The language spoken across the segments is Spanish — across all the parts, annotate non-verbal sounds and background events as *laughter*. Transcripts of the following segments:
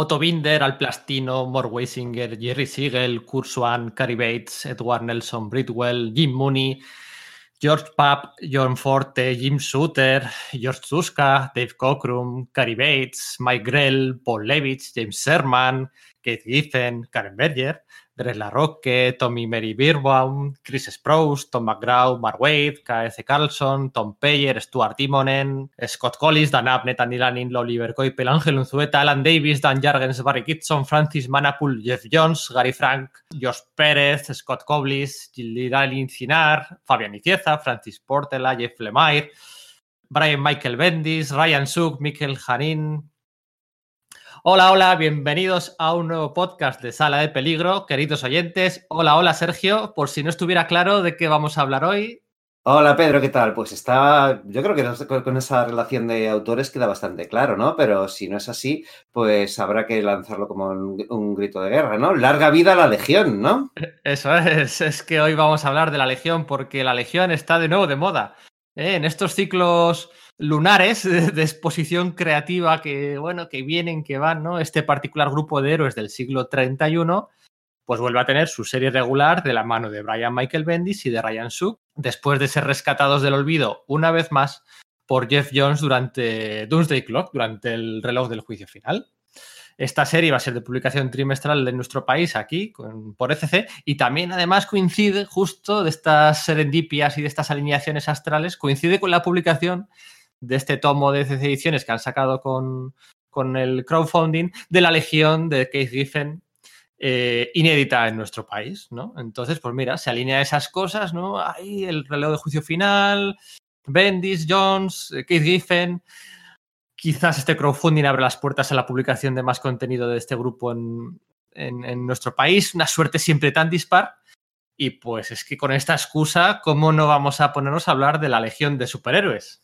Otto Binder, Al Plastino, Mort Weisinger, Jerry Siegel, Kurt Swan, Bates, Edward Nelson Bridwell, Jim Mooney, George Papp, John Forte, Jim Shooter, George Tuska, Dave Cockrum, Cary Bates, Mike Grell, Paul Levitz, James Sherman, Keith Giffen, Karen Berger, Dres Larroque, Tommy Mary Birbaum, Chris Sprouse, Tom McGraw, Mark Wade, K.F. Carlson, Tom Payer, Stuart Timonen, Scott Collins, Dan Abnett, Andy Lanning, Oliver Coipel, Ángel Unzueta, Alan Davis, Dan Jargens, Barry Kitson, Francis Manapul, Jeff Jones, Gary Frank, Josh Pérez, Scott Coblis, Gillian Cinar, Fabián Icieza, Francis Portela, Jeff Lemire, Brian Michael Bendis, Ryan Suk, Mikel Janin, Hola, hola, bienvenidos a un nuevo podcast de Sala de Peligro, queridos oyentes. Hola, hola, Sergio. Por si no estuviera claro de qué vamos a hablar hoy. Hola, Pedro, ¿qué tal? Pues está, yo creo que con esa relación de autores queda bastante claro, ¿no? Pero si no es así, pues habrá que lanzarlo como un, grito de guerra, ¿no? Larga vida a la Legión, ¿no? *laughs* Eso es, es que hoy vamos a hablar de la Legión porque la Legión está de nuevo de moda. ¿Eh? En estos ciclos lunares de, exposición creativa que, bueno, que vienen, que van, ¿no? Este particular grupo de héroes del siglo 31, pues vuelve a tener su serie regular de la mano de Brian Michael Bendis y de Ryan Suk, después de ser rescatados del olvido una vez más por Jeff Jones durante Doomsday Clock, durante el reloj del juicio final. Esta serie va a ser de publicación trimestral en nuestro país aquí por ECC y también además coincide justo de estas serendipias y de estas alineaciones astrales, coincide con la publicación de este tomo de ediciones que han sacado con, el crowdfunding de la Legión de Keith Giffen eh, inédita en nuestro país, ¿no? Entonces, pues mira, se alinea esas cosas, ¿no? Ahí el reloj de juicio final, Bendis, Jones, eh, Keith Giffen. Quizás este crowdfunding abre las puertas a la publicación de más contenido de este grupo en, en nuestro país. Una suerte siempre tan dispar. Y pues es que con esta excusa, ¿cómo no vamos a ponernos a hablar de la Legión de Superhéroes?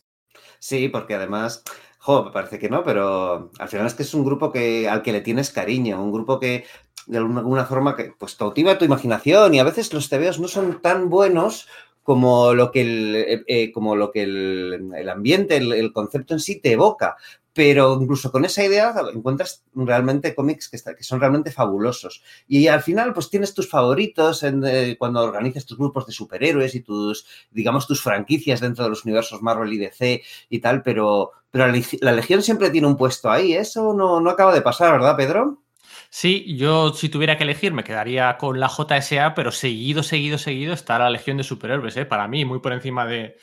Sí, porque además, jo, parece que no, pero al final es que es un grupo que, al que le tienes cariño, un grupo que de alguna forma que pues cautiva tu imaginación y a veces los tebeos no son tan buenos como lo que el, eh, eh, como lo que el, ambiente, el, concepto en sí te evoca pero incluso con esa idea encuentras realmente cómics que, que, son realmente fabulosos. Y al final, pues tienes tus favoritos eh, cuando organizas tus grupos de superhéroes y tus, digamos, tus franquicias dentro de los universos Marvel y DC y tal, pero, pero la, Legión siempre tiene un puesto ahí. Eso no, no acaba de pasar, ¿verdad, Pedro? Sí, yo si tuviera que elegir me quedaría con la JSA, pero seguido, seguido, seguido está la Legión de Superhéroes, ¿eh? para mí, muy por encima de,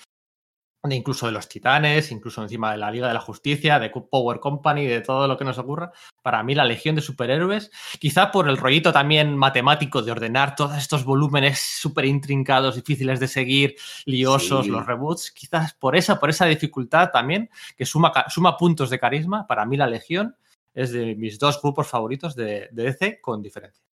incluso de los titanes, incluso encima de la Liga de la Justicia, de Power Company, de todo lo que nos ocurra. Para mí, la Legión de Superhéroes, quizá por el rollito también matemático de ordenar todos estos volúmenes súper intrincados, difíciles de seguir, liosos, los reboots, quizás por esa, por esa dificultad también, que suma, suma puntos de carisma. Para mí, la Legión es de mis dos grupos favoritos de, de DC con diferencia.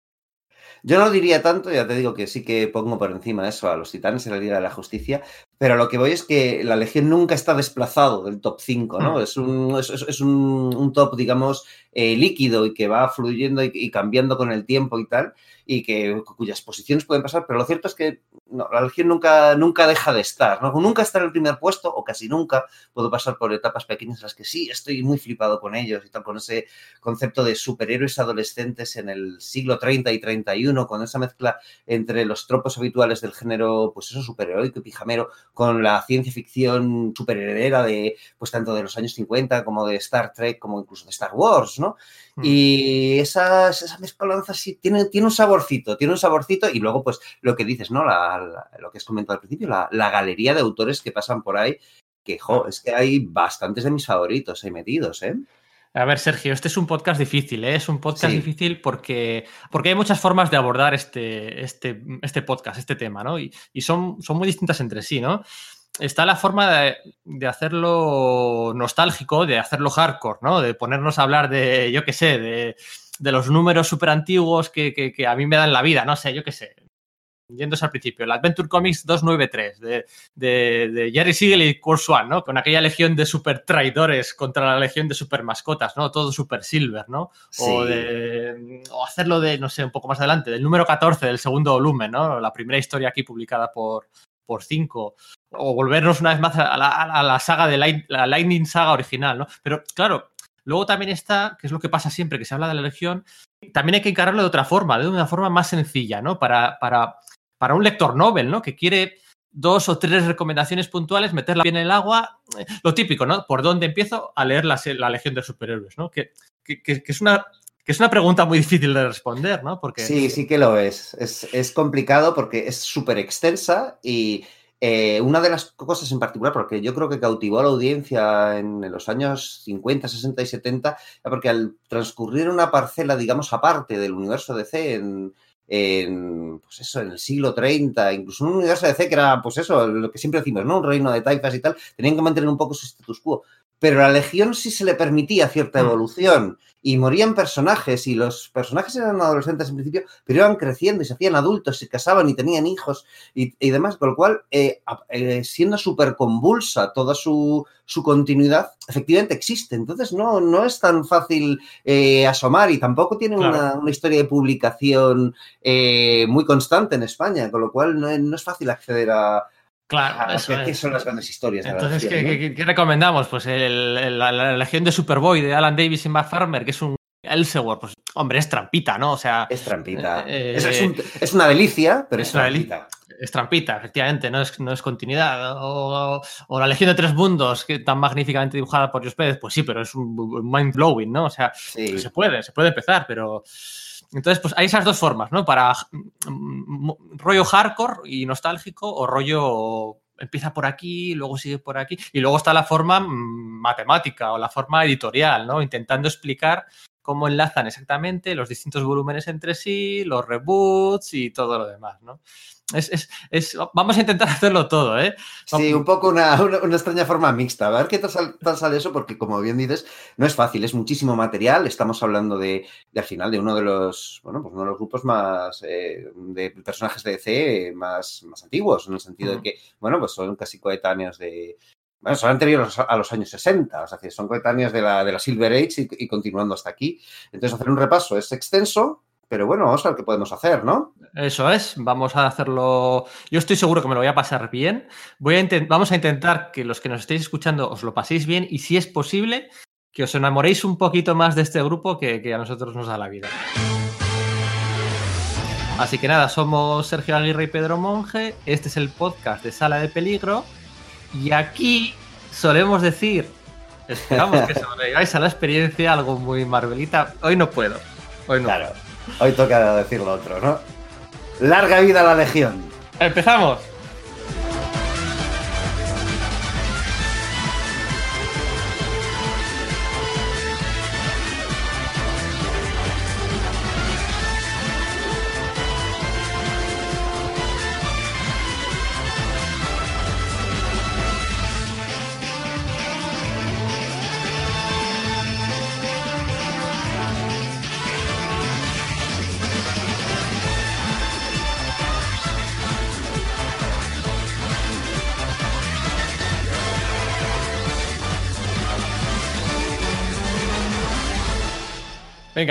Yo no diría tanto, ya te digo que sí que pongo por encima eso a los titanes en la Liga de la Justicia, pero lo que voy es que la Legión nunca está desplazado del top 5, ¿no? Mm. Es, un, es, un, top, digamos, eh, líquido y que va fluyendo y, cambiando con el tiempo y tal, y que cuyas posiciones pueden pasar, pero lo cierto es que la Legión nunca, nunca deja de estar, ¿no? Nunca está en el primer puesto, o casi nunca, puedo pasar por etapas pequeñas en las que sí, estoy muy flipado con ellos y tal, con ese concepto de superhéroes adolescentes en el siglo 30 y 31, con esa mezcla entre los tropos habituales del género, pues eso, superheroico y pijamero, con la ciencia ficción superheredera de, pues tanto de los años 50 como de Star Trek, como incluso de Star Wars, ¿no? Hmm. Y esas, esa mezcolanza sí tiene, tiene un saborcito, tiene un saborcito y luego pues lo que dices, ¿no? lo que has comentado al principio, la, galería de autores que pasan por ahí, que, jo, es que hay bastantes de mis favoritos ahí metidos, ¿eh? A ver, Sergio, este es un podcast difícil, ¿eh? Es un podcast difícil porque, porque hay muchas formas de abordar este, este, este podcast, este tema, ¿no? Y, son, son muy distintas entre sí, ¿no? Está la forma de, hacerlo nostálgico, de hacerlo hardcore, ¿no? De ponernos a hablar de, yo qué sé, de, los números súper antiguos que, que, a mí me dan la vida, no sé, yo qué sé yéndose al principio, el Adventure Comics 293 de, de, Jerry Siegel y Kurt Swan, ¿no? Con aquella legión de super traidores contra la legión de super mascotas, ¿no? Todo super silver, ¿no? O, de, o hacerlo de, no sé, un poco más adelante, del número 14 del segundo volumen, ¿no? La primera historia aquí publicada por, por 5. O volvernos una vez más a la, saga de la Lightning Saga original, ¿no? Pero claro, Luego también está, que es lo que pasa siempre que se habla de la Legión, también hay que encararlo de otra forma, de una forma más sencilla, ¿no? Para, para, para un lector novel, ¿no? Que quiere dos o tres recomendaciones puntuales, meterla bien en el agua, eh, lo típico, ¿no? ¿Por dónde empiezo a leer la, la Legión de Superhéroes, ¿no? Que, que, que, es una que es una pregunta muy *laughs* difícil de responder, ¿no? Porque... Sí, sí que lo es. Es, es complicado porque es súper extensa y eh, una de las cosas en particular, porque yo creo que cautivó a la audiencia en, en, los años 50, 60 y 70, porque al transcurrir una parcela, digamos, aparte del universo DC en, en, pues eso, en el siglo 30, incluso un universo DC que era, pues eso, lo que siempre decimos, ¿no? Un reino de taifas y tal, tenían que mantener un poco su status quo. Pero a la Legión sí se le permitía cierta evolución y morían personajes y los personajes eran adolescentes en principio, pero iban creciendo y se hacían adultos, se casaban y tenían hijos y, y demás, con lo cual, eh, eh, siendo súper convulsa toda su, su, continuidad, efectivamente existe. Entonces no, no es tan fácil eh, asomar y tampoco tiene claro. una, una, historia de publicación muy constante en España, con lo cual no, no es fácil acceder a, Claro, eso ¿qué, ¿qué son las grandes historias? Entonces, ¿qué, ¿qué, ¿qué, recomendamos? Pues el, el, la, la, Legión de Superboy de Alan Davis y Mark Farmer, que es un Elseworld, pues hombre, es trampita, ¿no? O sea. Es trampita. Eh, es, es, un, es, una delicia, pero es, es trampita. Es trampita, efectivamente, no es, no es continuidad. O, o, la Legión de Tres Mundos, que tan magníficamente dibujada por Jos Pérez, pues sí, pero es un mind blowing, ¿no? O sea, sí. se puede, se puede empezar, pero. Entonces, pues hay esas dos formas, ¿no? Para mm, rollo hardcore y nostálgico o rollo empieza por aquí, luego sigue por aquí. Y luego está la forma mm, matemática o la forma editorial, ¿no? Intentando explicar cómo enlazan exactamente los distintos volúmenes entre sí, los reboots y todo lo demás, ¿no? Es, es, es, vamos a intentar *laughs* hacerlo todo, ¿eh? Sí, un poco una, una, una extraña forma mixta. A ver qué tal, tal, sale eso, porque como bien dices, no es fácil, es muchísimo material. Estamos hablando de, de al final, de uno de los, bueno, pues uno de los grupos más eh, de personajes de DC más, más antiguos, en el sentido uh -huh. de que, bueno, pues son casi coetáneos de, bueno, son anteriores a los años 60, o sea, que son coetáneos de la, de la Silver Age y, y, continuando hasta aquí. Entonces, hacer un repaso es extenso, pero bueno, vamos a ver qué podemos hacer, ¿no? Eso es, vamos a hacerlo. Yo estoy seguro que me lo voy a pasar bien. Voy a vamos a intentar que los que nos estéis escuchando os lo paséis bien y si es posible, que os enamoréis un poquito más de este grupo que, que a nosotros nos da la vida. Así que nada, somos Sergio Aguirre y Pedro Monge. Este es el podcast de Sala de Peligro. Y aquí solemos decir, esperamos que *laughs* sobreviváis a la experiencia, algo muy marvelita. Hoy no puedo. Hoy no claro. Hoy toca decir lo otro, ¿no? Larga vida a la Legión. Empezamos.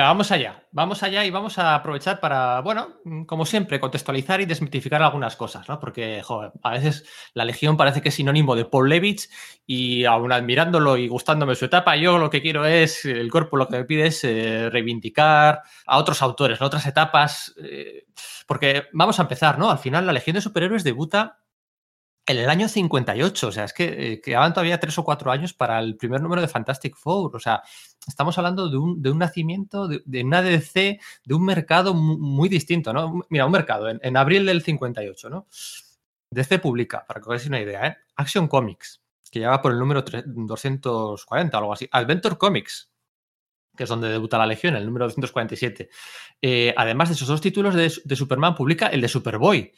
Vamos allá. Vamos allá y vamos a aprovechar para, bueno, como siempre, contextualizar y desmitificar algunas cosas, ¿no? Porque, joder, a veces la Legión parece que es sinónimo de Paul Levitz y aún admirándolo y gustándome su etapa, yo lo que quiero es, el cuerpo lo que me pide es eh, reivindicar a otros autores, ¿no? otras etapas, eh, porque vamos a empezar, ¿no? Al final la Legión de Superhéroes debuta en el año 58, o sea, es que eh, quedaban todavía tres o cuatro años para el primer número de Fantastic Four, o sea, estamos hablando de un, nacimiento, de, una DC, de un mercado muy, distinto, ¿no? Mira, un mercado, en, abril del 58, ¿no? DC publica, para que os una idea, ¿eh? Action Comics, que ya va por el número 240 o algo así, Adventure Comics, que es donde debuta la Legión, el número 247. Eh, además de esos dos títulos de Superman, publica el de Superboy,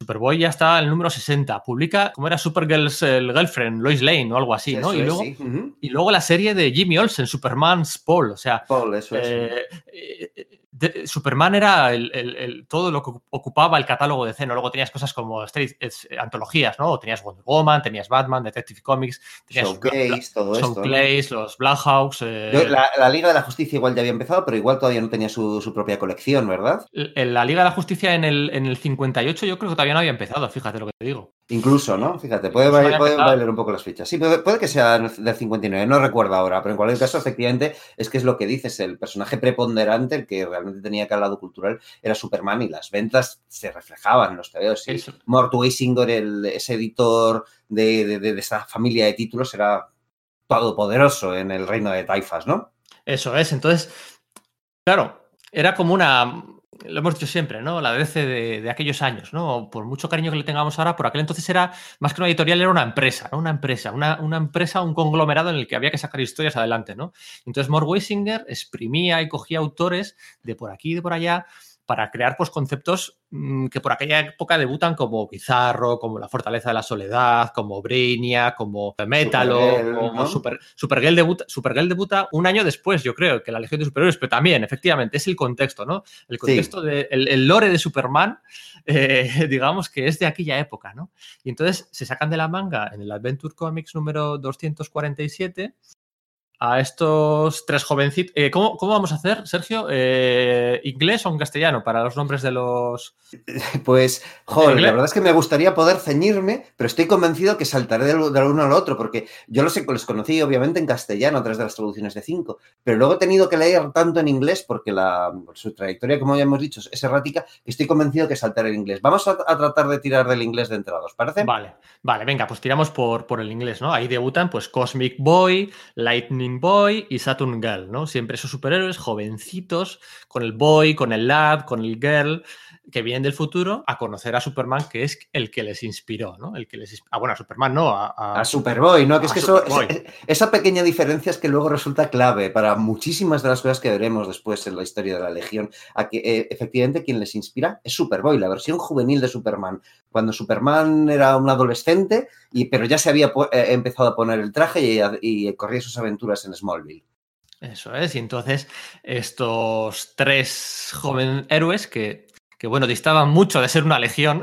Superboy ya está en el número 60. Publica, como era Supergirl's el Girlfriend, Lois Lane o algo así, ¿no? Eso y, luego, sí. uh -huh. y luego la serie de Jimmy Olsen, Superman's Paul. O sea, Paul, eso eh, es. De, Superman era el, el, el, todo lo que ocupaba el catálogo de ceno. Luego tenías cosas como street, es, antologías, ¿no? Tenías Wonder Woman, tenías Batman, Detective Comics, tenías Showcase, todo Showcase, esto. ¿no? los Blackhawks. Eh... La, la, Liga de la Justicia igual ya había empezado, pero igual todavía no tenía su, su propia colección, ¿verdad? La Liga de la Justicia en el, en el 58 yo creo que todavía no había empezado, fíjate lo que te digo. Incluso, ¿no? Fíjate, puede, valer un poco las fichas. Sí, puede, que sea del 59, no recuerdo ahora, pero en cualquier caso, efectivamente, es que es lo que dices, el personaje preponderante, el que realmente tenía que al lado cultural, era Superman y las ventas se reflejaban en los TVOs. Sí. Mort Weisinger, el, ese editor de, de, esa familia de títulos, era todopoderoso en el reino de Taifas, ¿no? Eso es, entonces, claro, era como una lo hemos dicho siempre, ¿no? La DC de, aquellos años, ¿no? Por mucho cariño que le tengamos ahora, por aquel entonces era, más que una editorial, era una empresa, ¿no? Una empresa, una, una empresa, un conglomerado en el que había que sacar historias adelante, ¿no? Entonces Mort Weisinger exprimía y cogía autores de por aquí y de por allá para crear pues, conceptos mm, que por aquella época debutan como Bizarro, como La Fortaleza de la Soledad, como Brainia, como Metalo, como Super, Supergirl, debuta, Supergirl debuta un año después, yo creo, que la Legión de Superhéroes, pero también, efectivamente, es el contexto, ¿no? El contexto del de, el lore de Superman, *laughs* eh, digamos que es de aquella época, ¿no? Y entonces se sacan de la manga en el Adventure Comics número 247 a estos tres jovencitos. Eh, ¿cómo, vamos a hacer, Sergio? Eh, ¿Inglés o en castellano para los nombres de los...? *laughs* Pues, joder, la verdad es que me gustaría poder ceñirme, pero estoy convencido que saltaré del, uno al otro, porque yo los, los conocí obviamente en castellano a través de las traducciones de cinco, pero luego he tenido que leer tanto en inglés porque la, su trayectoria, como ya hemos dicho, es errática, que estoy convencido que saltaré el inglés. Vamos a, tratar de tirar del inglés de entrada, ¿os parece? Vale, vale, venga, pues tiramos por, por el inglés, ¿no? Ahí debutan pues Cosmic Boy, Lightning Boy y Saturn Girl, ¿no? Siempre esos superhéroes jovencitos, con el Boy, con el Lab, con el Girl, que vienen del futuro a conocer a Superman, que es el que les inspiró, ¿no? El que les Ah, bueno, a Superman no, a, a... Superboy, ¿no? Que es que eso, esa pequeña diferencia es que luego resulta clave para muchísimas de las cosas que veremos después en la historia de la Legión, a que eh, efectivamente quien les inspira es Superboy, la versión juvenil de Superman. Cuando Superman era un adolescente, y, pero ya se había eh, empezado a poner el traje y, y corría sus aventuras en Smallville. Eso es, y entonces estos tres jóvenes héroes que que bueno, distaban mucho de ser una legión.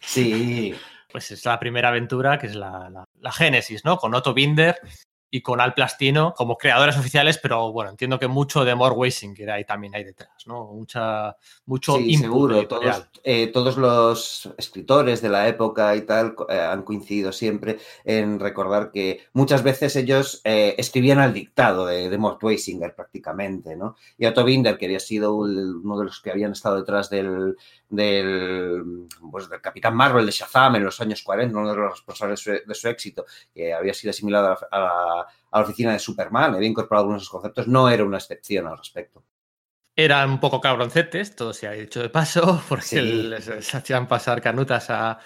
Sí. *laughs* pues es la primera aventura, que es la, la, la Génesis, ¿no? Con Otto Binder y con Al Plastino como creadores oficiales, pero bueno, entiendo que mucho de More Wasting que ahí también hay detrás, ¿no? Mucha, mucho sí, seguro. Todos, eh, todos, los escritores de la época y tal eh, han coincidido siempre en recordar que muchas veces ellos eh, escribían al dictado de, de Mort Weisinger prácticamente, ¿no? Y Otto Binder, que había sido uno de los que habían estado detrás del, del, pues, del Capitán Marvel de Shazam en los años 40, uno de los responsables de su, de su éxito, que había sido asimilado a la a la oficina de Superman, había incorporado algunos conceptos, no era una excepción al respecto. Eran un poco cabroncetes, todo se ha dicho de paso, *laughs* porque les hacían pasar canutas a,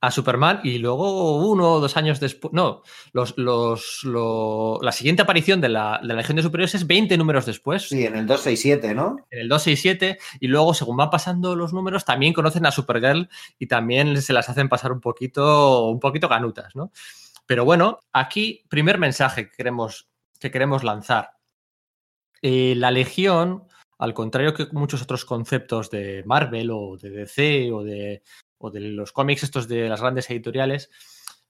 a Superman y luego uno o dos años después, no, los, los, la siguiente aparición de la, de la, Legión de Superiores es 20 números después. Sí, en el 267, ¿no? En el 267 y luego según van pasando los números también conocen a Supergirl y también se las hacen pasar un poquito, un poquito canutas, ¿no? Pero bueno, aquí, primer mensaje que queremos, que queremos lanzar. Eh, la Legión, al contrario que muchos otros conceptos de Marvel o de DC o de, o de los cómics estos de las grandes editoriales,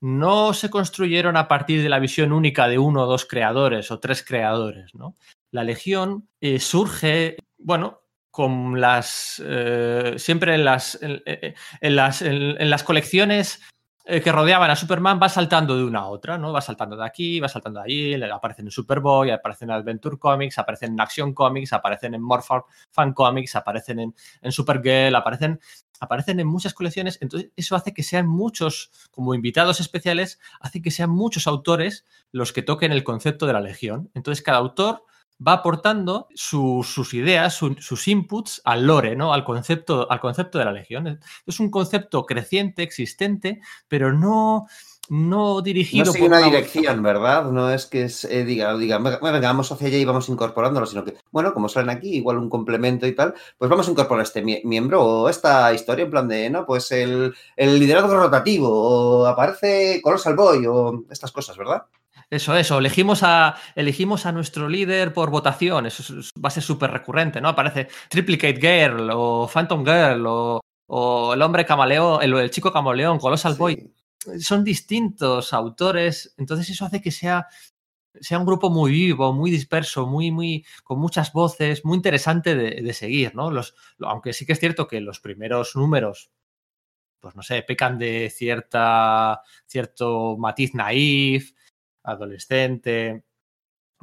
no se construyeron a partir de la visión única de uno o dos creadores o tres creadores, ¿no? La Legión eh, surge, bueno, con las. Eh, siempre en las. En, en las, en, las colecciones que rodeaban a Superman va saltando de una a otra, ¿no? Va saltando de aquí, va saltando de allí, aparecen en Superboy, aparecen en Adventure Comics, aparecen en Action Comics, aparecen en Morph Fan Comics, aparecen en, en Supergirl, aparecen, aparecen en muchas colecciones. Entonces, eso hace que sean muchos, como invitados especiales, hace que sean muchos autores los que toquen el concepto de la Legión. Entonces, cada autor va aportando su, sus ideas, su, sus inputs al lore, ¿no? Al concepto, al concepto de la legión. Es un concepto creciente, existente, pero no, no dirigido no sigue por una, dirección, ¿verdad? No es que es, eh, diga, diga, venga, vamos hacia allá y vamos incorporándolo, sino que, bueno, como salen aquí, igual un complemento y tal, pues vamos a incorporar este miembro o esta historia en plan de, ¿no? Pues el, el liderazgo rotativo, o aparece Colossal Boy, o estas cosas, ¿verdad? Eso, eso. Elegimos a, elegimos a nuestro líder por votación. Eso va a ser súper recurrente, ¿no? Aparece Triplicate Girl o Phantom Girl o, o el hombre camaleón, el, el, chico camaleón, Colossal sí. Boy. Son distintos autores. Entonces eso hace que sea, sea un grupo muy vivo, muy disperso, muy, muy, con muchas voces, muy interesante de, de seguir, ¿no? Los, aunque sí que es cierto que los primeros números pues no sé, pecan de cierta, cierto matiz naif, adolescente,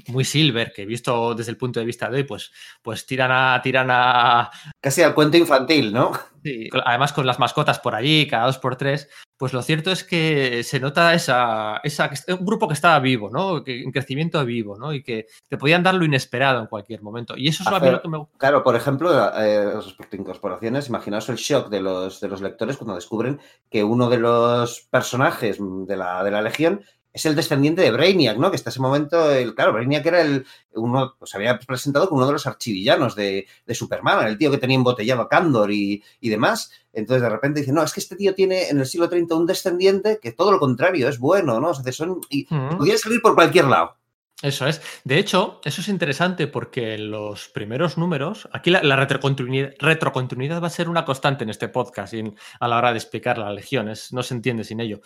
muy silver, que visto desde el punto de vista de hoy, pues, pues tiran a, tiran a. Casi al cuento infantil, ¿no? Sí, además con las mascotas por allí, cada dos por tres. Pues lo cierto es que se nota esa, esa un grupo que estaba vivo, ¿no? Que, en crecimiento vivo, ¿no? Y que te podían dar lo inesperado en cualquier momento. Y eso es Hacer, lo que me Claro, por ejemplo, eh, respecto a incorporaciones, imaginaos el shock de los, de los lectores cuando descubren que uno de los personajes de la, de la Legión es el descendiente de Brainiac, ¿no? Que hasta ese momento, el, claro, Brainiac era el uno, pues había presentado como uno de los archivillanos de, de Superman, el tío que tenía embotellado a Candor y, y, demás. Entonces de repente dice, no, es que este tío tiene en el siglo 30 un descendiente que todo lo contrario, es bueno, ¿no? O sea, son, y uh -huh. salir por cualquier lado. Eso es. De hecho, eso es interesante porque en los primeros números, aquí la, la retrocontinuidad, retrocontinuidad, va a ser una constante en este podcast y en, a la hora de explicar la legión, es, no se entiende sin ello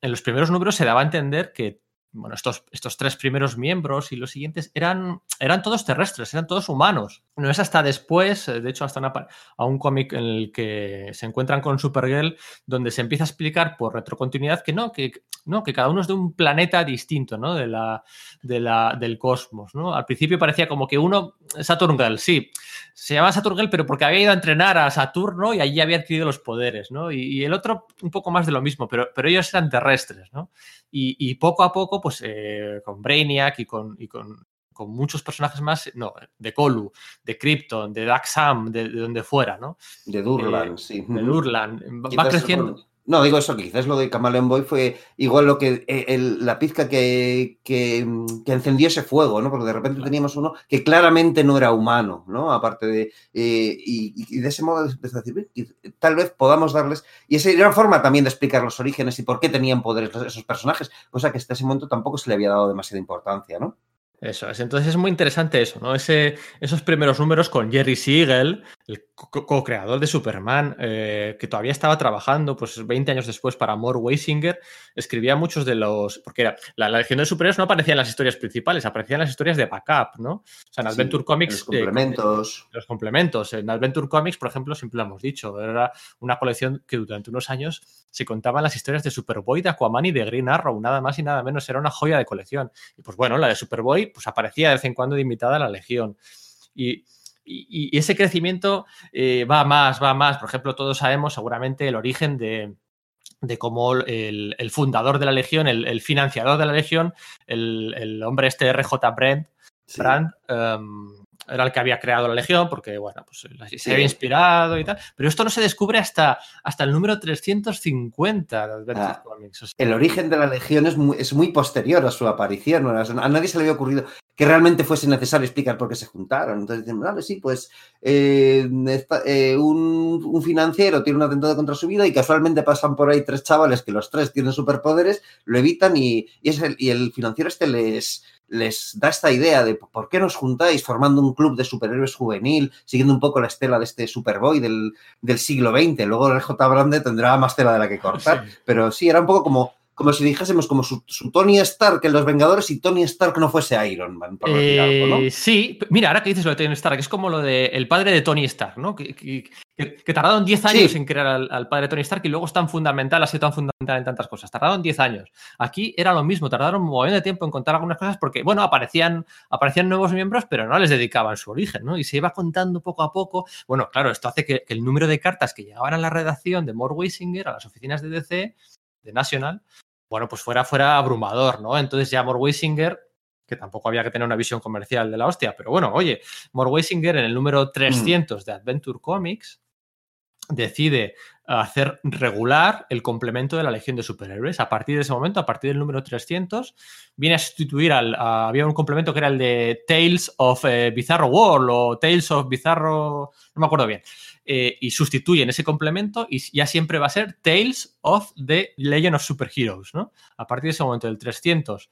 en los primeros números se daba a entender que bueno, estos, estos tres primeros miembros y los siguientes eran, eran todos terrestres, eran todos humanos. No es hasta después, de hecho, hasta una, a un cómic en el que se encuentran con Supergirl, donde se empieza a explicar por retrocontinuidad que no, que, no, que cada uno es de un planeta distinto, ¿no? De la, de la, del cosmos, ¿no? Al principio parecía como que uno, Saturn Girl, sí, se llama Saturn Girl, pero porque había ido a entrenar a Saturno y allí había adquirido los poderes, ¿no? Y, y el otro un poco más de lo mismo, pero, pero ellos eran terrestres, ¿no? Y, y poco a poco, pues eh, con Brainiac y con, y con, con, muchos personajes más, no, de Colu, de Krypton, de Daxam, de, de donde fuera, ¿no? De Durlan, eh, sí. De Durlan. Va *laughs* creciendo. Por... No, digo eso, que quizás lo de Camaleon Boy fue igual lo que el, la pizca que, que, que, encendió ese fuego, ¿no? Porque de repente teníamos uno que claramente no era humano, ¿no? Aparte de. Eh, y, y, de ese modo empezó a decir, tal vez podamos darles. Y esa era una forma también de explicar los orígenes y por qué tenían poderes esos personajes, cosa que hasta ese momento tampoco se le había dado demasiada importancia, ¿no? Eso es. Entonces es muy interesante eso, ¿no? Ese, esos primeros números con Jerry Siegel, el co-creador de Superman, eh, que todavía estaba trabajando, pues 20 años después para Mort Weisinger, escribía muchos de los. Porque era, la, la Legión de Superhéroes no aparecía en las historias principales, aparecía en las historias de backup, ¿no? O sea, en Adventure sí, Comics. Los complementos. Eh, los complementos. En Adventure Comics, por ejemplo, siempre lo hemos dicho, era una colección que durante unos años se contaban las historias de Superboy, de Aquaman y de Green Arrow, nada más y nada menos, era una joya de colección. Y pues bueno, la de Superboy pues aparecía de vez en cuando de invitada a la Legión. Y, y, y ese crecimiento eh, va más, va más. Por ejemplo, todos sabemos seguramente el origen de, de cómo el, el, fundador de la Legión, el, el financiador de la Legión, el, el, hombre este RJ Brand, sí. Brand um, era el que había creado la Legión, porque, bueno, pues se había inspirado y tal. Pero esto no se descubre hasta, hasta el número 350 de ah, Comics. O sea, el origen de la Legión es muy, es muy posterior a su aparición. A nadie se le había ocurrido que realmente fuese necesario explicar por qué se juntaron. Entonces dicen, vale, sí, pues eh, esta, eh, un, un, financiero tiene un atentado contra su vida y casualmente pasan por ahí tres chavales que los tres tienen superpoderes, lo evitan y, y, es el, y el financiero este les les da esta idea de por qué nos juntáis formando un club de superhéroes juvenil, siguiendo un poco la estela de este Superboy del, del siglo XX. Luego el J. Brande tendrá más tela de la que cortar, sí. pero sí, era un poco como, como si dijésemos como su, su, Tony Stark en Los Vengadores y Tony Stark no fuese Iron Man, por eh, algo, ¿no? Sí, mira, ahora que dices lo de Tony Stark, es como lo de el padre de Tony Stark, ¿no? Que, que, que, que tardaron 10 años sí. en crear al, al, padre de Tony Stark y luego es tan fundamental, ha sido tan fundamental en tantas cosas. Tardaron 10 años. Aquí era lo mismo, tardaron un montón de tiempo en contar algunas cosas porque, bueno, aparecían, aparecían nuevos miembros, pero no les dedicaban su origen, ¿no? Y se iba contando poco a poco. Bueno, claro, esto hace que, que el número de cartas que llegaban a la redacción de Mort Weisinger, a las oficinas de DC, de National, bueno, pues fuera, fuera abrumador, ¿no? Entonces ya Mort Weisinger, que tampoco había que tener una visión comercial de la hostia, pero bueno, oye, Mort Weisinger en el número 300 mm. de Adventure Comics decide hacer regular el complemento de la Legión de Superhéroes. A partir de ese momento, a partir del número 300, viene a sustituir al... A, había un complemento que era el de Tales of eh, Bizarro World o Tales of Bizarro... No me acuerdo bien. Eh, y sustituyen ese complemento y ya siempre va a ser Tales of the Legend of Superheroes, ¿no? A partir de ese momento del 300,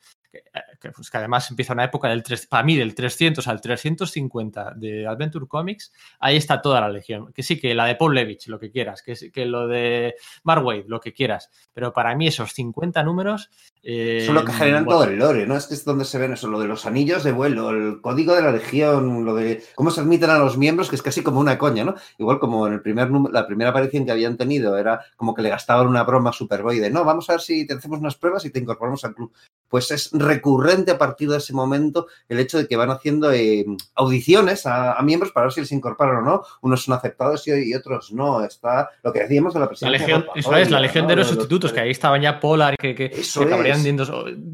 que, pues, que además empieza una época del 3, para mí del 300 al 350 de Adventure Comics, ahí está toda la legión. Que sí, que la de Paul Levitch, lo que quieras, que, que lo de Mark Wade, lo que quieras. Pero para mí esos 50 números... Eh, Son lo que generan bueno. todo el lore, ¿no? Es que es donde se ven eso, lo de los anillos de vuelo, el código de la legión, lo de cómo se admiten a los miembros, que es casi como una coña, ¿no? Igual como en el primer la primera aparición que habían tenido era como que le gastaban una broma Superboy de no, vamos a ver si te hacemos unas pruebas y te incorporamos al club pues es recurrente a partir de ese momento el hecho de que van haciendo eh, audiciones a, a, miembros para ver si les incorporan o no. Unos son aceptados y, y otros no. Está lo que decíamos de la presidencia. La legión, eso es, la legión de los sustitutos, que ahí estaban ya Polar, que, que, que acabarían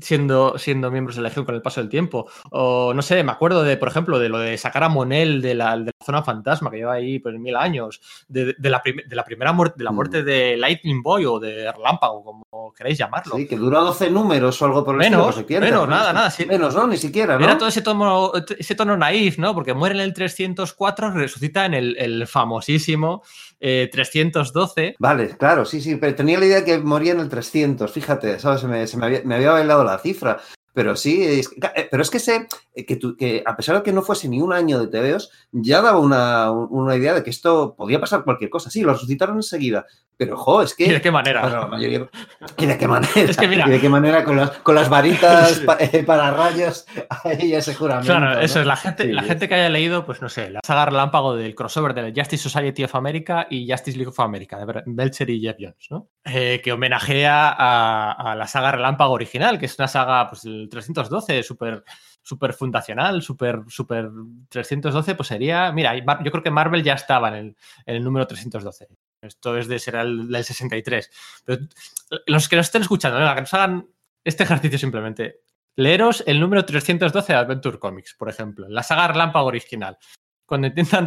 siendo, siendo miembros de la legión con el paso del tiempo. O no sé, me acuerdo de, por ejemplo, de lo de sacar a Monel de la, de la zona fantasma, que lleva ahí pues, mil años, de, de, la, de la primera muerte, de la muerte mm. de Lightning Boy o de Relámpago, como queréis llamarlo. Sí, que duró 12 números o algo por el menos, estilo, menos, nada, nada. Sí. Menos, ¿no? Ni siquiera, ¿no? Era todo ese tono, ese tono naif, ¿no? Porque muere en el 304, resucita en el, el famosísimo eh, 312. Vale, claro, sí, sí, pero tenía la idea que moría en el 300, fíjate, ¿sabes? Se me, se me, había, me había bailado la cifra. Pero sí, es, pero es que sé que, tú, que, a pesar de que no fuese ni un año de TVOs, ya daba una, una, idea de que esto podía pasar cualquier cosa. Sí, lo resucitaron enseguida, pero jo, es que. ¿Y de qué manera? Bueno, mayoría, *laughs* ¿Y de qué manera? Es que mira. ¿Y de qué manera? Con, las, con las varitas *laughs* sí. pa, eh, para rayos, *laughs* ahí ya se juramento. Claro, eso ¿no? es. La gente, sí, la gente que haya leído, pues no sé, la saga relámpago del crossover de Justice Society of America y Justice League of America, de Belcher y Jeff Jones, ¿no? Eh, que homenajea a, a, la saga relámpago original, que es una saga, pues el 312, súper super fundacional, súper super 312, pues sería, mira, yo creo que Marvel ya estaba en el, el número 312. Esto es de será el del 63. Pero los que nos estén escuchando, venga, que nos hagan este ejercicio simplemente. Leeros el número 312 de Adventure Comics, por ejemplo, la saga Relámpago original cuando intentan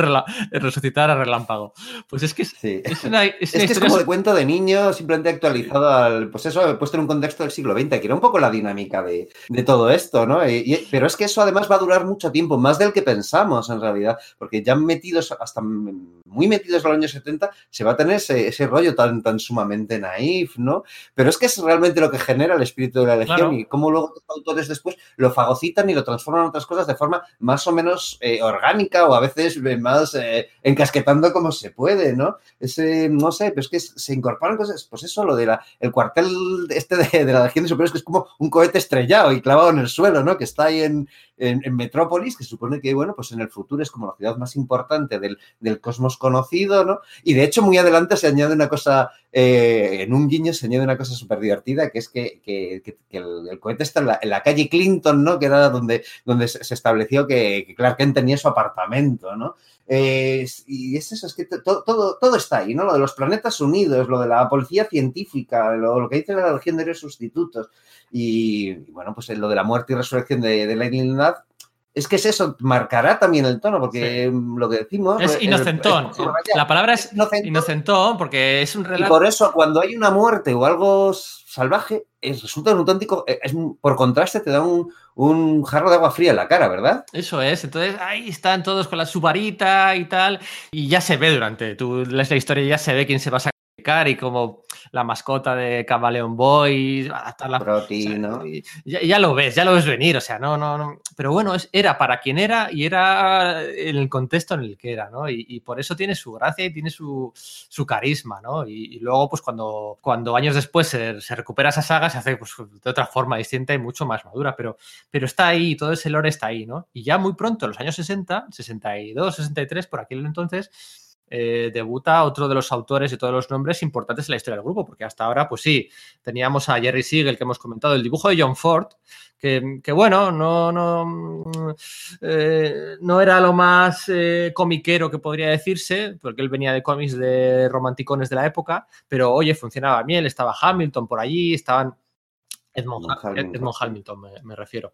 resucitar a Relámpago. Pues es que es, sí. es, una, es, es, que es como de cuento de niño, simplemente actualizado al, pues eso, puesto en un contexto del siglo XX, que era un poco la dinámica de, de todo esto, ¿no? Y, y, pero es que eso además va a durar mucho tiempo, más del que pensamos en realidad, porque ya metidos, hasta muy metidos en los años 70, se va a tener ese, ese rollo tan, tan sumamente naif, ¿no? Pero es que es realmente lo que genera el espíritu de la legión claro. y cómo luego los autores después lo fagocitan y lo transforman en otras cosas de forma más o menos eh, orgánica o a veces más eh, encasquetando como se puede, ¿no? Ese, no sé, pero es que se incorporan cosas, pues eso, lo de la, el cuartel este de, de la Legión de Superiores, que es como un cohete estrellado y clavado en el suelo, ¿no? Que está ahí en, en, Metrópolis, que supone que, bueno, pues en el futuro es como la ciudad más importante del, del cosmos conocido, ¿no? Y de hecho, muy adelante se añade una cosa, eh, en un guiño se añade una cosa súper divertida, que es que, que, que, que el, cohete está en la, en la, calle Clinton, ¿no? Que era donde, donde se estableció que, Clark Kent tenía su apartamento, ¿no? Eh, y es eso, es que todo, todo, está ahí, ¿no? Lo de los planetas unidos, lo de la policía científica, lo, que dice la Legión de los Sustitutos, y, bueno, pues lo de la muerte y resurrección de, de Lightning Lad, es que es eso, marcará también el tono, porque sí. lo que decimos... Es inocentón. El, el, la palabra es inocentón, inocentón, porque es un relato... Y por eso, cuando hay una muerte o algo salvaje, es, resulta un auténtico... Es, por contraste, te da un, un, jarro de agua fría en la cara, ¿verdad? Eso es. Entonces, ahí están todos con la subarita y tal, y ya se ve durante... Tú lees la historia y ya se ve quién se va a y cómo la mascota de Camaleon Boy, adaptar la Proti, o sea, ya, ya, lo ves, ya lo ves venir, o sea, no, no, no. Pero bueno, es, era para quien era y era en el contexto en el que era, ¿no? Y, y por eso tiene su gracia y tiene su, su carisma, ¿no? Y, y, luego, pues cuando, cuando años después se, se, recupera esa saga, se hace pues, de otra forma distinta y mucho más madura, pero, pero está ahí, todo ese lore está ahí, ¿no? Y ya muy pronto, en los años 60, 62, 63, por aquel entonces, eh, debuta otro de los autores y todos los nombres importantes en la historia del grupo, porque hasta ahora, pues sí, teníamos a Jerry Siegel, que hemos comentado, el dibujo de John Ford, que, que bueno, no, no, eh, no, era lo más eh, comiquero que podría decirse, porque él venía de cómics de romanticones de la época, pero oye, funcionaba bien, estaba Hamilton por allí, estaban... Edmond, Hamilton, Edmond Hamilton me, me, refiero.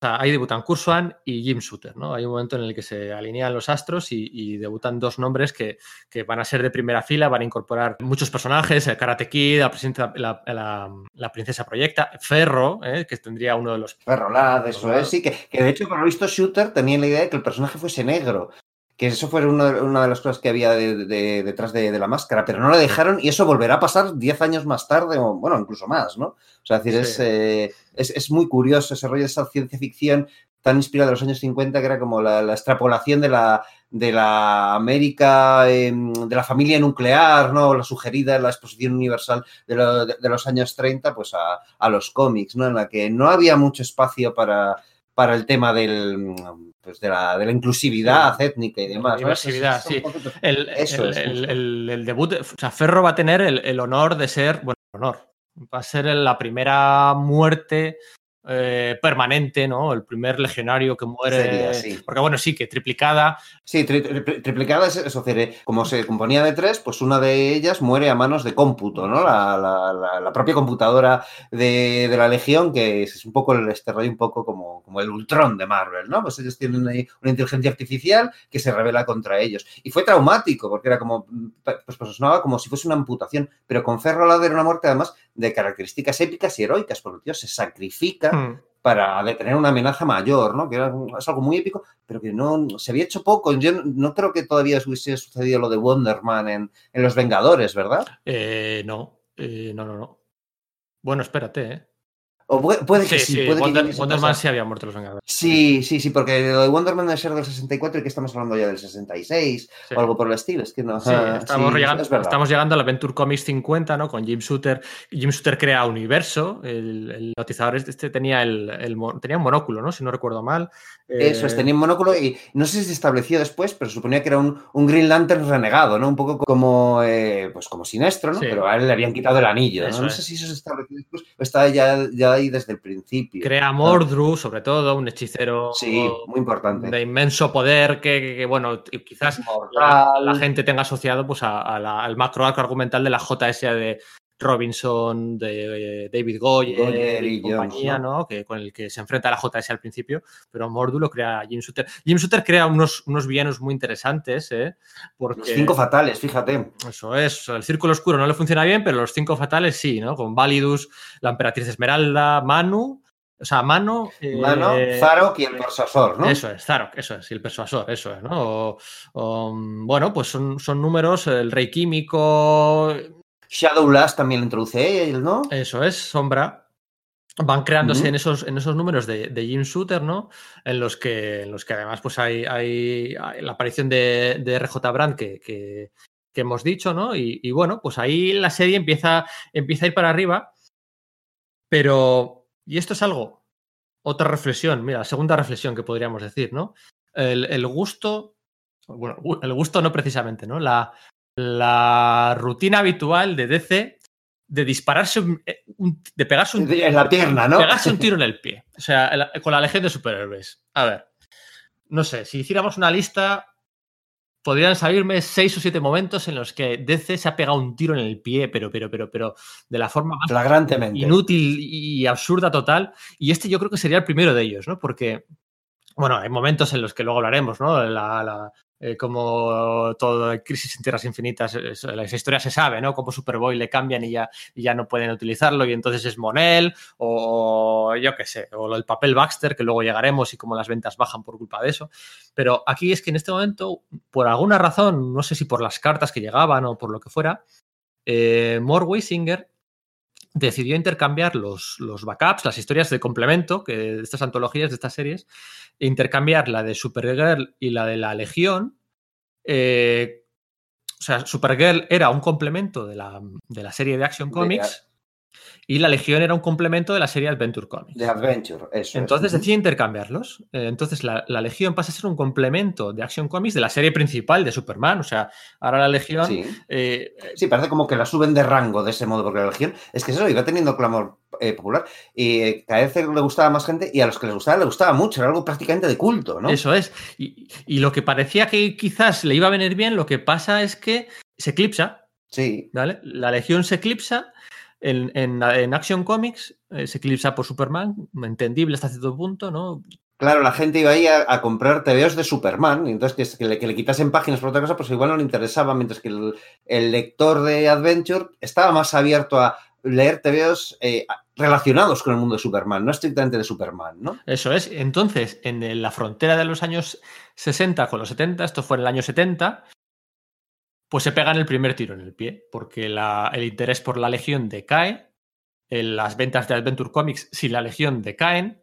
Sea, ahí debutan Kurswan y Jim Shooter, ¿no? Hay un momento en el que se alinean los astros y, y debutan dos nombres que, que, van a ser de primera fila, van a incorporar muchos personajes, el Karate Kid, la, la, la, la princesa proyecta, Ferro, ¿eh? que tendría uno de los... Ferro Lad, eso es, sí, que, que, de hecho, por lo visto, Shooter tenía la idea de que el personaje fuese negro, que eso fue una, una de las cosas que había de, de, detrás de, de, la máscara, pero no la dejaron y eso volverá a pasar 10 años más tarde, o bueno, incluso más, ¿no? O sea, es decir, sí. es, eh, es, es, muy curioso ese rollo de esa ciencia ficción tan inspirada de los años 50 que era como la, la extrapolación de la, de la América, eh, de la familia nuclear, ¿no? La sugerida en la exposición universal de, lo, de, de los años 30, pues a, a, los cómics, ¿no? En la que no había mucho espacio para, para el tema del, pues de, la, de la inclusividad sí. étnica y demás. La diversidad, sí. El, Eso el, es, el, el, el, debut, o sea, Ferro va a tener el, honor de ser, bueno, honor, va a ser la primera muerte eh, permanente, ¿no? El primer legionario que muere. Sería, sí. Porque, bueno, sí, que triplicada. Sí, tri tri triplicada es eso, como se componía de tres, pues una de ellas muere a manos de cómputo, ¿no? La, la, la, la propia computadora de, de, la Legión, que es un poco el este rollo, un poco como, como el Ultron de Marvel, ¿no? Pues ellos tienen ahí una inteligencia artificial que se revela contra ellos. Y fue traumático, porque era como, pues, pues sonaba como si fuese una amputación, pero con Ferro al lado era una muerte además de características épicas y heroicas, porque el tío se sacrifica mm. para detener una amenaza mayor, ¿no? Que era, es algo muy épico, pero que no se había hecho poco. Yo no creo que todavía hubiese sucedido lo de Wonder Man en, en Los Vengadores, ¿verdad? Eh, no, eh, no, no, no. Bueno, espérate, ¿eh? O puede, puede que sí. sí puede Wonder, que Wonder Man sí había muerto los Vengadores. Sí, sí, sí, porque lo de Wonder Man debe ser del 64 y que estamos hablando ya del 66 sí. o algo por el estilo. Es que no. *laughs* Estamos, llegando, estamos llegando al Adventure Comics 50, ¿no? Con Jim Shooter. Jim Shooter crea Universo. El, el notizador este tenía, el, el, tenía un monóculo, ¿no? Si no recuerdo mal. Eso es, tenía un monóculo y no sé si se estableció después, pero suponía que era un, un Green Lantern renegado, ¿no? Un poco como, eh, pues como Sinestro, ¿no? Pero a él le habían quitado el anillo, ¿no? No sé si eso se estableció después o estaba ya, ya ahí desde el principio. Crea Mordru, sobre todo, un hechicero sí, muy importante. de inmenso poder que, que, que bueno, quizás la, la, gente tenga asociado pues, a, a la, al macro arco argumental de la JSA de, Robinson, de David Goyer, Goyer y, y compañía, Jones, ¿no? ¿no? Que, con el que se enfrenta a la JS al principio, pero Mordu lo crea Jim Shooter. Jim Shooter crea unos, unos villanos muy interesantes, ¿eh? Porque, los cinco fatales, fíjate. Eso es, el círculo oscuro no le funciona bien, pero los cinco fatales sí, ¿no? Con Validus, la Emperatriz Esmeralda, Manu, o sea, Mano. Eh, Mano, Zarok y el persuasor, ¿no? Eso es, Zarok, eso es, y el persuasor, eso es, ¿no? O, o, bueno, pues son, son números, el rey químico, Shadow Last también lo introduce él, ¿no? Eso es, Sombra. Van creándose uh -huh. en, esos, en esos números de, de Jim Shooter, ¿no? En los que, en los que además pues hay, hay, hay la aparición de, de RJ Brand que, que, que, hemos dicho, ¿no? Y, y, bueno, pues ahí la serie empieza, empieza a ir para arriba. Pero, y esto es algo, otra reflexión, mira, segunda reflexión que podríamos decir, ¿no? El, el gusto, bueno, el gusto no precisamente, ¿no? La, la rutina habitual de DC de dispararse, un, eh, de pegarse un en la pierna, ¿no? Pegarse un tiro en el pie. *laughs* O sea, con la legión de superhéroes. A ver, no sé, si hiciéramos una lista, podrían salirme seis o siete momentos en los que DC se ha pegado un tiro en el pie, pero, pero, pero, pero, de la forma más flagrantemente inútil y absurda total. Y este yo creo que sería el primero de ellos, ¿no? Porque bueno, hay momentos en los que luego hablaremos, ¿no? La, la, eh, como todo Crisis en Tierras Infinitas, es, la historia se sabe, ¿no? Como Superboy le cambian y ya, ya no pueden utilizarlo y entonces es Monel o, yo qué sé, o el papel Baxter que luego llegaremos y como las ventas bajan por culpa de eso. Pero aquí es que en este momento, por alguna razón, no sé si por las cartas que llegaban o por lo que fuera, eh, Weisinger decidió intercambiar los, los, backups, las historias de complemento que, de estas antologías, de estas series, e intercambiar la de Supergirl y la de la Legión. Eh, o sea, Supergirl era un complemento de la, de la serie de Action Comics y la Legión era un complemento de la serie Adventure Comics. De Adventure, eso. Entonces es. decide intercambiarlos. Eh, entonces la, la, Legión pasa a ser un complemento de Action Comics de la serie principal de Superman. O sea, ahora la Legión. Sí, eh, sí parece como que la suben de rango de ese modo, porque la Legión es que eso iba teniendo clamor eh, popular y cada vez le gustaba más gente y a los que les gustaba le gustaba mucho, era algo prácticamente de culto, ¿no? Eso es. Y, y lo que parecía que quizás le iba a venir bien, lo que pasa es que se eclipsa. Sí. ¿vale? La Legión se eclipsa en, en, en Action Comics eh, se eclipsa por Superman, entendible hasta cierto punto, ¿no? Claro, la gente iba ahí a, a comprar TVOs de Superman, y entonces que, que, le, que, le, quitasen páginas por otra cosa, pues igual no le interesaba, mientras que el, el lector de Adventure estaba más abierto a leer TVOs eh, relacionados con el mundo de Superman, no estrictamente de Superman, ¿no? Eso es. Entonces, en la frontera de los años 60 con los 70, esto fue en el año 70, pues se pegan el primer tiro en el pie, porque el interés por la Legión decae, en las ventas de Adventure Comics si la Legión decaen,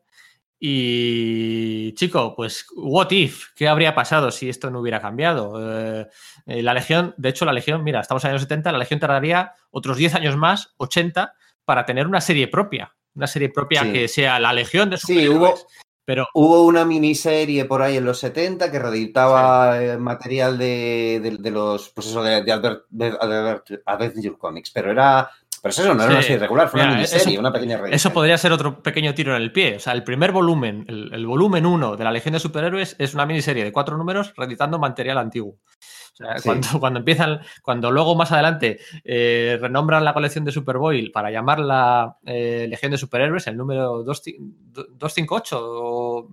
y chico, pues, what if? ¿Qué habría pasado si esto no hubiera cambiado? Eh, eh, la Legión, de hecho, la Legión, mira, estamos en los años 70, la Legión tardaría otros 10 años más, 80, para tener una serie propia. Una serie propia que sea la Legión de Sí, hubo, pero... hubo una miniserie por ahí en los 70 que reeditaba eh, material de, los, pues eso, de, de, Adventure Comics, pero era pero eso no era una serie regular, fue una miniserie, una pequeña. Eso podría ser otro pequeño tiro en el pie. O sea, el primer volumen, el, volumen 1 de la Legión de Superhéroes es una miniserie de cuatro números reeditando material antiguo. O sea, cuando, empiezan, cuando luego más adelante eh, renombran la colección de Superboy para llamarla eh, Legión de Superhéroes, el número 258 o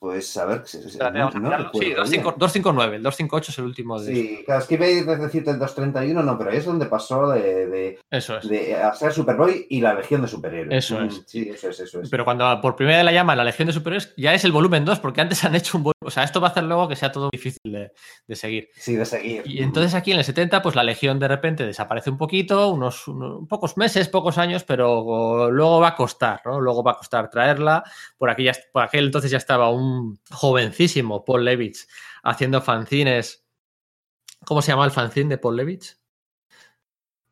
pues a ver. sí, 259. El 258 es el último de. Sí, claro, es que iba a decirte el 231, no, pero ahí es donde pasó de, de, eso es. de ser Superboy y la Legión de Superhéroes. Eso es. Sí, eso es, eso es. Pero cuando por primera vez la llaman la Legión de Superhéroes, ya es el volumen 2, porque antes han hecho un volumen. O sea, esto va a hacer luego que sea todo difícil de, de, seguir. Sí, de seguir. Y entonces aquí en el 70, pues la Legión de repente desaparece un poquito, unos, unos pocos meses, pocos años, pero luego va a costar, ¿no? Luego va a costar traerla. Por, aquí ya, por aquel entonces ya estaba un joven Paul Levitz, haciendo fanzines. ¿Cómo se llama el fanzine de Paul Levitz?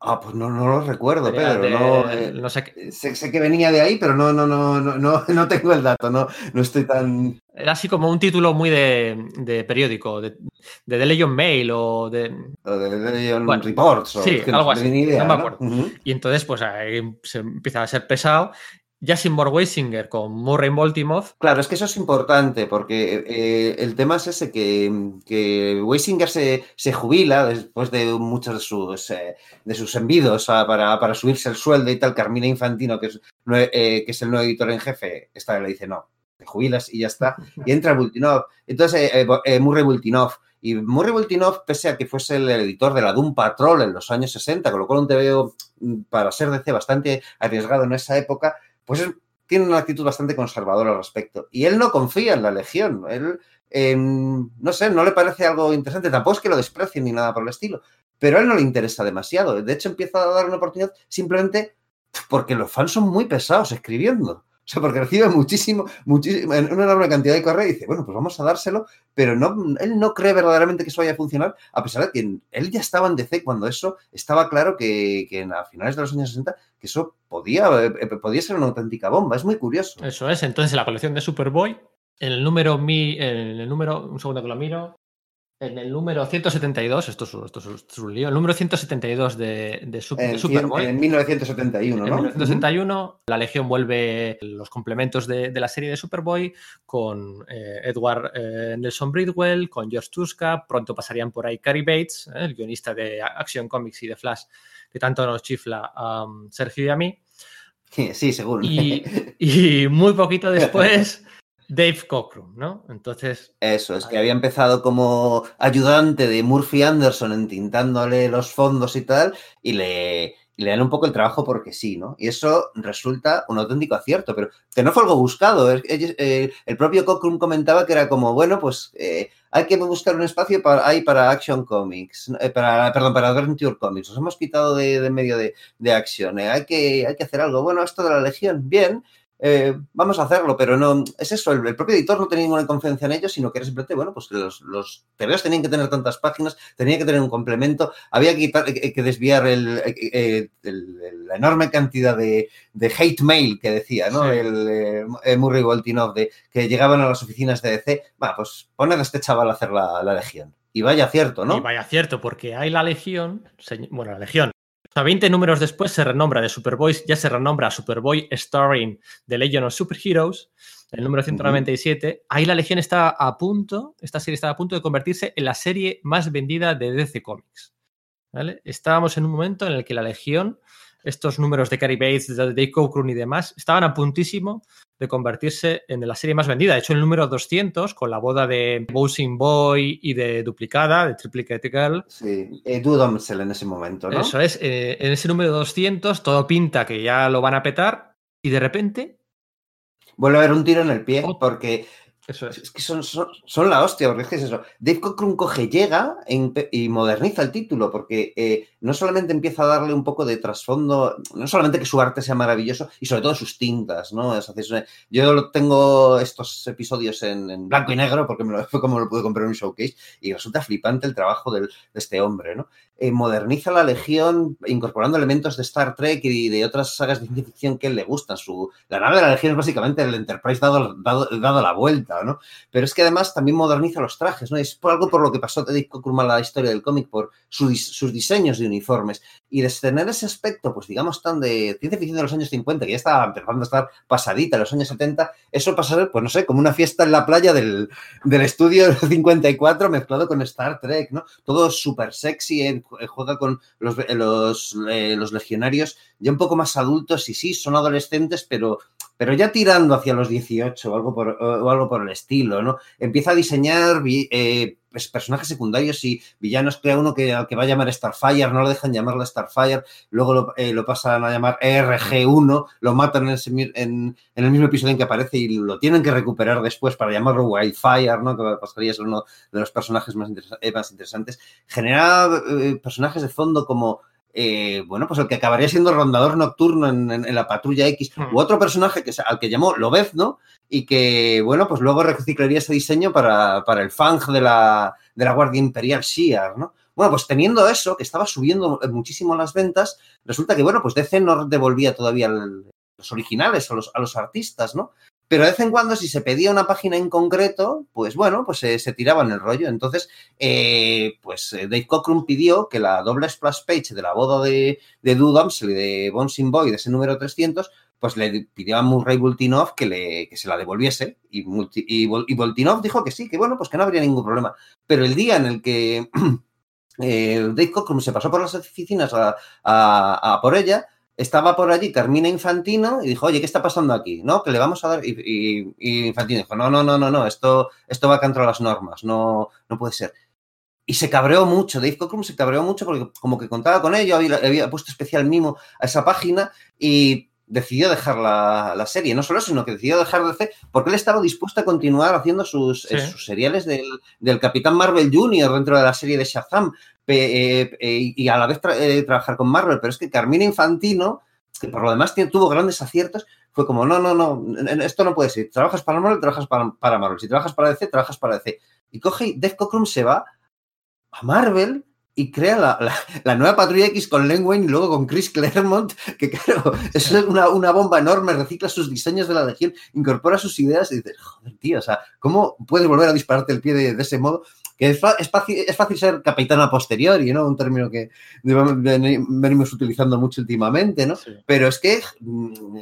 Ah, pues no, no lo recuerdo, Pedro. Eh, no, sé, sé, que venía de ahí, pero no, no, no, no, *laughs* no tengo el dato, no, no estoy tan. Era así como un título muy de, periódico, de, de The Legion Mail o de. O de The Legion Reports. O sí, algo así. no me acuerdo. Y entonces, pues ahí se empieza a ser pesado Jason Weisinger con Murray Baltimore. Claro, es que eso es importante porque eh, el tema es ese que, que Weisinger se, se, jubila después de muchos de sus, eh, de sus envidos para, para, subirse el sueldo y tal. Carmina Infantino, que es, eh, que es el nuevo editor en jefe, esta le dice no, te jubilas y ya está. *laughs* Y entra Bultinov. Entonces, Murray Bultinov. Y Murray Bultinov, pese a que fuese el editor de la Doom Patrol en los años 60, con lo cual un veo mm, para ser DC bastante arriesgado en esa época, pues tiene una actitud bastante conservadora al respecto. Y él no confía en la Legión. Él, em, no sé, no le parece algo interesante. Tampoco es que lo desprecie ni nada por el estilo. Pero a él no le interesa demasiado. De hecho, empieza a dar una oportunidad simplemente porque los fans son muy pesados escribiendo. O sea, porque recibe muchísimo, muchísimo, una enorme cantidad de correo y dice, bueno, pues vamos a dárselo, pero no, él no cree verdaderamente que eso vaya a funcionar, a pesar de que él ya estaba en DC cuando eso estaba claro que, a finales de los años 60 que eso podía, eh, podía ser una auténtica bomba. Es muy curioso. Eso es. Entonces, la colección de Superboy, el número mi, en el número, un segundo que lo miro, en el número 172, esto es, esto es, un lío, el número 172 de, de, Superboy. En 1971, ¿no? En 1971, la Legión vuelve los complementos de, la serie de Superboy con eh, Edward eh, Nelson Bridwell, con George Tuska, pronto pasarían por ahí Cary Bates, eh, el guionista de Action Comics y de Flash, que tanto nos chifla a um, Sergio y a mí. *laughs* Sí, seguro. *laughs* y muy poquito después... *laughs* Dave Cockrum, ¿no? Entonces. Eso, es que había empezado como ayudante de Murphy Anderson entintándole los fondos y tal, y le, le dan un poco el trabajo porque sí, ¿no? Y eso resulta un auténtico acierto, pero que no fue algo buscado. Eh, el propio Cockrum comentaba que era como, bueno, pues eh, hay que buscar un espacio para, ahí para Action Comics, eh, para, perdón, para Adventure Comics. Nos hemos quitado de, medio de, de acción. hay, que, hay que hacer algo. Bueno, esto de la Legión, bien. Eh, vamos a hacerlo, pero no, es eso, el, propio editor no tenía ninguna confianza en ello, sino que era simplemente, bueno, pues que los, los tenían que tener tantas páginas, tenía que tener un complemento, había que, quitar, que, desviar el, la enorme cantidad de, hate mail que decía, ¿no? El, eh, Murray Voltinov, de que llegaban a las oficinas de DC, bueno, pues poner a este chaval a hacer la, la Legión. Y vaya cierto, ¿no? Y vaya cierto, porque hay la Legión, bueno, la Legión, o sea, 20 números después se renombra de Superboy, ya se renombra Superboy Starring The Legend of Superheroes, el número 197. Ahí la Legión está a punto, esta serie está a punto de convertirse en la serie más vendida de DC Comics. ¿vale? Estábamos en un momento en el que la Legión, estos números de Cary Bates, de Dave Cockrum y demás, estaban a puntísimo de convertirse en la serie más vendida. De hecho, el número 200, con la boda de Bowsing Boy y de Duplicada, de Triplicate Girl. Sí, Edu en ese momento, ¿no? Eso es. Eh, en ese número 200 todo pinta que ya lo van a petar. y de repente... Vuelve a haber un tiro en el pie, porque eso es. que son, son, la hostia, porque es que es eso. Dave Cockrum coge, llega y moderniza el título, porque eh, no solamente empieza a darle un poco de trasfondo, no solamente que su arte sea maravilloso, y sobre todo sus tintas, ¿no? Es, yo tengo estos episodios en, blanco y negro, porque me lo, *laughs* fue como lo pude comprar en un showcase, y resulta flipante el trabajo de este hombre, ¿no? Eh, moderniza la Legión incorporando elementos de Star Trek y de otras sagas de ciencia ficción que le gustan. Su, la nave de la Legión es básicamente el Enterprise dado, dado, dado la vuelta, ¿no? Pero es que además también moderniza los trajes, ¿no? Es por algo por lo que pasó Teddy Cockrum a la historia del cómic, por sus diseños de uniformes. Y de tener ese aspecto, pues digamos, tan de ciencia ficción de los años 50, que ya estaba empezando a estar pasadita en los años 70, eso pasa a ser, pues no sé, como una fiesta en la playa del, del estudio *laughs* 54 mezclado con Star Trek, ¿no? Todo súper sexy, eh, juega con los, los, eh, los legionarios ya un poco más adultos y sí, son adolescentes, pero pero ya tirando hacia los 18 o algo por, o algo por el estilo, ¿no? Empieza a diseñar eh, pues, personajes secundarios y villanos, crea uno que, que va a llamar Starfire, no lo dejan llamarlo Starfire, luego lo, eh, pasan a llamar ERG1, lo matan en, en, el mismo episodio en que aparece y lo tienen que recuperar después para llamarlo Wildfire, ¿no? Que pasaría a ser uno de los personajes más, eh, más interesantes. Genera personajes de fondo como eh, bueno, pues el que acabaría siendo rondador nocturno en, la patrulla X, hmm. u otro personaje que, al que llamó Lobezno, y que, bueno, pues luego reciclaría ese diseño para, el Fang de la, de la Guardia Imperial Shiar, ¿no? Bueno, pues teniendo eso, que estaba subiendo muchísimo las ventas, resulta que, bueno, pues DC no devolvía todavía los originales a los, a los artistas, ¿no? Pero de vez en cuando, si se pedía una página en concreto, pues bueno, pues se, se tiraban el rollo. Entonces, eh, pues eh, Dave Cockrum pidió que la doble splash page de la boda de, de Dudams, de Bouncing Boy, de ese número 300, pues le pidió a Murray Bultinov que, que se la devolviese. Y, Bultinov dijo que sí, que bueno, pues que no habría ningún problema. Pero el día en el que *clears throat* eh, Dave Cockrum se pasó por las oficinas a, a por ella, estaba por allí Carmina Infantino y dijo, oye, ¿qué está pasando aquí? ¿No? Que le vamos a dar. Y, Infantino dijo, no, no, no, no, no, esto, esto va contra las normas, no, no puede ser. Y se cabreó mucho, Dave Cockrum se cabreó mucho porque como que contaba con ello, había, puesto especial mimo a esa página y decidió dejar la, serie. No solo eso, sino que decidió dejar de hacer, porque él estaba dispuesto a continuar haciendo sus, eh, sus seriales del, del, Capitán Marvel Jr. dentro de la serie de Shazam, eh, eh, y a la vez eh, trabajar con Marvel, pero es que Carmina Infantino, que por lo demás tuvo grandes aciertos, fue como, no, no, no, esto no puede ser. Trabajas para Marvel, trabajas para, Marvel. Si trabajas para DC, trabajas para DC. Y coge y Def Cockrum se va a Marvel y crea la, nueva Patrulla X con Len Wayne y luego con Chris Claremont, que claro, *laughs* es una, una, bomba enorme, recicla sus diseños de la Legión, incorpora sus ideas y dices, joder, tío, o sea, ¿cómo puedes volver a dispararte el pie de ese modo? que es, fácil, es fácil ser capitán a posteriori, ¿no? Un término que venimos utilizando mucho últimamente, ¿no? Pero es que, mm,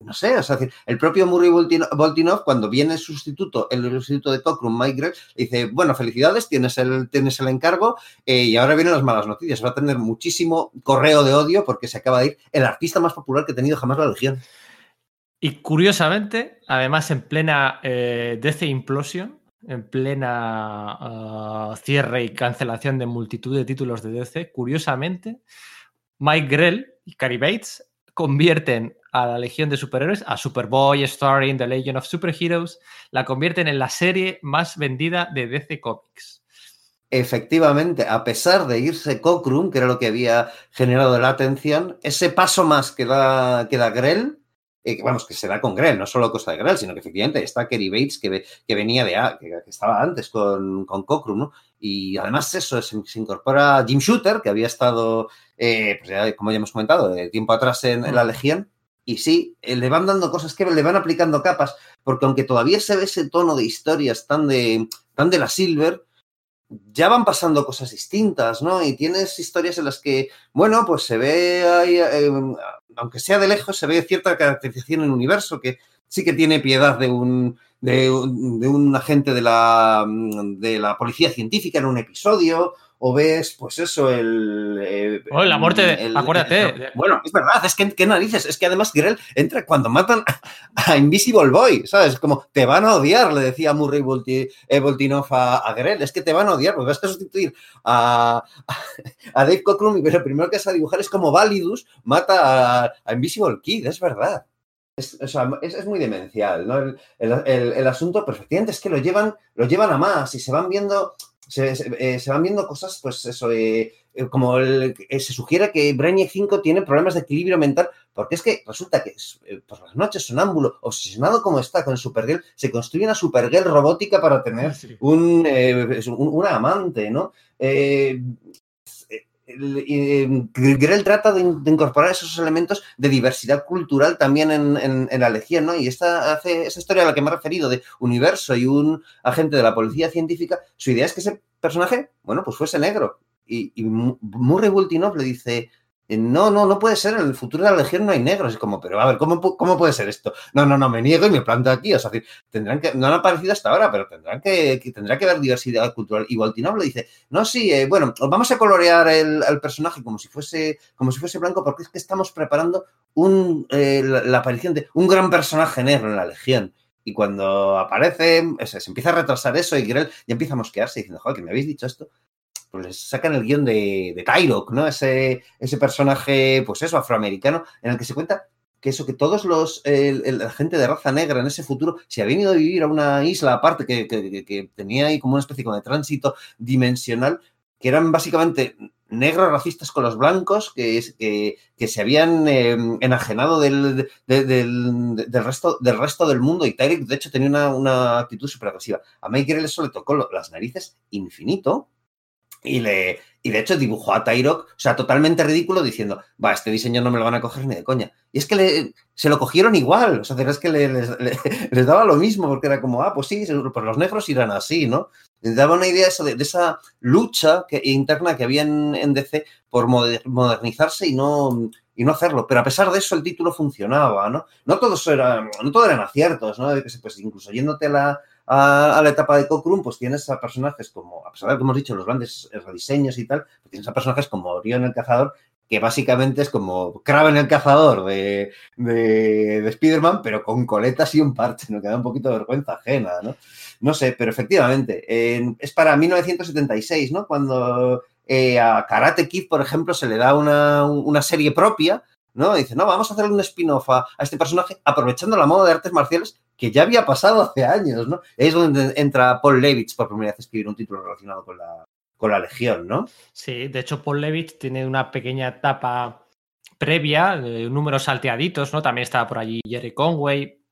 no sé, o sea, el propio Murray Voltinov, cuando viene el sustituto, el sustituto de Cockrum, Mike Grell, dice, bueno, felicidades, tienes el, tienes el encargo eh, y ahora vienen las malas noticias. Va a tener muchísimo correo de odio porque se acaba de ir el artista más popular que ha tenido jamás la Legión. Y curiosamente, además en plena eh, DC Implosion, en plena ah, cierre y cancelación de multitud de títulos de DC, curiosamente, Mike Grell y Cary Bates convierten a la Legión de Superhéroes, a Superboy starring The Legion of Superheroes, la convierten en la serie más vendida de DC Comics. Efectivamente, a pesar de irse Cockrum, que era lo que había generado la atención, ese paso más que da, que da Grell eh, vamos, que se da con Grell, no solo cosa de Grell, sino que efectivamente está Kerry Bates, que, que venía de, que, que, estaba antes con, con Cockrum, ¿no? Y además eso, se, incorpora Jim Shooter, que había estado, eh, pues ya, como ya hemos comentado, de tiempo atrás en, en, la Legión, y sí, eh, le van dando cosas que le van aplicando capas, porque aunque todavía se ve ese tono de historias tan de, tan de la Silver, ya van pasando cosas distintas, ¿no? Y tienes historias en las que, bueno, pues se ve ahí, eh, aunque sea de lejos, se ve cierta caracterización en el universo que sí que tiene piedad de un, de, un agente de la, de la policía científica en un episodio, o ves, pues eso, el. Eh, la muerte de. acuérdate. bueno, es verdad, es que qué narices. Es que además Grell entra cuando matan a Invisible Boy, ¿sabes? Como te van a odiar, le decía Murray Volti, eh, Voltinov a, a, Grell. Es que te van a odiar, porque vas a sustituir a, a, Dave Cockrum y lo primero que vas a dibujar es como Validus mata a, a Invisible Kid, es verdad. es, o sea, es, es muy demencial, ¿no? El, el- el- el asunto, pero efectivamente es que lo llevan, lo llevan a más y se van viendo, se, se- eh, se van viendo cosas, pues eso, eh, eh, como el- eh, se sugiere que Brainiac 5 tiene problemas de equilibrio mental, porque es que resulta que por las noches sonámbulo, obsesionado como está con Supergirl, se construye una Supergirl robótica para tener Sí. un, eh, una amante, ¿no? Eh, Grell trata de, in- de incorporar esos elementos de diversidad cultural también en, la Legión, ¿no? Y esta hace esa historia a la que me he referido de universo y un agente de la policía científica, su idea es que ese personaje, bueno, pues fuese negro. Y, y Mu- Murray Bultinov le dice, eh, no, no, no puede ser, en el futuro de la Legión no hay negros. Es como, pero a ver, ¿cómo, cómo puede ser esto? No, no, no, me niego y me planto aquí. O sea, tendrán que, no han aparecido hasta ahora, pero tendrán que, que- tendrá que haber diversidad cultural. Y Bultinov le dice, no, sí, eh, bueno, vamos a colorear el, personaje como si fuese, como si fuese blanco, porque es que estamos preparando un, eh, la, la aparición de un gran personaje negro en la Legión. Y cuando aparece, o sea, se empieza a retrasar eso y Grell ya empieza a mosquearse diciendo, joder, que me habéis dicho esto. Pues les sacan el guion de, de Tyrok, ¿no? Ese, ese personaje, pues eso, afroamericano, en el que se cuenta que eso, que todos los, la gente de raza negra en ese futuro se habían ido a vivir a una isla aparte que, que- tenía ahí como una especie como de tránsito dimensional, que eran básicamente negros racistas con los blancos, que, que, se habían eh, enajenado del, de- del, del resto, del resto del mundo y Tyrek, de hecho, tenía una, una actitud súper agresiva. A Grell eso le tocó las narices infinito y, le, y de hecho dibujó a Tyrok, o sea, totalmente ridículo, diciendo, va, este diseño no me lo van a coger ni de coña. Y es que le, se lo cogieron igual, o sea, es que le- les, le- *laughs* les daba lo mismo, porque era como, ah, pues sí, pues los negros irán así, ¿no? Les daba una idea de, esa lucha interna que había en, DC por moder- modernizarse y no, y no hacerlo. Pero a pesar de eso, el título funcionaba, ¿no? No todos eran, no todo eran aciertos, ¿no? Pues incluso yéndote a la, a, la etapa de Cockrum, pues tienes a personajes como, a pesar de que hemos dicho los grandes rediseños y tal, pues tienes a personajes como Orión el Cazador, que básicamente es como Kraven el Cazador de, de, de Spider-Man, pero con coletas y un parche, ¿no? Que da un poquito de vergüenza ajena, ¿no? No sé, pero efectivamente, es para 1976, ¿no? Cuando eh, a Karate Kid, por ejemplo, se le da una, una serie propia, ¿no? Dice, no, vamos a hacer un spin-off a, a este personaje aprovechando la moda de artes marciales que ya había pasado hace años, ¿no? Es donde entra Paul Levitz por primera vez a escribir un título relacionado con la, con la Legión, ¿no? Sí, de hecho, Paul Levitt tiene una pequeña etapa previa, de números salteaditos, ¿no? También estaba por allí Jerry Conway,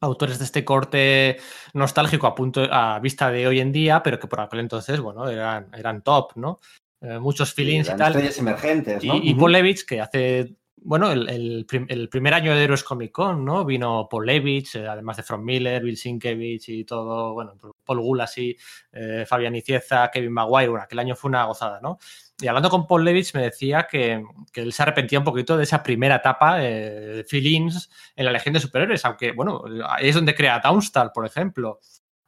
autores de este corte nostálgico a punto a vista de hoy en día, pero que por aquel entonces, bueno, eran, eran top, ¿no? Eh, muchos feelings Sí, y tal. estrellas emergentes, ¿no? Y, y. Paul Levitz, que hace, bueno, el, el prim- el primer año de Héroes Comic Con, ¿no? Vino Paul Levitz, eh, además de From Miller, Bill Sienkiewicz y todo, bueno, Paul Gulassi, eh, Fabián Icieza, Kevin Maguire, bueno, aquel año fue una gozada, ¿no? Y hablando con Paul Levitz me decía que, que él se arrepentía un poquito de esa primera etapa eh, de feelings en la Legión de Superhéroes, aunque, bueno, ahí es donde crea Downstar, por ejemplo,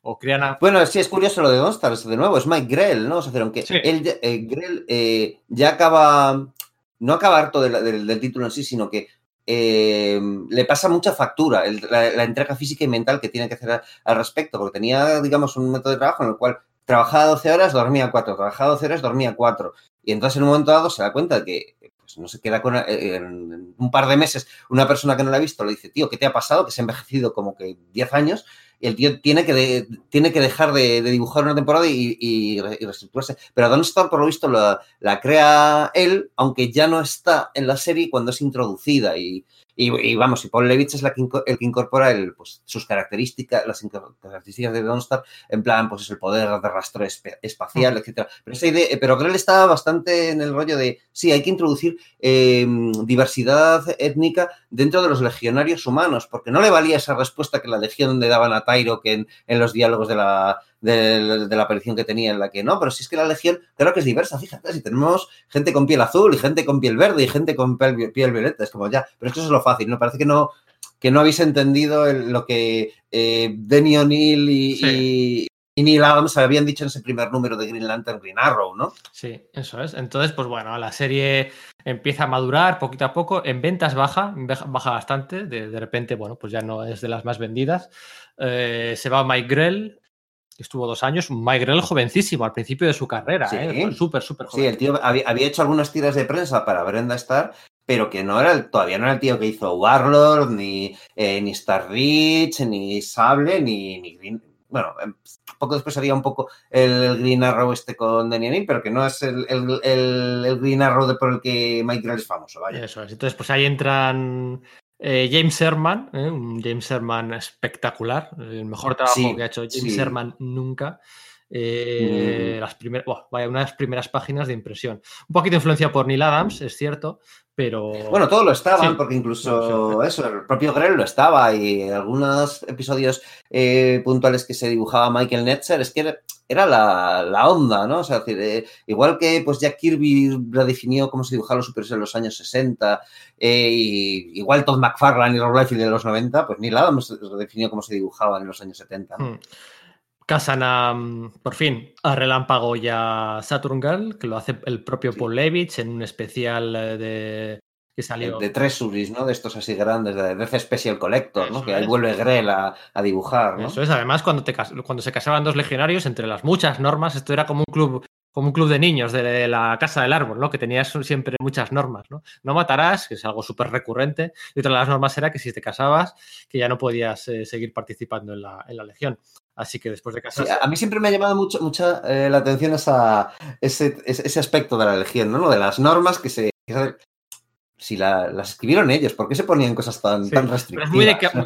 o crean a... Bueno, sí, es curioso lo de Donstars, de nuevo, es Mike Grell, ¿no? O sea, aunque Sí. él, ya- eh, Grell eh, ya acaba, no acaba harto del, título en sí, sino que eh, le pasa mucha factura la, entrega física y mental que tiene que hacer al respecto, porque tenía, digamos, un método de trabajo en el cual trabajaba 12 horas, dormía 4, trabajaba 12 horas, dormía 4. Y entonces en un momento dado se da cuenta de que pues, no se queda con eh, un par de meses una persona que no la ha visto le dice, tío, ¿qué te ha pasado? Que se ha envejecido como que 10 años y el tío tiene que, tiene que dejar de, dibujar una temporada y, y, re- y reestructurarse. Pero Dawnstar, por lo visto, la, la crea él, aunque ya no está en la serie cuando es introducida. Y, y, y vamos, y Paul Levitz es la que el que incorpora el, pues, sus características, las características de Dawnstar, en plan, pues es el poder de rastreo espe- espacial, etcétera. Pero esa idea, pero Grell está bastante en el rollo de, sí, hay que introducir eh, diversidad étnica dentro de los legionarios humanos, porque no le valía esa respuesta que la legión le daban a Tyro que en, en los diálogos de la, de, de la aparición que tenía, en la que no, pero si es que la legión, claro que es diversa, fíjate, si tenemos gente con piel azul y gente con piel verde y gente con piel, piel violeta, es como ya, pero es que eso es lo fácil, ¿no? Parece que no, que no habéis entendido el- lo que eh, Denny O'Neill y, Sí. y, y Neil Adams habían dicho en ese primer número de Green Lantern Green Arrow, ¿no? Sí, eso es. Entonces, pues bueno, la serie empieza a madurar poquito a poco. En ventas baja, baja bastante. De, de repente, bueno, pues ya no es de las más vendidas. Eh, se va Mike Grell, que estuvo dos años. Mike Grell jovencísimo al principio de su carrera, Sí. ¿eh? Súper, súper Sí, joven. el tío había, había hecho algunas tiras de prensa para Brenda Starr pero que no era el, todavía no era el tío que hizo Warlord, ni, eh, ni Star Reach, ni Sable, ni, ni Green. Bueno, em, poco después había un poco el, Green Arrow este con Daniel pero que no es el, el, el, Green Arrow de por el que Mike Grell es famoso, vaya. Eso es. Entonces, pues ahí entran eh, James Sherman, ¿eh? un James Sherman espectacular, el mejor trabajo que ha hecho James Sherman nunca. Eh, las primeras, vaya, unas primeras páginas de impresión. Un poquito influencia por Neil Adams, es cierto, pero. Bueno, todos lo estaban, porque incluso eso, el propio Grell lo estaba, y algunos episodios eh, puntuales que se dibujaba Michael Netzer, es que era, la, onda, ¿no? O sea, eh, igual que pues Jack Kirby redefinió cómo se dibujaban los superhéroes en los años 60, y igual Todd McFarlane y Rob Liefeld de los 90, pues Neil Adams redefinió cómo se dibujaban en los años 70. ¿no? Casan a, por fin, a Relámpago y a Saturn Girl, que lo hace el propio Paul Levitch en un especial eh, de que salió. De, tres subis, ¿no? De estos así grandes, de DC Special Collector, ¿no? Que ahí vuelve Grell a, dibujar, ¿no? Eso es, además, cuando, te, cuando se casaban dos legionarios, entre las muchas normas, esto era como un club como un club de niños de la casa del árbol, ¿no? Que tenías siempre muchas normas, ¿no? No matarás, que es algo súper recurrente, y otra de las normas era que si te casabas, que ya no podías eh, seguir participando en la, en la legión. Así que después de casarse... a mí siempre me ha llamado mucho, mucha eh, la atención esa, ese, ese, aspecto de la legión, ¿no? De las normas que se... si las escribieron ellos, ¿por qué se ponían cosas tan, tan restrictivas? Es muy, de, *laughs* casa,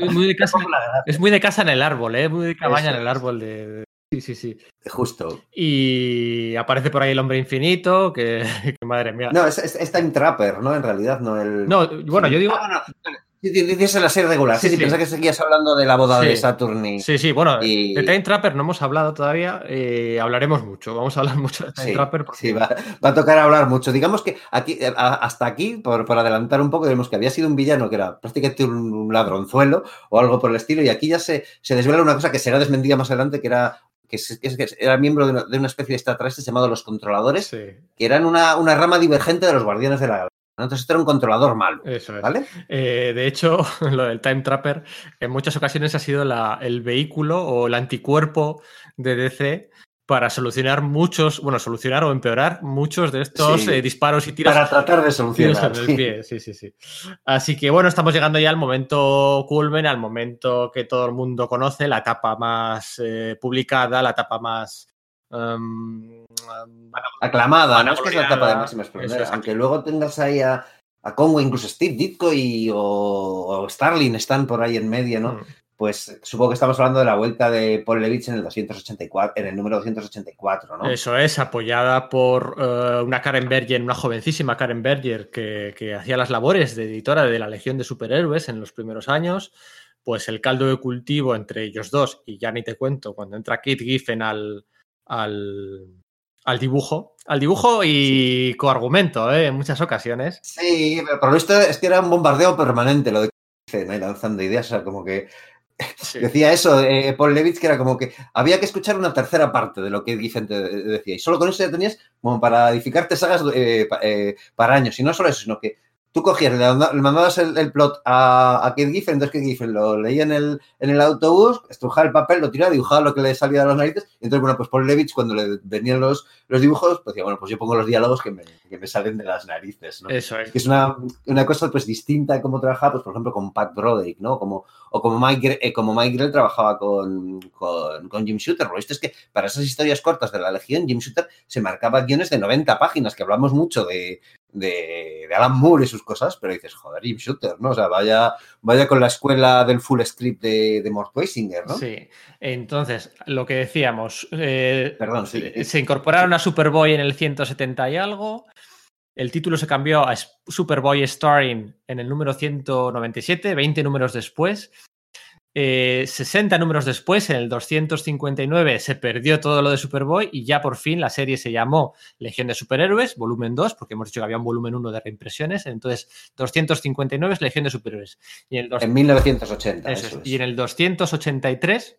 es muy de casa en el árbol, ¿eh? Muy de cabaña en el árbol de, Sí, sí, sí. Justo. Y aparece por ahí el hombre infinito, que, *laughs* madre mía. No, es, es, Time Trapper, ¿no? En realidad, no el. No, bueno, yo digo. Ah, Dices en la serie regular. Sí, sí, pensé que seguías hablando de la boda de Saturn. Sí, sí, bueno, de Time Trapper no hemos hablado todavía. Eh, hablaremos mucho. Vamos a hablar *laughs* mucho de Time Trapper. Sí, va, a tocar hablar mucho. Digamos que aquí, eh, hasta aquí, por, adelantar un poco, vemos que había sido un villano que era prácticamente un ladronzuelo o algo por el estilo. Y aquí ya se, se desvela una cosa que será desmentida más adelante, que era que, era miembro de una, especie de extraterrestre llamado los controladores, que eran una, una, rama divergente de los guardianes de la entonces esto era un controlador malo. Eso es. ¿Vale? Eh, de hecho, *laughs* lo del Time Trapper en muchas ocasiones ha sido el vehículo o el anticuerpo de DC para solucionar muchos, bueno, solucionar o empeorar muchos de estos eh, disparos y tiros. Para tratar de solucionar. Sí. sí, sí, Así que bueno, estamos llegando ya al momento culmen, al momento que todo el mundo conoce, la etapa más eh, publicada, la etapa más em, aclamada, ¿no? Es que es la etapa de máxima esplendor. Aunque luego tengas ahí a, a Congo, incluso Steve Ditko y, o, Starling están por ahí en medio, ¿no? Mm. Pues supongo que estamos hablando de la vuelta de Paul Levitz en el 284, en el número 284, ¿no? Eso es, apoyada por eh, una Karen Berger, una jovencísima Karen Berger que, que hacía las labores de editora de la Legión de Superhéroes en los primeros años pues el caldo de cultivo entre ellos dos, y ya ni te cuento, cuando entra Kate Giffen al, al, al dibujo, al dibujo y coargumento, ¿eh? en muchas ocasiones. Sí, pero por lo visto es que era un bombardeo permanente lo de Giffen, lanzando ideas, o sea, como que *laughs* Decía eso, eh, Paul Levitz, que era como que había que escuchar una tercera parte de lo que Giffen decía. Y solo con eso ya tenías como para edificarte sagas eh, eh, para años. Y no solo eso, sino que tú cogías, le, mandabas el, plot a, a Kate Giffen, entonces Kate Giffen lo leía en el, en el autobús, estrujaba el papel, lo tiraba, dibujaba lo que le salía de las narices, y entonces, bueno, pues Paul Levitz, cuando le venían los, los dibujos, pues decía, bueno, pues yo pongo los diálogos que me, que me salen de las narices, ¿no? Eso es. Que es una, una cosa, pues, distinta a cómo trabajaba, pues, por ejemplo, con Pat Broderick, ¿no? Como, o como Mike, eh, como Mike Grell trabajaba con, con, con Jim Shooter. Lo visto es que para esas historias cortas de la Legión, Jim Shooter se marcaba guiones de 90 páginas, que hablamos mucho de, de, Alan Moore y sus cosas, pero dices, joder, Jim Shooter, ¿no? O sea, vaya, vaya con la escuela del full script de, de Mort Weisinger, ¿no? Sí, entonces, lo que decíamos, eh, Perdón, sí. se incorporaron a Superboy en el 170 y algo, el título se cambió a Superboy Starring en el número 197, 20 números después, 60 eh, números después, en el 259, se perdió todo lo de Superboy y ya por fin la serie se llamó Legión de Superhéroes, volumen 2, porque hemos dicho que había un volumen 1 de reimpresiones. Entonces, 259 es Legión de Superhéroes. Y en, en 1980. Y en el 283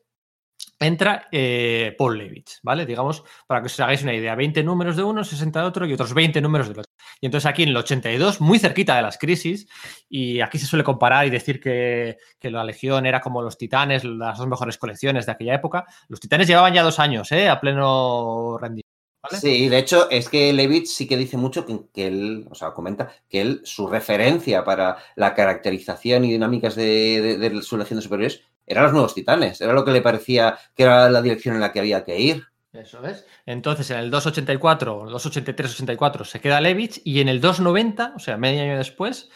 entra eh, Paul Levitz, ¿vale? Digamos, para que os hagáis una idea, 20 números de uno, 60 de otro y otros 20 números del otro. Y entonces aquí en el 82, muy cerquita de las crisis, y aquí se suele comparar y decir que, la Legión era como los Titanes, las dos mejores colecciones de aquella época. Los Titanes llevaban ya dos años, ¿eh? A pleno rendimiento. Sí, de hecho, es que Levitz sí que dice mucho que, él, o sea, comenta que él, su referencia para la caracterización y dinámicas de, su Legión de Superiores eran los nuevos titanes. Era lo que le parecía que era la dirección en la que había que ir. Eso es. Entonces, en el 284, 283-84 se queda Levitz y en el 290, o sea, medio año después,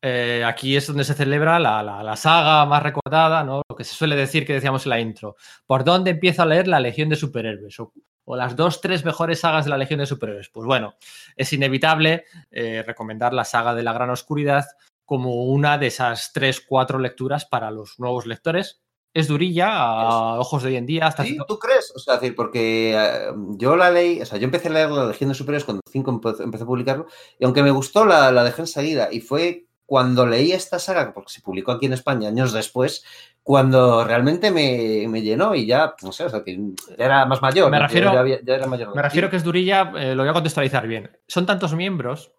eh, aquí es donde se celebra la, saga más recordada, ¿no? Lo que se suele decir que decíamos en la intro. ¿Por dónde empiezo a leer la Legión de Superhéroes? O, las dos, tres mejores sagas de la Legión de Superhéroes. Pues bueno, es inevitable eh, recomendar la saga de la Gran Oscuridad como una de esas tres, cuatro lecturas para los nuevos lectores. Es durilla a ojos de hoy en día. Hasta ¿Sí? ¿Tú crees? O sea, decir, porque eh, yo la leí, o sea, yo empecé a leer la Legión de Superhéroes cuando 5 empecé a publicarlo, y aunque me gustó, la, la dejé enseguida, y fue cuando leí esta saga, porque se publicó aquí en España años después, cuando realmente me, llenó y ya, no sé, o sea, que ya era más mayor. Me refiero, ya, era mayor. Me refiero que es durilla, eh, lo voy a contextualizar bien. Son tantos miembros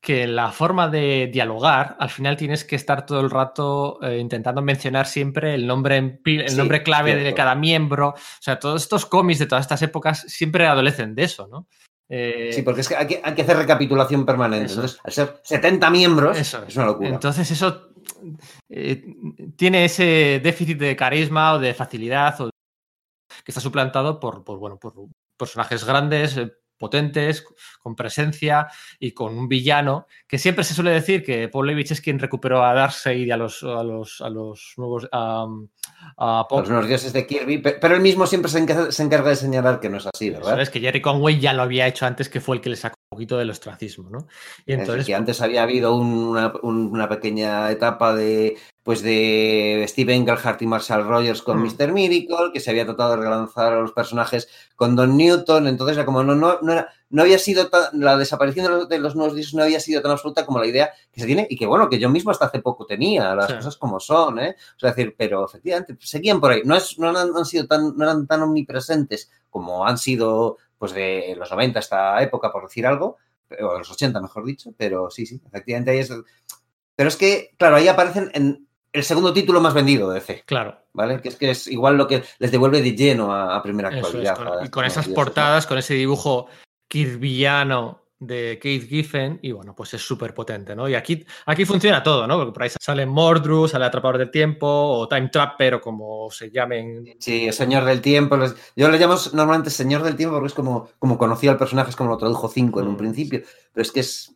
que la forma de dialogar, al final tienes que estar todo el rato eh, intentando mencionar siempre el nombre, el nombre clave de cada miembro. O sea, todos estos cómics de todas estas épocas siempre adolecen de eso, ¿no? Eh, sí, porque es que hay, que hacer recapitulación permanente. Entonces, al ser 70 miembros, es una locura. Entonces, eso eh, tiene ese déficit de carisma o de facilidad o que está suplantado por, por, bueno, por personajes grandes, eh, potentes, con presencia y con un villano, que siempre se suele decir que Paul Levitch es quien recuperó a Darkseid y a los, a los, a los nuevos... a los nuevos dioses de Kirby, pero él mismo siempre se encarga, de señalar que no es así, ¿verdad? Es que Jerry Conway ya lo había hecho antes, que fue el que le sacó un poquito del ostracismo, ¿no? Y entonces... que antes había habido una, una pequeña etapa de pues de Steve Englehart y Marshall Rogers con Mr. Mm. Miracle, que se había tratado de relanzar a los personajes con Don Newton, entonces como no, no, no, era, no había sido la desaparición de los, nuevos discos no había sido tan absoluta como la idea que se tiene y que bueno, que yo mismo hasta hace poco tenía, las cosas como son, ¿eh? O sea, decir, pero efectivamente seguían por ahí, no, es, no han, sido tan, no eran tan omnipresentes como han sido pues de los 90 a esta época, por decir algo, o de los 80 mejor dicho, pero sí, sí, efectivamente ahí es... Pero es que, claro, ahí aparecen en, el segundo título más vendido de DC. Claro. ¿Vale? Que es que es igual lo que les devuelve de lleno a, primera actualidad. y con esas portadas, con ese dibujo kirviano de Keith Giffen y bueno, pues es súper potente, ¿no? Y aquí, aquí funciona todo, ¿no? Porque por ahí sale Mordru, sale Atrapador del Tiempo o Time Trapper o como se llamen. Sí, Señor del Tiempo. Yo le llamo normalmente Señor del Tiempo porque es como, como conocía al personaje, es como lo tradujo 5 en un mm. principio, pero es que es...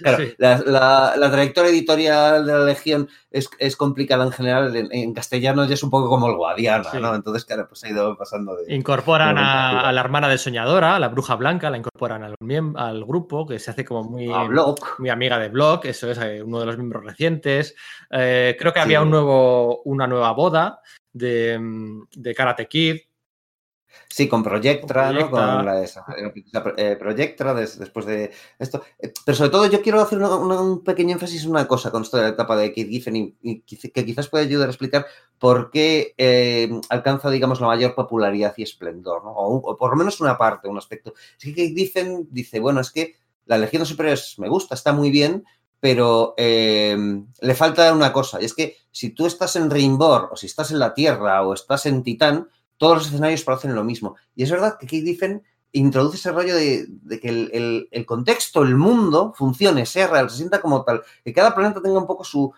claro, la, trayectoria editorial de la Legión es, complicada en general, en, castellano ya es un poco como el Guadiana, ¿no? Entonces, claro, pues ha ido pasando de... Incorporan a, a, la hermana de Soñadora, a la Bruja Blanca, la incorporan al, grupo, que se hace como muy, muy amiga de Block, eso es eh, uno de los miembros recientes. Eh, creo que había un nuevo, una nueva boda de, de Karate Kid, Sí, con Projectra, ¿no? Con la, eh, Projectra después de esto. Eh, pero sobre todo yo quiero hacer un pequeño énfasis en una cosa con esto de la etapa de Keith Giffen y, que quizás puede ayudar a explicar por qué eh, alcanza, digamos, la mayor popularidad y esplendor, ¿no? O, por lo menos una parte, un aspecto. Es que Keith Giffen dice, bueno, es que la Legión de Superiores me gusta, está muy bien, pero le falta una cosa, y es que si tú estás en Rainbow, o si estás en la Tierra, o estás en Titán, todos los escenarios parecen lo mismo. Y es verdad que Keith Giffen introduce ese rollo de, que el, contexto, el mundo funcione, sea real, se sienta como tal, que cada planeta tenga un poco su,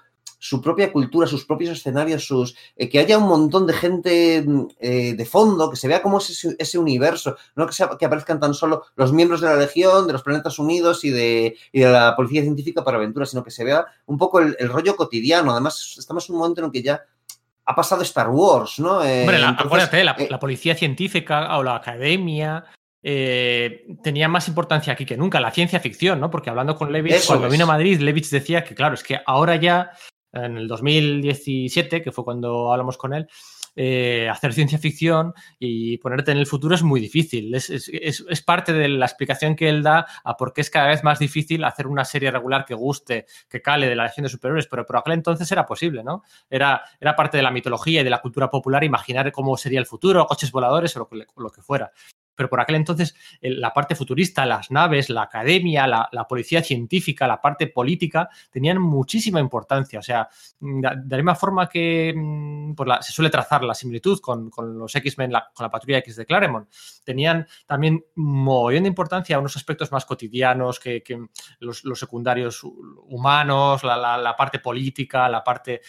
propia cultura, sus propios escenarios, sus, eh, que haya un montón de gente eh, de fondo, que se vea como ese, ese universo, no que, sea, que aparezcan tan solo los miembros de la Legión, de los Planetas Unidos y de, y de la Policía Científica para aventuras, sino que se vea un poco el, el rollo cotidiano. Además, estamos en un momento en el que ya ha pasado Star Wars, ¿no? Eh, Hombre, acuérdate, la, eh, la, policía científica o la academia eh, tenía más importancia aquí que nunca, la ciencia ficción, ¿no? Porque hablando con Levitz, cuando vino a Madrid, Levitz decía que, claro, es que ahora ya, en el 2017, que fue cuando hablamos con él, eh, hacer ciencia ficción y ponerte en el futuro es muy difícil. Es, parte de la explicación que él da a por qué es cada vez más difícil hacer una serie regular que guste, que cale de la Legión de Superiores, pero por aquel entonces era posible, ¿no? Era parte de la mitología y de la cultura popular imaginar cómo sería el futuro, coches voladores o lo que, fuera. Pero por aquel entonces la parte futurista, las naves, la academia, la, policía científica, la parte política, tenían muchísima importancia. O sea, de, la misma forma que mm, pues se suele trazar la similitud con, los X-Men, con la patrulla X de Claremont, tenían también muy de importancia unos aspectos más cotidianos que, los, secundarios humanos, la parte política, la parte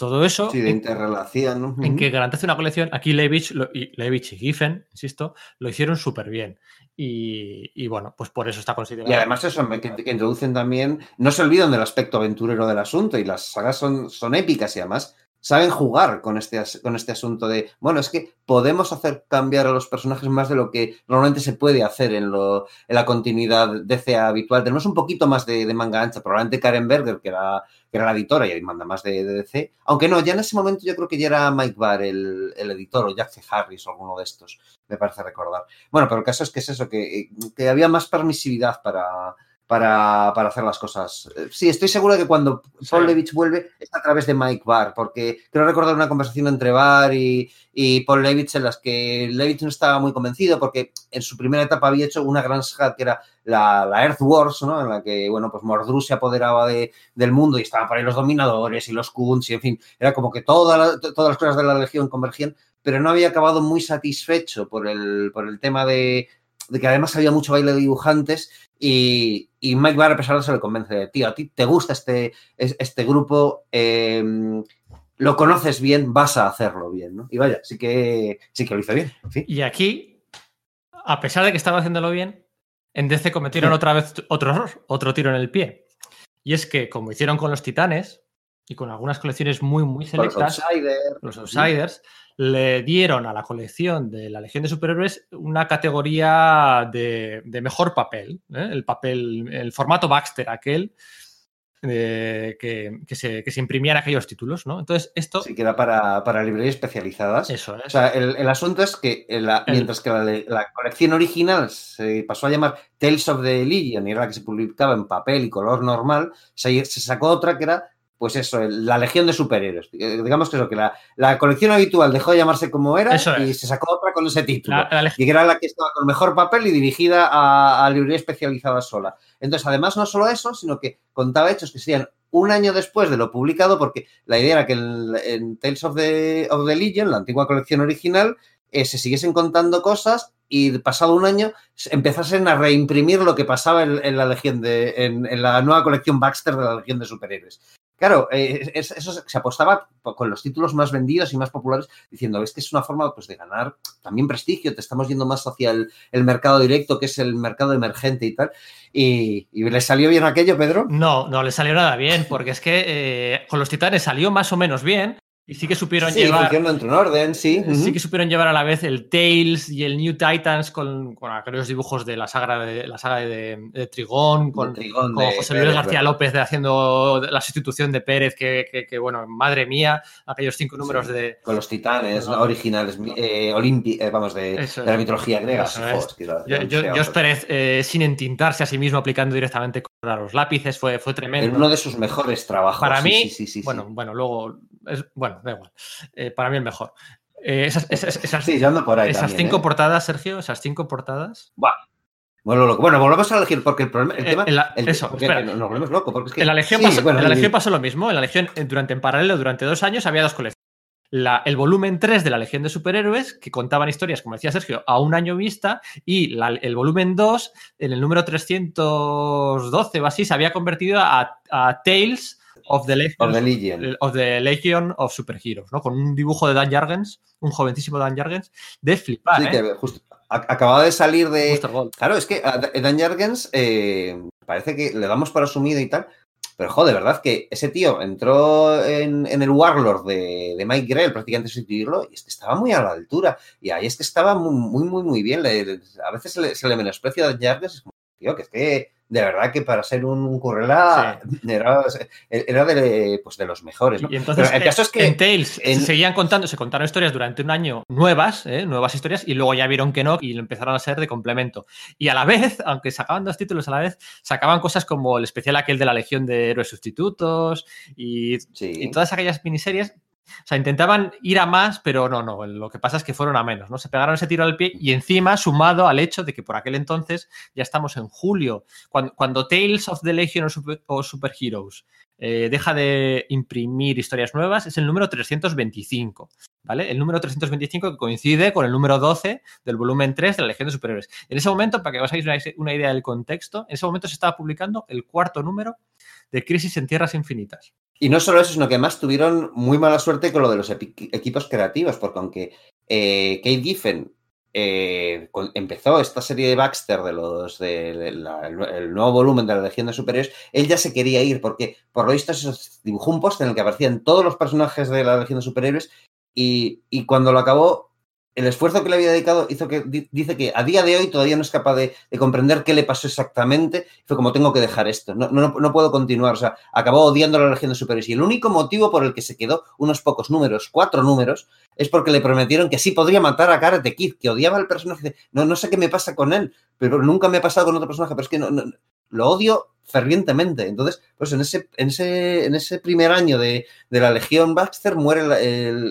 todo eso. Sí, de interrelación. En que garantiza una colección. Aquí Levich, y, Levich y Giffen, insisto, lo hicieron súper bien. Y, bueno, pues por eso está considerado. Y además eso, que, introducen también, no se olvidan del aspecto aventurero del asunto y las sagas son, son épicas y además saben jugar con este, con este asunto de, bueno, es que podemos hacer cambiar a los personajes más de lo que normalmente se puede hacer en, la continuidad DC habitual. Tenemos un poquito más de, manga ancha, probablemente Karen Berger, que era, que era la editora y manda más de, DC, aunque no, ya en ese momento yo creo que ya era Mike Barr el, editor, o Jack C. Harris o alguno de estos, me parece recordar. Bueno, pero el caso es que es eso, que había más permisividad para para, para, hacer las cosas. Eh, sí, estoy seguro de que cuando Paul Levitch vuelve es a través de Mike Barr, porque creo recordar una conversación entre Barr y, y Paul Levitch en las que Levitch no estaba muy convencido porque en su primera etapa había hecho una gran saga que era la, Earth Wars, ¿no? En la que, bueno, pues Mordru se apoderaba de, del mundo y estaban por ahí los dominadores y los Kunts y, en fin, era como que todas las cosas de la Legión convergían, pero no había acabado muy satisfecho por el, por el tema de, de que además había mucho baile de dibujantes y, Mike Barr, a pesar de eso, le convence de, tío, a ti te gusta este, este grupo, em, lo conoces bien, vas a hacerlo bien, ¿no? Y vaya, sí que, sí que lo hizo bien. Y aquí, a pesar de que estaba haciéndolo bien, en DC cometieron otra vez otro error, otro tiro en el pie. Y es que, como hicieron con los Titanes y con algunas colecciones muy, muy selectas, los outsiders le dieron a la colección de la Legión de Superhéroes una categoría de, mejor papel, ¿eh? el papel, el formato Baxter aquel. Eh, que, se, que, imprimían aquellos títulos, ¿no? Entonces, esto. Sí, que era para, librerías especializadas. Eso es. O sea, el, asunto es que mientras que la, colección original se pasó a llamar Tales of the Legion y era la que se publicaba en papel y color normal, se sacó otra que era pues eso, la Legión de Superhéroes. Eh, digamos que eso, que la, colección habitual dejó de llamarse como era y se sacó otra con ese título. y que era la que estaba con mejor papel y dirigida a, librería especializada sola. Entonces, además, no solo eso, sino que contaba hechos que serían un año después de lo publicado, porque la idea era que en, Tales of the, of the, Legion, la antigua colección original, eh, se siguiesen contando cosas y pasado un año empezasen a reimprimir lo que pasaba en, la legión de, en, la nueva colección Baxter de la Legión de Superhéroes. Claro, eh, eso se apostaba con los títulos más vendidos y más populares, diciendo, es que es una forma pues, de ganar también prestigio, te estamos yendo más hacia el, mercado directo, que es el mercado emergente y tal. Y, ¿le salió bien aquello, Pedro? No, no le salió nada bien, porque es que eh, con los titanes salió más o menos bien, y sí que supieron llevar. en orden, sí. Sí que supieron llevar a la vez el Tales y el New Titans con, con aquellos dibujos de la saga de la saga de, Trigón, con, José Luis García López de haciendo la sustitución de Pérez, que, bueno, madre mía, aquellos cinco números de. Con los titanes originales, eh, eh, vamos, de, la mitología griega. Yo, Pérez, eh, sin entintarse a sí mismo, aplicando directamente con los lápices, fue, fue tremendo. En uno de sus mejores trabajos. Para mí, bueno, bueno, luego bueno, da igual. Eh, para mí el mejor. Eh, esas, cinco ¿eh? portadas, Sergio, esas cinco portadas. Bueno, volvemos a elegir porque el problema. El tema, eso, espera. Nos volvemos locos. Porque es que, en la Legión, pasó, la Legión pasó lo mismo. En la Legión, durante, en paralelo, durante dos años, había dos colecciones. el volumen 3 de la Legión de Superhéroes, que contaban historias, como decía Sergio, a un año vista, y el volumen 2, en el número 312 o así, se había convertido a, a Tales of the, Legion, of the Legion of Superheroes, ¿no? Con un dibujo de Dan Jargens, un jovencísimo Dan Jargens, de flipar. Sí, que ¿eh? justo acababa de salir de. Claro, es que Dan Jargens eh, parece que le damos por asumido y tal. Pero joder, de verdad que ese tío entró en, el Warlord de, Mike Grell, prácticamente sustituirlo, y es que estaba muy a la altura. Y ahí es que estaba muy, muy, muy, bien. a veces se le, se le menosprecia a Dan Jargens, es como, tío, que es que de verdad que para ser un currela era, de, pues de, los mejores. Y entonces, el caso es que en Tales se seguían contando, se contaron historias durante un año nuevas, ¿eh? nuevas historias, y luego ya vieron que no y empezaron a ser de complemento. Y a la vez, aunque sacaban dos títulos a la vez, sacaban cosas como el especial aquel de la Legión de Héroes Sustitutos y, y todas aquellas miniseries O sea, intentaban ir a más, pero no, no. Lo que pasa es que fueron a menos, ¿no? Se pegaron ese tiro al pie y encima sumado al hecho de que por aquel entonces ya estamos en julio, cuando, Tales of the Legion o, Super, Heroes eh, deja de imprimir historias nuevas, es el número 325, ¿vale? El número 325 que coincide con el número 12 del volumen 3 de la Legión de Superiores. En ese momento, para que os hagáis una idea del contexto, en ese momento se estaba publicando el cuarto número de Crisis en Tierras Infinitas. Y no solo eso, sino que además tuvieron muy mala suerte con lo de los equipos creativos, porque aunque eh, Kate Giffen eh, empezó esta serie de Baxter de los del nuevo volumen de la Legión de Superiores, él ya se quería ir, porque por lo visto dibujó un post en el que aparecían todos los personajes de la Legión de Superiores y, y cuando lo acabó el esfuerzo que le había dedicado hizo que dice que a día de hoy todavía no es capaz de, comprender qué le pasó exactamente. Fue como tengo que dejar esto, no, no, puedo continuar. O sea, acabó odiando la Legión de Superiores. Y el único motivo por el que se quedó unos pocos números, cuatro números, es porque le prometieron que sí podría matar a Karate Kid, que odiaba al personaje. No, no sé qué me pasa con él, pero nunca me ha pasado con otro personaje, pero es que no, lo odio fervientemente. Entonces, pues en ese, en ese, en ese primer año de, la Legión Baxter muere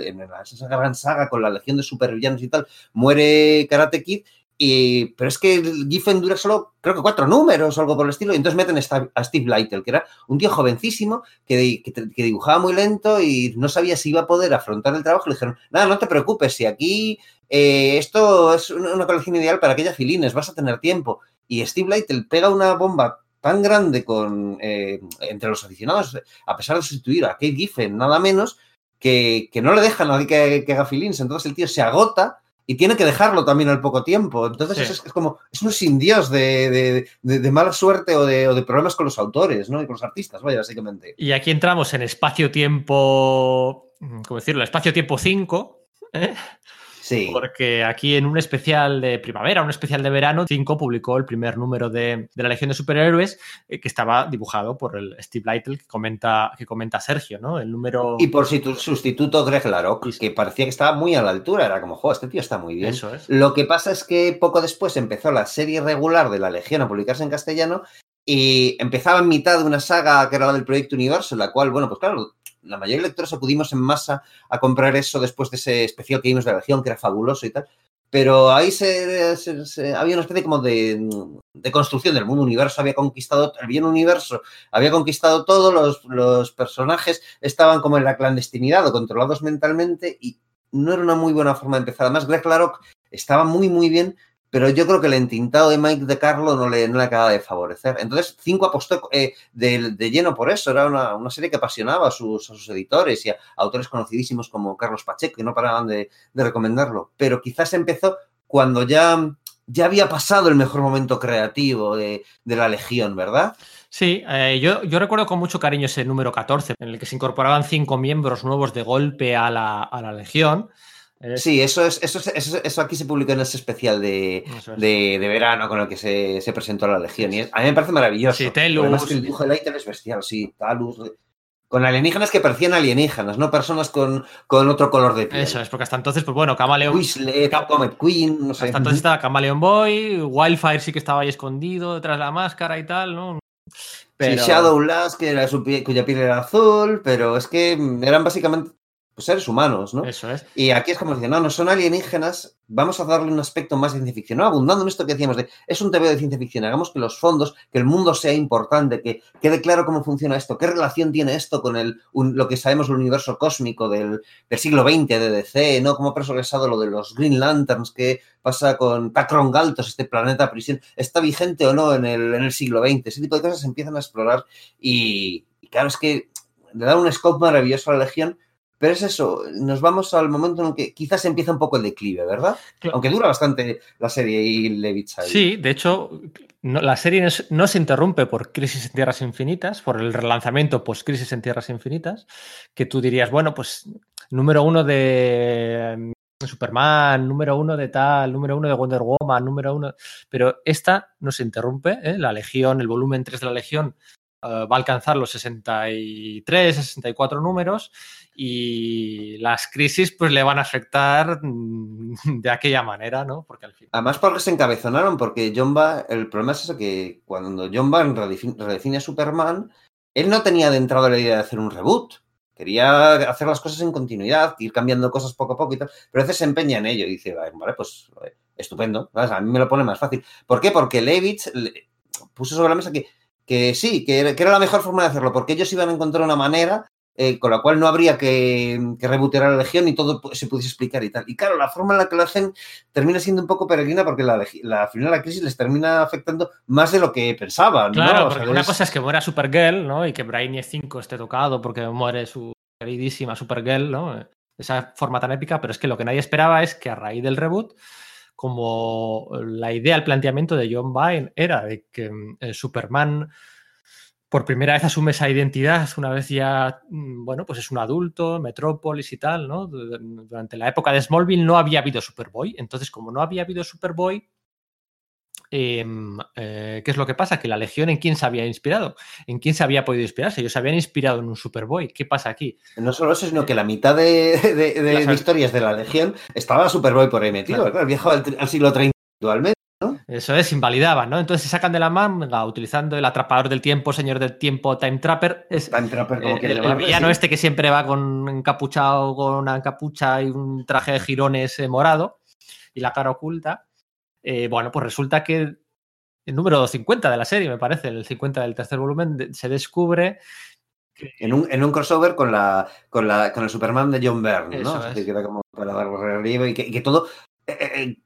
en esa gran saga con la Legión de supervillanos y tal, muere Karate Kid. Y, pero es que Giffen dura solo, creo que cuatro números o algo por el estilo, y entonces meten a Steve Lytle, que era un tío jovencísimo que, que, dibujaba muy lento y no sabía si iba a poder afrontar el trabajo. Le dijeron, nada, no te preocupes, si aquí eh, esto es una colección ideal para aquellas filines, vas a tener tiempo. Y Steve Lytle pega una bomba tan grande con, eh, entre los aficionados, a pesar de sustituir a Kate Giffen, nada menos, que, no le deja a nadie que, haga filins. Entonces el tío se agota y tiene que dejarlo también al poco tiempo. Entonces es, como, es un sin Dios de, mala suerte o, de, problemas con los autores, ¿no? Y con los artistas, vaya, básicamente. Y aquí entramos en espacio-tiempo, ¿cómo decirlo? Espacio-tiempo 5, ¿eh? Porque aquí en un especial de primavera, un especial de verano, 5 publicó el primer número de, la Legión de Superhéroes eh, que estaba dibujado por el Steve Lytle que comenta, que comenta Sergio, ¿no? El número... Y por su sustituto Greg Larock, que parecía que estaba muy a la altura. Era como, jo, este tío está muy bien. Eso es. Lo que pasa es que poco después empezó la serie regular de la Legión a publicarse en castellano y empezaba en mitad de una saga que era la del Proyecto Universo, la cual, bueno, pues claro, la mayoría de lectores acudimos en masa a comprar eso después de ese especial que vimos de la Legión, que era fabuloso y tal. Pero ahí se, había una especie como de, construcción del mundo universo, había conquistado, el bien universo había conquistado todo, los, personajes estaban como en la clandestinidad o controlados mentalmente y no era una muy buena forma de empezar. Además, Greg estaba muy, muy bien pero yo creo que el entintado de Mike de Carlo no le, no le acaba de favorecer. Entonces, Cinco apostó eh, de, lleno por eso. Era una, serie que apasionaba a sus, a sus, editores y a autores conocidísimos como Carlos Pacheco, que no paraban de, recomendarlo. Pero quizás empezó cuando ya, ya había pasado el mejor momento creativo de, la Legión, ¿verdad? Sí, eh, yo, yo, recuerdo con mucho cariño ese número 14, en el que se incorporaban cinco miembros nuevos de golpe a la, a la Legión. Sí, eso, es, eso, eso, aquí se publicó en ese especial de, verano con el que se, presentó la Legión. Y a mí me parece maravilloso. Sí, Telus. Además que el dibujo de Lighter es bestial, sí, Talus. Con alienígenas que parecían alienígenas, no personas con, con otro color de piel. Eso es, porque hasta entonces, pues bueno, Camaleon. Whistler, Comet Queen, no sé. Hasta entonces estaba Camaleon Boy, Wildfire sí que estaba ahí escondido detrás de la máscara y tal, ¿no? Pero... Sí, Shadow Lass, que era su cuya piel era azul, pero es que eran básicamente pues, seres humanos, ¿no? Eso es. Y aquí es como dicen, no, no son alienígenas, vamos a darle un aspecto más de ciencia ficción, ¿no? Abundando en esto que decíamos de, es un TV de ciencia ficción, hagamos que los fondos, que el mundo sea importante, que quede claro cómo funciona esto, qué relación tiene esto con el, lo que sabemos del universo cósmico del, siglo XX de DC, ¿no? Cómo ha progresado lo de los Green Lanterns, qué pasa con Tacron Galtos, este planeta prisión, ¿está vigente o no en el, en el siglo XX? Ese tipo de cosas se empiezan a explorar y, y claro, es que le da un scope maravilloso a la Legión, pero es eso, nos vamos al momento en que quizás empieza un poco el declive, ¿verdad? Aunque dura bastante la serie y Levitz ahí. Sí, de hecho, la serie no, se interrumpe por Crisis en Tierras Infinitas, por el relanzamiento post-Crisis en Tierras Infinitas, que tú dirías, bueno, pues número uno de mm, Superman, número uno de tal, número uno de Wonder Woman, número uno. Pero esta no se interrumpe, ¿eh? la Legión, el volumen 3 de la Legión eh, va a alcanzar los 63, 64 números y las crisis pues le van a afectar mm, *laughs* de aquella manera, ¿no? Porque al fin... Además porque se encabezonaron, porque John el problema es eso, que cuando John redefine, a Superman, él no tenía de entrada la idea de hacer un reboot, Quería hacer las cosas en continuidad, ir cambiando cosas poco a poco y tal, pero a veces se empeña en ello y dice, vale, pues estupendo, a mí me lo pone más fácil. ¿Por qué? Porque Levitz puso sobre la mesa que, que sí, que era, la mejor forma de hacerlo, porque ellos iban a encontrar una manera eh, con la cual no habría que, que rebotear a la Legión y todo se pudiese explicar y tal. Y claro, la forma en la que lo hacen termina siendo un poco peregrina porque la, la final de la crisis les termina afectando más de lo que pensaban. Claro, porque una cosa es que muera Supergirl, ¿no? Y que Brainy 5 esté tocado porque muere su queridísima Supergirl, ¿no? Esa forma tan épica, pero es que lo que nadie esperaba es que a raíz del reboot como la idea, el planteamiento de John Byrne era de que eh, Superman por primera vez asume esa identidad, una vez ya, mm, bueno, pues es un adulto, Metrópolis y tal, ¿no? Durante la época de Smallville no había habido Superboy, entonces como no había habido Superboy, em, eh, ¿qué es lo que pasa? Que la Legión en quién se había inspirado, en quién se había podido inspirarse, ellos se habían inspirado en un Superboy, ¿qué pasa aquí? No solo eso, sino que la mitad de, historias de la Legión estaba Superboy por ahí metido, claro. viajaba al, al siglo 30 actualmente. Eso es, invalidaban, ¿no? Entonces se sacan de la manga utilizando el atrapador del tiempo, señor del tiempo, Time Trapper. Es, Time Trapper, como el, el villano este que siempre va con encapuchado, con una capucha y un traje de jirones eh, morado y la cara oculta. Eh, bueno, pues resulta que el número 50 de la serie, me parece, el 50 del tercer volumen, se descubre en un, en un, crossover con la, con la con el Superman de John Byrne, ¿no? Es. Que era como para dar relieve y que, y que todo eh,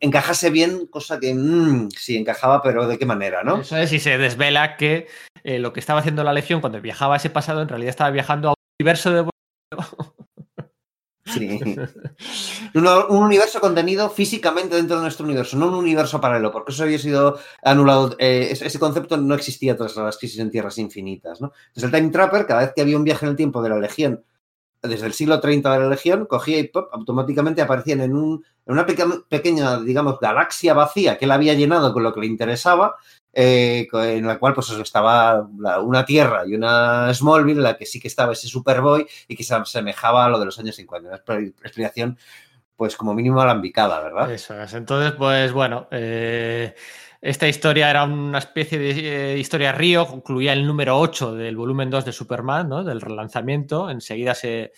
encajase bien, cosa que mmm, sí encajaba, pero de qué manera, ¿no? Eso es, y se desvela que eh, lo que estaba haciendo la Legión cuando viajaba a ese pasado, en realidad estaba viajando a un universo de. Sí. *laughs* Un, un, universo contenido físicamente dentro de nuestro universo, no un universo paralelo, porque eso había sido anulado. Eh, ese, concepto no existía tras las crisis en tierras infinitas. ¿no? Entonces, el Time Trapper, cada vez que había un viaje en el tiempo de la Legión desde el siglo 30 de la Legión, cogía y pop, automáticamente aparecían en, un, en una pequeña, digamos, galaxia vacía que él había llenado con lo que le interesaba, eh, en la cual pues estaba una Tierra y una Smallville, en la que sí que estaba ese Superboy y que se asemejaba a lo de los años 50. Una explicación, pues como mínimo alambicada, ¿verdad? Eso es. Entonces, pues bueno, eh, esta historia era una especie de eh, historia río, concluía el número 8 del volumen 2 de Superman, ¿no? del relanzamiento. Enseguida se,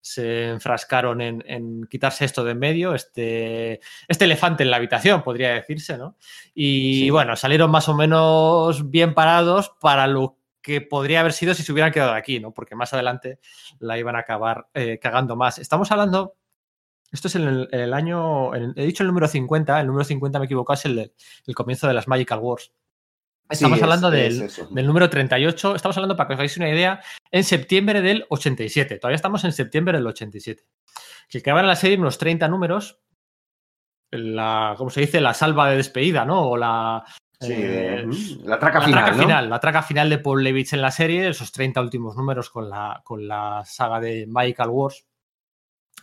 se enfrascaron en, en, quitarse esto de en medio, este, este elefante en la habitación, podría decirse, ¿no? Y sí. bueno, salieron más o menos bien parados para lo que podría haber sido si se hubieran quedado aquí, ¿no? Porque más adelante la iban a acabar eh, cagando más. Estamos hablando esto es en el, el año, he dicho el número 50, el número 50 me equivoco, es el, comienzo de las Magical Wars. Estamos sí, hablando es, del, es del, número 38, estamos hablando, para que os hagáis una idea, en septiembre del 87. Todavía estamos en septiembre del 87. Que quedaban en la serie unos 30 números, la, ¿cómo se dice? La salva de despedida, ¿no? O la, Sí, eh, la traca, la final, traca ¿no? final, La traca final de Paul Levitz en la serie, esos 30 últimos números con la, con la saga de Magical Wars.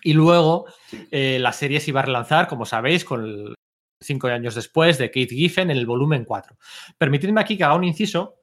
Y luego eh, la serie se iba a relanzar, como sabéis, con el, cinco años después de Kate Giffen en el volumen 4. Permitidme aquí que haga un inciso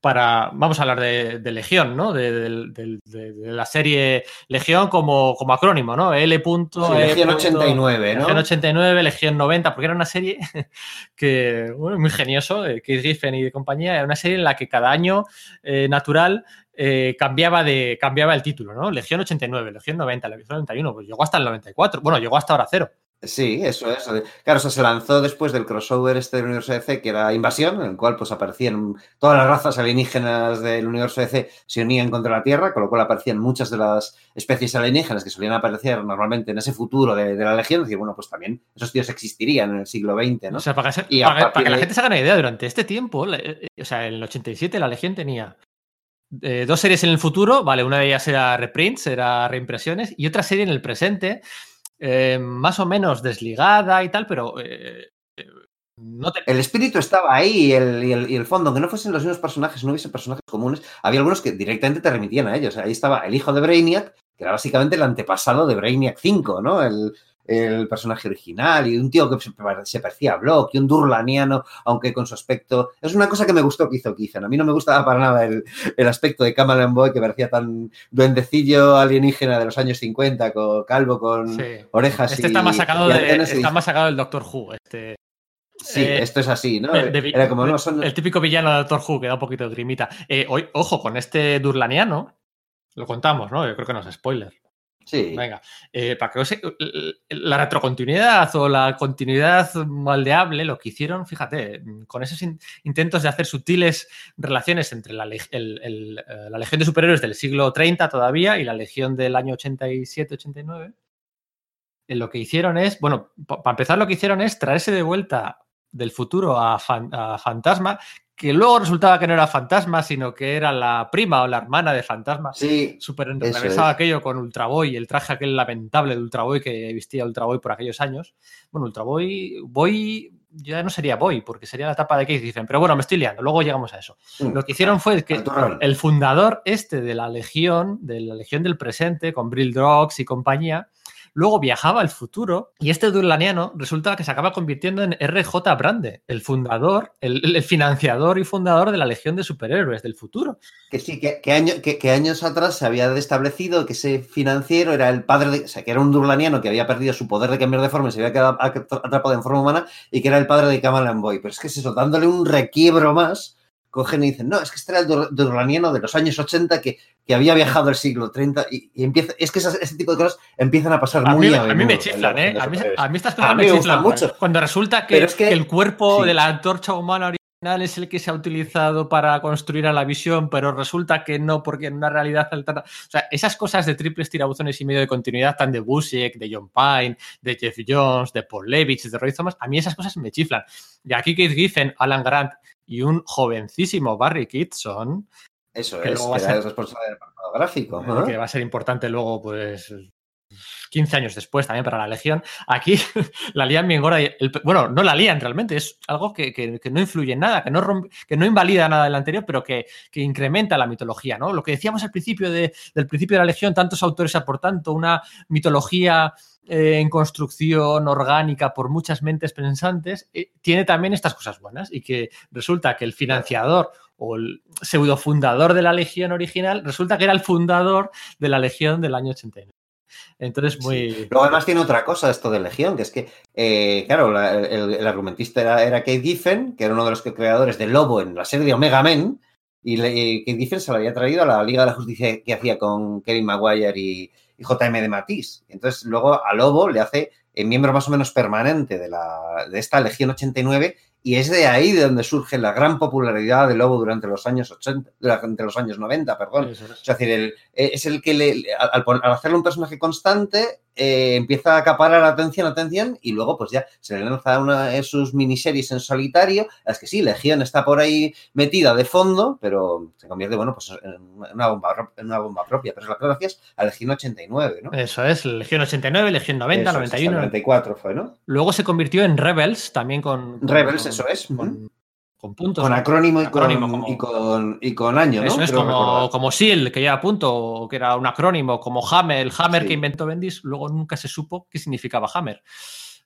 para, vamos a hablar de, de Legión, ¿no? De, de, de, la serie Legión como, como acrónimo, ¿no? L. Sí, Legión 89, ¿no? Legión 89, Legión 90, porque era una serie *laughs* que, bueno, muy genioso, Kate Giffen y de compañía, era una serie en la que cada año eh, natural eh, cambiaba, de, cambiaba el título, ¿no? Legión 89, Legión 90, Legión 91, pues llegó hasta el 94, bueno, llegó hasta ahora cero. Sí, eso es. Claro, o sea, se lanzó después del crossover este del universo DC, que era Invasión, en el cual pues aparecían todas las razas alienígenas del universo DC se unían contra la Tierra, con lo cual aparecían muchas de las especies alienígenas que solían aparecer normalmente en ese futuro de, de la Legión. Y bueno, pues también esos tíos existirían en el siglo XX, ¿no? O sea, para que, se, y para, para que la gente se haga una idea, durante este tiempo, o sea, en el 87 la Legión tenía eh, dos series en el futuro, vale, una de ellas era reprints, era reimpresiones, y otra serie en el presente eh, más o menos desligada y tal, pero eh, no te... El espíritu estaba ahí y el, y, el, y el, fondo, aunque no fuesen los mismos personajes, no hubiese personajes comunes, había algunos que directamente te remitían a ellos. Ahí estaba el hijo de Brainiac, que era básicamente el antepasado de Brainiac 5, ¿no? El, el personaje original y un tío que se parecía a Block y un Durlaniano, aunque con su aspecto. Es una cosa que me gustó que hizo Kizan. A mí no me gustaba para nada el, el aspecto de Cameron Boy que parecía tan duendecillo alienígena de los años 50, con, calvo, con sí. orejas. Este y, está, más sacado de, está más sacado del Doctor Who. Este. Sí, eh, esto es así, ¿no? De, de, Era como, no, son... El típico villano de Doctor Who que da un poquito de grimita. Eh, hoy, ojo, con este Durlaniano, Lo contamos, ¿no? Yo creo que no es spoiler. Sí. Venga, eh, para que os... La retrocontinuidad o la continuidad moldeable, lo que hicieron, fíjate, con esos in intentos de hacer sutiles relaciones entre la, eh, la, Legión de Superhéroes del siglo 30 todavía y la Legión del año 87-89, eh, lo que hicieron es, bueno, para empezar lo que hicieron es traerse de vuelta del futuro a Fantasma, que luego resultaba que no era Fantasma, sino que era la prima o la hermana de Fantasma. Sí. Súper enrevesado es. aquello con Ultraboy, el traje aquel lamentable de Ultraboy que vestía Ultraboy por aquellos años. Bueno, Ultraboy, Boy ya no sería Boy, porque sería la etapa de Case dicen, pero bueno, me estoy liando, luego llegamos a eso. Mm. Lo que hicieron fue que el fundador este de la Legión, de la Legión del presente, con Brill Drogs y compañía, luego viajaba al futuro y este durlaniano resulta que se acaba convirtiendo en RJ Brande, el fundador, el, financiador y fundador de la Legión de Superhéroes del futuro. Que sí, que, que, que, años atrás se había establecido que ese financiero era el padre de, o sea, que era un durlaniano que había perdido su poder de cambiar de forma y se había quedado atrapado en forma humana y que era el padre de Kamalan Boy. Pero es que es eso, dándole un requiebro más cogen y dicen, no, es que este era el durlaniano de los años 80 que, que había viajado al siglo 30 y, y empieza, es que esas, ese tipo de cosas empiezan a pasar a muy mí, a, a mí me chiflan, ¿eh? A mí, a mí, estas cosas me, me chiflan mucho. Cuando resulta que, es que, que el cuerpo sí. de la antorcha humana es el que se ha utilizado para construir a la visión, pero resulta que no, porque en una realidad alterna. O sea, esas cosas de triples tirabuzones y medio de continuidad, tan de Busiek, de John Pine, de Jeff Jones, de Paul Levitch, de Roy Thomas, a mí esas cosas me chiflan. Y aquí Keith Giffen, Alan Grant y un jovencísimo Barry Kitson. Eso que es, que ser, el responsable del apartado gráfico. Que va a ser importante luego, pues, 15 años después también para la Legión. Aquí *laughs* la lían bien gorda. El, bueno, no la lían realmente, es algo que, que, que no influye en nada, que no, que no invalida nada del anterior, pero que, que, incrementa la mitología. ¿no? Lo que decíamos al principio de, del principio de la Legión, tantos autores aportando una mitología eh, en construcción orgánica por muchas mentes pensantes, eh, tiene también estas cosas buenas y que resulta que el financiador o el pseudo fundador de la Legión original resulta que era el fundador de la Legión del año 89. Entonces, muy. Sí. Luego, además, tiene otra cosa esto de Legión, que es que, eh, claro, la, el, el, argumentista era, era Kate Giffen, que era uno de los creadores de Lobo en la serie de Omega Men, y, le, y Kate Giffen se lo había traído a la Liga de la Justicia que hacía con Kevin Maguire y, y JM de Matisse. Entonces, luego a Lobo le hace el miembro más o menos permanente de, la, de esta Legión 89 y es de ahí de donde surge la gran popularidad de Lobo durante los años 80, durante los años 90, perdón. Es, es decir, el, es el que le, al, al, hacerle un personaje constante eh, empieza a acaparar atención, atención y luego pues ya se le lanza una de sus miniseries en solitario. Es que sí, Legión está por ahí metida de fondo, pero se convierte, bueno, pues en una bomba, en una bomba propia. Pero es gracias a Legión 89, ¿no? Eso es, Legión 89, Legión 90, Eso 91. Es, 94 fue, ¿no? Luego se convirtió en Rebels, también con... con Rebels, con, eso es. Con, con puntos. Con acrónimo, y, acrónimo con, como, y, con, y con año, ¿no? Eso es como, como SEAL, que ya a punto, que era un acrónimo, como Hammer, el Hammer sí. que inventó Bendis, luego nunca se supo qué significaba Hammer.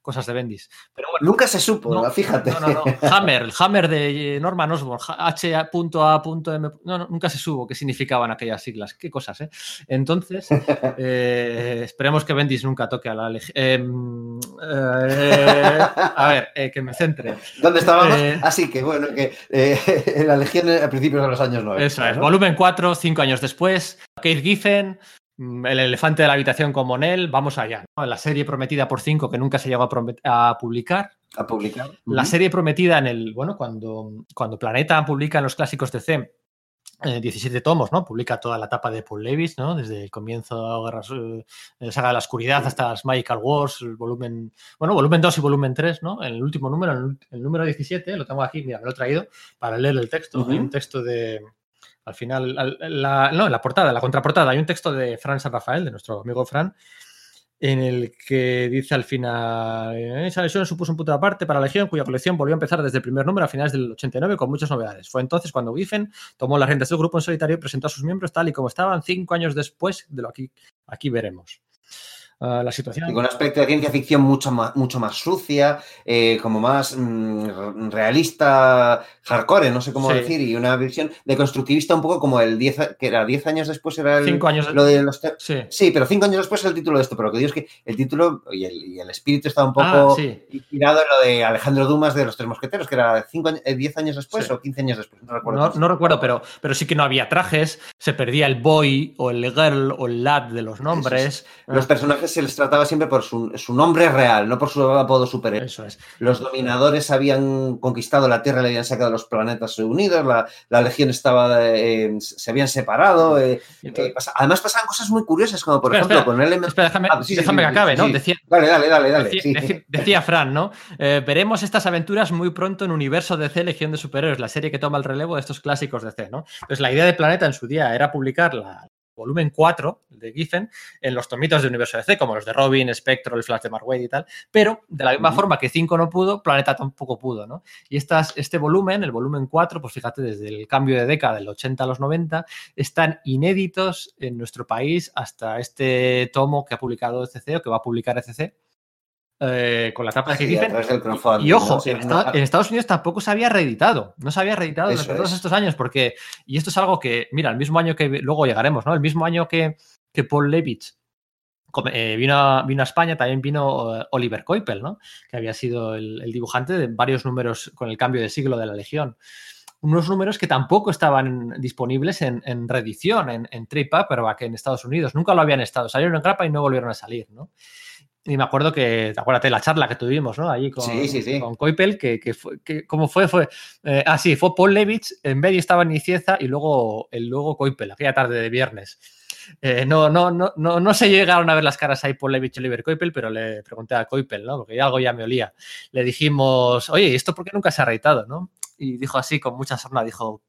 Cosas de Bendis. Pero bueno, nunca se supo, no, fíjate. No, no, no. Hammer, el Hammer de Norman Osborn, H.A.M. No, no, nunca se supo qué significaban aquellas siglas. Qué cosas, ¿eh? Entonces, *laughs* eh, esperemos que Bendis nunca toque a la. Eh, eh, a ver, eh, que me centre. ¿Dónde estábamos? Así que, bueno, que *laughs* la Legión a principios de los años 90. Eso es, volumen 4, 5 años después. Kate Giffen, el elefante de la habitación con Monel, vamos allá. ¿no? La serie prometida por 5 que nunca se llegó a, a publicar. A publicar. Uh -huh. La serie prometida en el, bueno, cuando, cuando Planeta publica en los clásicos de C eh, 17 tomos, ¿no? Publica toda la etapa de Paul Levis, ¿no? Desde el comienzo de eh, Saga de la Oscuridad hasta las Magical Wars, el volumen, bueno, volumen 2 y volumen 3, ¿no? En el último número, el, el, número 17, lo tengo aquí, mira, me lo he traído para leer el texto. Uh -huh. Hay un texto de, al final, la, no, en la portada, la contraportada, hay un texto de Fran San Rafael, de nuestro amigo Fran, en el que dice al final, esa lesión supuso un punto de aparte para la Legión, cuya colección volvió a empezar desde el primer número a finales del 89 con muchas novedades. Fue entonces cuando Giffen tomó las riendas del grupo en solitario y presentó a sus miembros tal y como estaban cinco años después de lo que aquí, aquí veremos. Uh, la situación. Y con un aspecto de ciencia ficción mucho más, mucho más sucia, eh, como más mmm, realista, hardcore, no sé cómo sí. decir, y una visión de constructivista un poco como el 10, que era 10 años después era el, cinco años lo de los... Sí. sí. pero 5 años después es el título de esto, pero lo que digo es que el título y el, y el espíritu está un poco ah, sí. inspirado en lo de Alejandro Dumas de los Tres Mosqueteros, que era 10 años después o 15 años después, no recuerdo. No, no recuerdo, pero, pero sí que no había trajes, se perdía el boy o el girl o el lad de los nombres. Los personajes se les trataba siempre por su, su nombre real, no por su apodo superhéroe. Eso es. Los dominadores habían conquistado la Tierra, le habían sacado los planetas unidos, la, la Legión estaba, eh, se habían separado. Eh, Entonces- además pasaban cosas muy curiosas, como por Espera, ejemplo espera, con Element... Espera, déjame, Ah, sí, sí, déjame sí, que acabe, sí. ¿no? Decía, Dale, dale, dale, dale. Decía, sí. Fran, ¿no? Eh, veremos estas aventuras muy pronto en Universo DC Legión de Superhéroes, la serie que toma el relevo de estos clásicos DC, ¿no? Entonces, la idea de Planeta en su día era publicar la volumen 4 de Giffen en los tomitos de Universo DC, como los de Robin, Spectro, el Flash de Mark Waid y tal, pero de la misma forma que 5 no pudo, Planeta tampoco pudo, ¿no? Y estas, este volumen, el volumen 4, pues fíjate, desde el cambio de década del 80 a los 90, están inéditos en nuestro país hasta este tomo que ha publicado ECC o que va a publicar ECC. eh, con la tapa de Sí, del crowdfunding, Y ojo, ¿no? Sí, en, no, Esta- ah, en Estados Unidos tampoco se había reeditado. No se había reeditado durante todos es. estos años, porque, y esto es algo que, mira, el mismo año que luego llegaremos, ¿no? El mismo año que, que Paul Levitz eh, vino, a, vino a España, también vino eh, Oliver Coipel, ¿no? Que había sido el, el dibujante de varios números con el cambio de siglo de la Legión. Unos números que tampoco estaban disponibles en, en reedición, en, en trade paperback en Estados Unidos. Nunca lo habían estado. Salieron en grapa y no volvieron a salir, ¿no? Y me acuerdo que, acuérdate la charla que tuvimos, ¿no? Allí con, Sí, sí, sí. con Coipel, que, que fue, que, ¿cómo fue? Fue, eh, ah, sí, fue Paul Levitz, en medio estaba Nicieza y luego, el luego Coipel, aquella tarde de viernes. Eh, no, no, no, no, no se llegaron a ver las caras ahí Paul Levitz y Oliver Coipel, pero le pregunté a Coipel, ¿no? Porque algo ya me olía. Le dijimos, oye, ¿y esto por qué nunca se ha reitado, no? Y dijo así, con mucha sorna, dijo,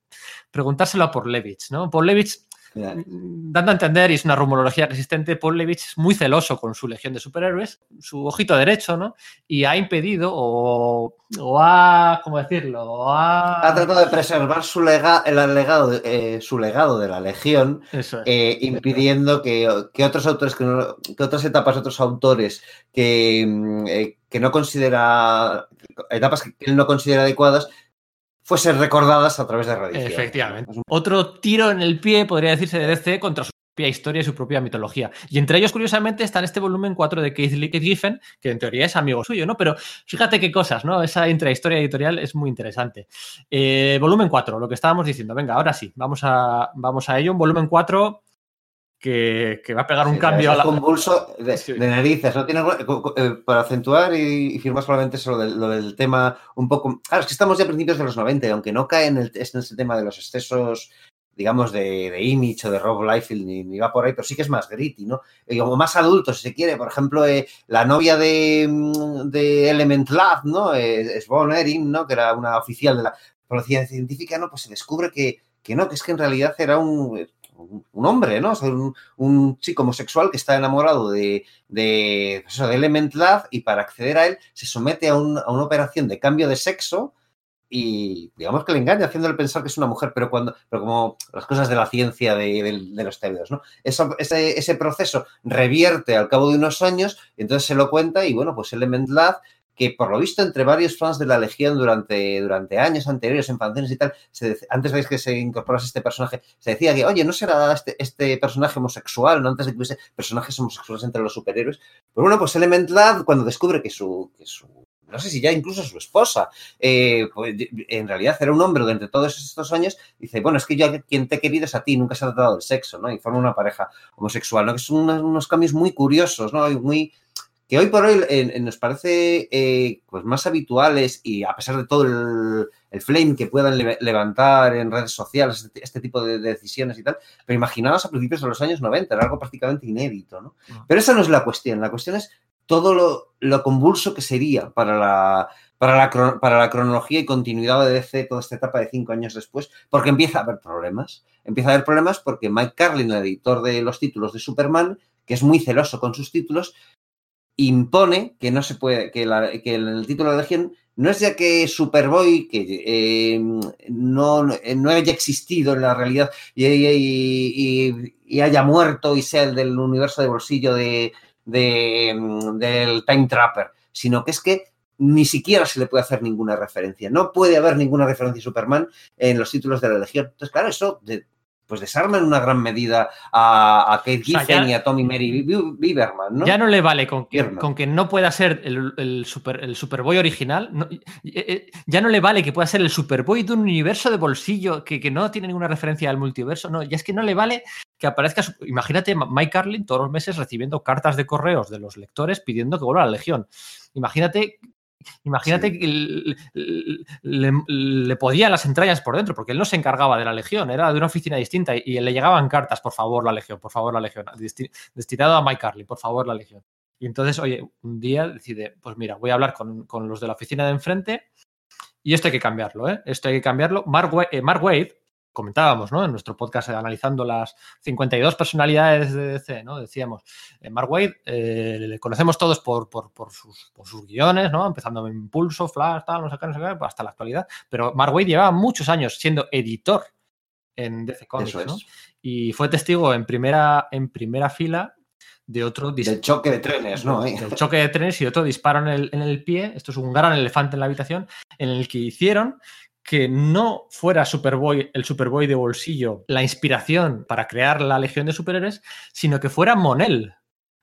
preguntárselo a Paul Levitz, ¿no? Paul Levitz mira, dando a entender, y es una rumorología resistente, Paul Levitz es muy celoso con su legión de superhéroes, su ojito derecho, ¿no? Y ha impedido o, o ha, ¿cómo decirlo? O ha... Ha tratado de preservar su, lega- el legado, eh, su legado de la Legión, es. eh, impidiendo que, que otros autores, que, no- que otras etapas, otros autores que, mm, eh, que no considera, etapas que él no considera adecuadas, fuesen recordadas a través de reedición. Efectivamente. Otro tiro en el pie, podría decirse, de DC contra su propia historia y su propia mitología. Y entre ellos, curiosamente, está en este volumen 4 de Keith Lee- Keith Giffen, que en teoría es amigo suyo, ¿no? Pero fíjate qué cosas, ¿no? Esa intrahistoria editorial es muy interesante. Eh, volumen 4, lo que estábamos diciendo. Venga, ahora sí, vamos a, vamos a ello. Un volumen 4 que, que va a pegar un Sí, cambio a es la... convulso de, Sí. de narices. ¿no? Tiene, co- eh, para acentuar y, y firmar solamente eso, lo del, lo del tema un poco. Claro, es que estamos ya a principios de los 90, y aunque no cae en, el, en ese tema de los excesos, digamos, de, de Image o de Rob Liefeld, ni, ni va por ahí, pero sí que es más gritty, ¿no? Eh, como más adulto, si se quiere. Por ejemplo, eh, la novia de, mm, de Element Lab, ¿no? Eh, Svon Erin, ¿no? Que era una oficial de la policía científica, ¿no? Pues se descubre que, que no, que es que en realidad era un, un, hombre, ¿no? Un, un chico homosexual que está enamorado de, de, pues eso, de Element Lab y para acceder a él se somete a, un- a una operación de cambio de sexo y digamos que le engaña haciéndole pensar que es una mujer, pero cuando, pero como las cosas de la ciencia de, de- los TVOs, ¿no? Ese, ese proceso revierte al cabo de unos años, entonces se lo cuenta y bueno, pues Element Lab que por lo visto entre varios fans de la Legión durante, durante años anteriores, en fanzines y tal, antes de que se incorporase este personaje, se decía que, oye, ¿no será este, este personaje homosexual? ¿no? Antes de que hubiese personajes homosexuales entre los superhéroes. Pero bueno, pues Element cuando descubre que su, que su no sé si ya incluso su esposa, eh, pues, en realidad era un hombre durante todos estos años, dice, bueno, es que yo quien te he querido es a ti, nunca se ha tratado del sexo, ¿no? Y forma una pareja homosexual, ¿no? Que son unos, unos cambios muy curiosos, ¿no? Y muy, que hoy por hoy eh, nos parece eh, pues más habituales y a pesar de todo el, el flame que puedan le levantar en redes sociales, este, este tipo de, de, decisiones y tal, pero imaginaos a principios de los años 90, era algo prácticamente inédito, ¿no? Pero esa no es la cuestión, la cuestión es todo lo, lo convulso que sería para la, para, la, para la cronología y continuidad de DC toda esta etapa de cinco años después, porque empieza a haber problemas. Empieza a haber problemas porque Mike Carlin, el editor de los títulos de Superman, que es muy celoso con sus títulos, impone que no se puede, que, la, que el título de Legión no es ya que Superboy, que eh, no, no, haya existido en la realidad y, haya muerto y sea el del universo de bolsillo de, de, del Time Trapper, sino que es que ni siquiera se le puede hacer ninguna referencia. No puede haber ninguna referencia a Superman en los títulos de la Legión. Entonces, claro, eso de, pues desarma en una gran medida a, a Kate Giffen y a Tommy Mary Bieberman, ¿no? Ya no le vale con que, con que no pueda ser el, el, super, el Superboy original, no, ya no le vale que pueda ser el Superboy de un universo de bolsillo que, que, no tiene ninguna referencia al multiverso, no, ya es que no le vale que aparezca, imagínate Mike Carlin todos los meses recibiendo cartas de correos de los lectores pidiendo que vuelva a la Legión. Imagínate Imagínate sí. que le, le, le, podía las entrañas por dentro, porque él no se encargaba de la Legión, era de una oficina distinta y, y le llegaban cartas, por favor, la Legión, por favor, la Legión, destinado a Mike Carly, por favor, la Legión. Y entonces, oye, un día decide, pues mira, voy a hablar con, con los de la oficina de enfrente y esto hay que cambiarlo, ¿eh? Esto hay que cambiarlo. Mark, eh, Mark Wade, comentábamos, ¿no? En nuestro podcast eh, analizando las 52 personalidades de DC, ¿no? Decíamos, eh, Mark Wade eh, le conocemos todos por, por, por, sus, por, sus, guiones, ¿no? Empezando en Impulso, Flash, tal, no sé qué, no sé qué, hasta la actualidad. Pero Mark Wade llevaba muchos años siendo editor en DC Comics, ¿no? Y fue testigo en primera, en primera fila de otro del choque de trenes, ¿no? *laughs* Del choque de trenes y otro disparo en el, en el pie. Esto es un gran elefante en la habitación en el que hicieron que no fuera Superboy, el Superboy de bolsillo, la inspiración para crear la Legión de Superhéroes, sino que fuera Monel.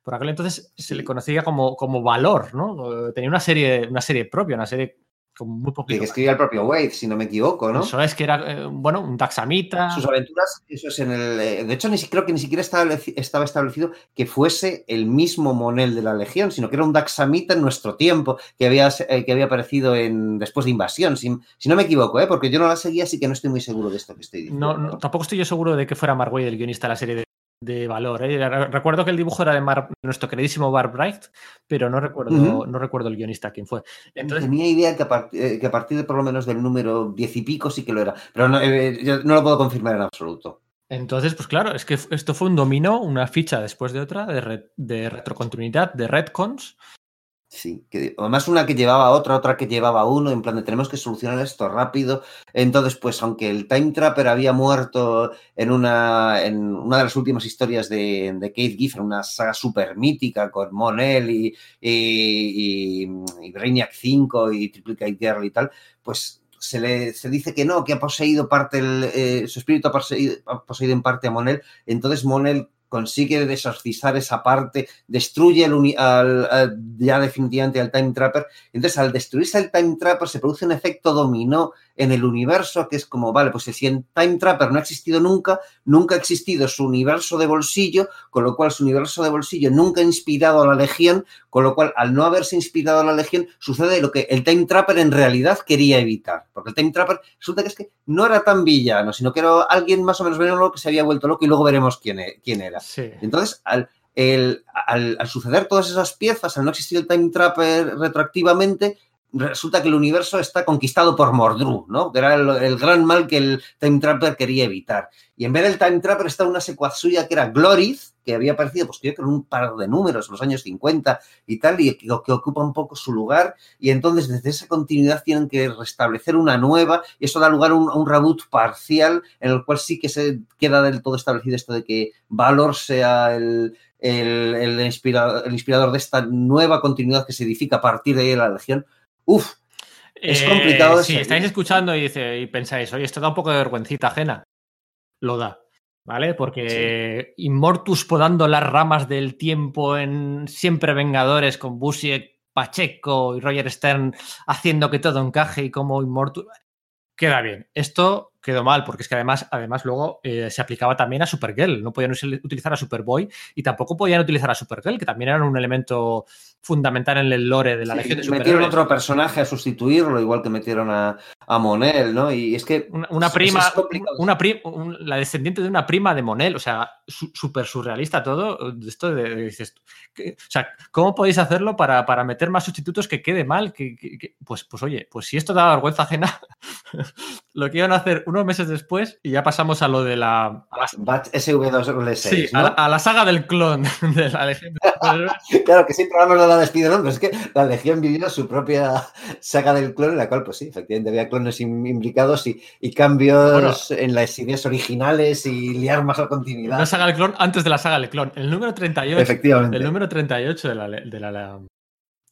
Por aquel entonces se le conocía como, como valor, ¿no? Tenía una serie, una serie propia, una serie con muy poquito. Que escribía el propio Wade, si no me equivoco, ¿no? Eso es que era, eh, bueno, un taxamita. Sus aventuras, eso es en el. Eh, de hecho, ni, creo que ni siquiera estaba, estaba establecido que fuese el mismo Monel de la Legión, sino que era un taxamita en nuestro tiempo, que había, eh, que había aparecido en, después de Invasión, si, si, no me equivoco, ¿eh? porque yo no la seguía, así que no estoy muy seguro de esto que estoy diciendo. No, no tampoco estoy yo seguro de que fuera Mark Wade el guionista de la serie de de valor. ¿eh? Recuerdo que el dibujo era de Mar, nuestro queridísimo Barb Bright, pero no recuerdo, uh -huh. no recuerdo el guionista quién fue. Entonces, Tenía idea que a, partir, que a, partir de por lo menos del número diez y pico sí que lo era, pero no, eh, yo no lo puedo confirmar en absoluto. Entonces, pues claro, es que esto fue un dominó, una ficha después de otra, de, re, de retrocontinuidad, de retcons, Sí, que además una que llevaba otra, otra que llevaba uno, en plan de tenemos que solucionar esto rápido. Entonces, pues aunque el Time Trapper había muerto en una, en una de las últimas historias de, de Kate Giffen, una saga súper mítica con Monel y, y, y, y Brainiac 5 y Triplicate Girl y tal, pues se le se dice que no, que ha poseído parte, el, eh, su espíritu ha poseído, ha poseído en parte a Monel. Entonces Monel consigue desorcizar esa parte, destruye al, al, ya definitivamente al Time Trapper. Entonces, al destruirse el Time Trapper, se produce un efecto dominó en el universo, que es como, vale, pues si en Time Trapper no ha existido nunca, nunca ha existido su universo de bolsillo, con lo cual su universo de bolsillo nunca ha inspirado a la Legión, con lo cual, al no haberse inspirado a la Legión, sucede lo que el Time Trapper en realidad quería evitar. Porque el Time Trapper resulta que es que no era tan villano, sino que era alguien más o menos veneno que se había vuelto loco y luego veremos quién, e, quién era. Sí. Entonces, al, el, al, al, suceder todas esas piezas, al no existir el Time Trapper retroactivamente, resulta que el universo está conquistado por Mordru, ¿no? Que era el, gran mal que el Time Trapper quería evitar. Y en vez del Time Trapper está una secuaz suya que era Glorith, que había aparecido, pues yo creo, un par de números, en los años 50 y tal, y que, ocupa un poco su lugar. Y entonces, desde esa continuidad, tienen que restablecer una nueva, y eso da lugar a un, reboot parcial, en el cual sí que se queda del todo establecido esto de que Valor sea el, el, el inspirador de esta nueva continuidad que se edifica a partir de ahí la Legión. Uf, es complicado. Eh, sí, estáis escuchando y, dice, y pensáis, oye, esto da un poco de vergüencita ajena. Lo da. ¿Vale? Porque sí. Immortus podando las ramas del tiempo en Siempre Vengadores con Busiek, Pacheco y Roger Stern haciendo que todo encaje y como Immortus. Queda bien. Esto quedó mal, porque es que además, además luego eh, se aplicaba también a Supergirl. No podían utilizar a Superboy y tampoco podían utilizar a Supergirl, que también eran un elemento fundamental en el lore de la sí, Legión de. Metieron otro personaje a sustituirlo, igual que metieron a, a Monel, ¿no? Y es que. Una, una prima, es una pri un, la descendiente de una prima de Monel, o sea, súper su, surrealista todo. Esto de, de o sea, ¿cómo podéis hacerlo para, para meter más sustitutos que quede mal? Que, que, pues, pues oye, pues si esto da vergüenza ajena, *laughs* lo que iban a hacer unos meses después y ya pasamos a lo de la. A la Batch SV2L6. Sí, ¿no? a, la, saga del clon *laughs* de la Legión. *laughs* claro, que siempre hablamos de la despido, ¿no? Pero es que la Legión vivió su propia saga del clon, en la cual, pues sí, efectivamente había clones imbricados y, y cambios en las ideas originales y liar más la continuidad. La saga del clon antes de la saga del clon. El número 38. Efectivamente. El número 38 de la, de la,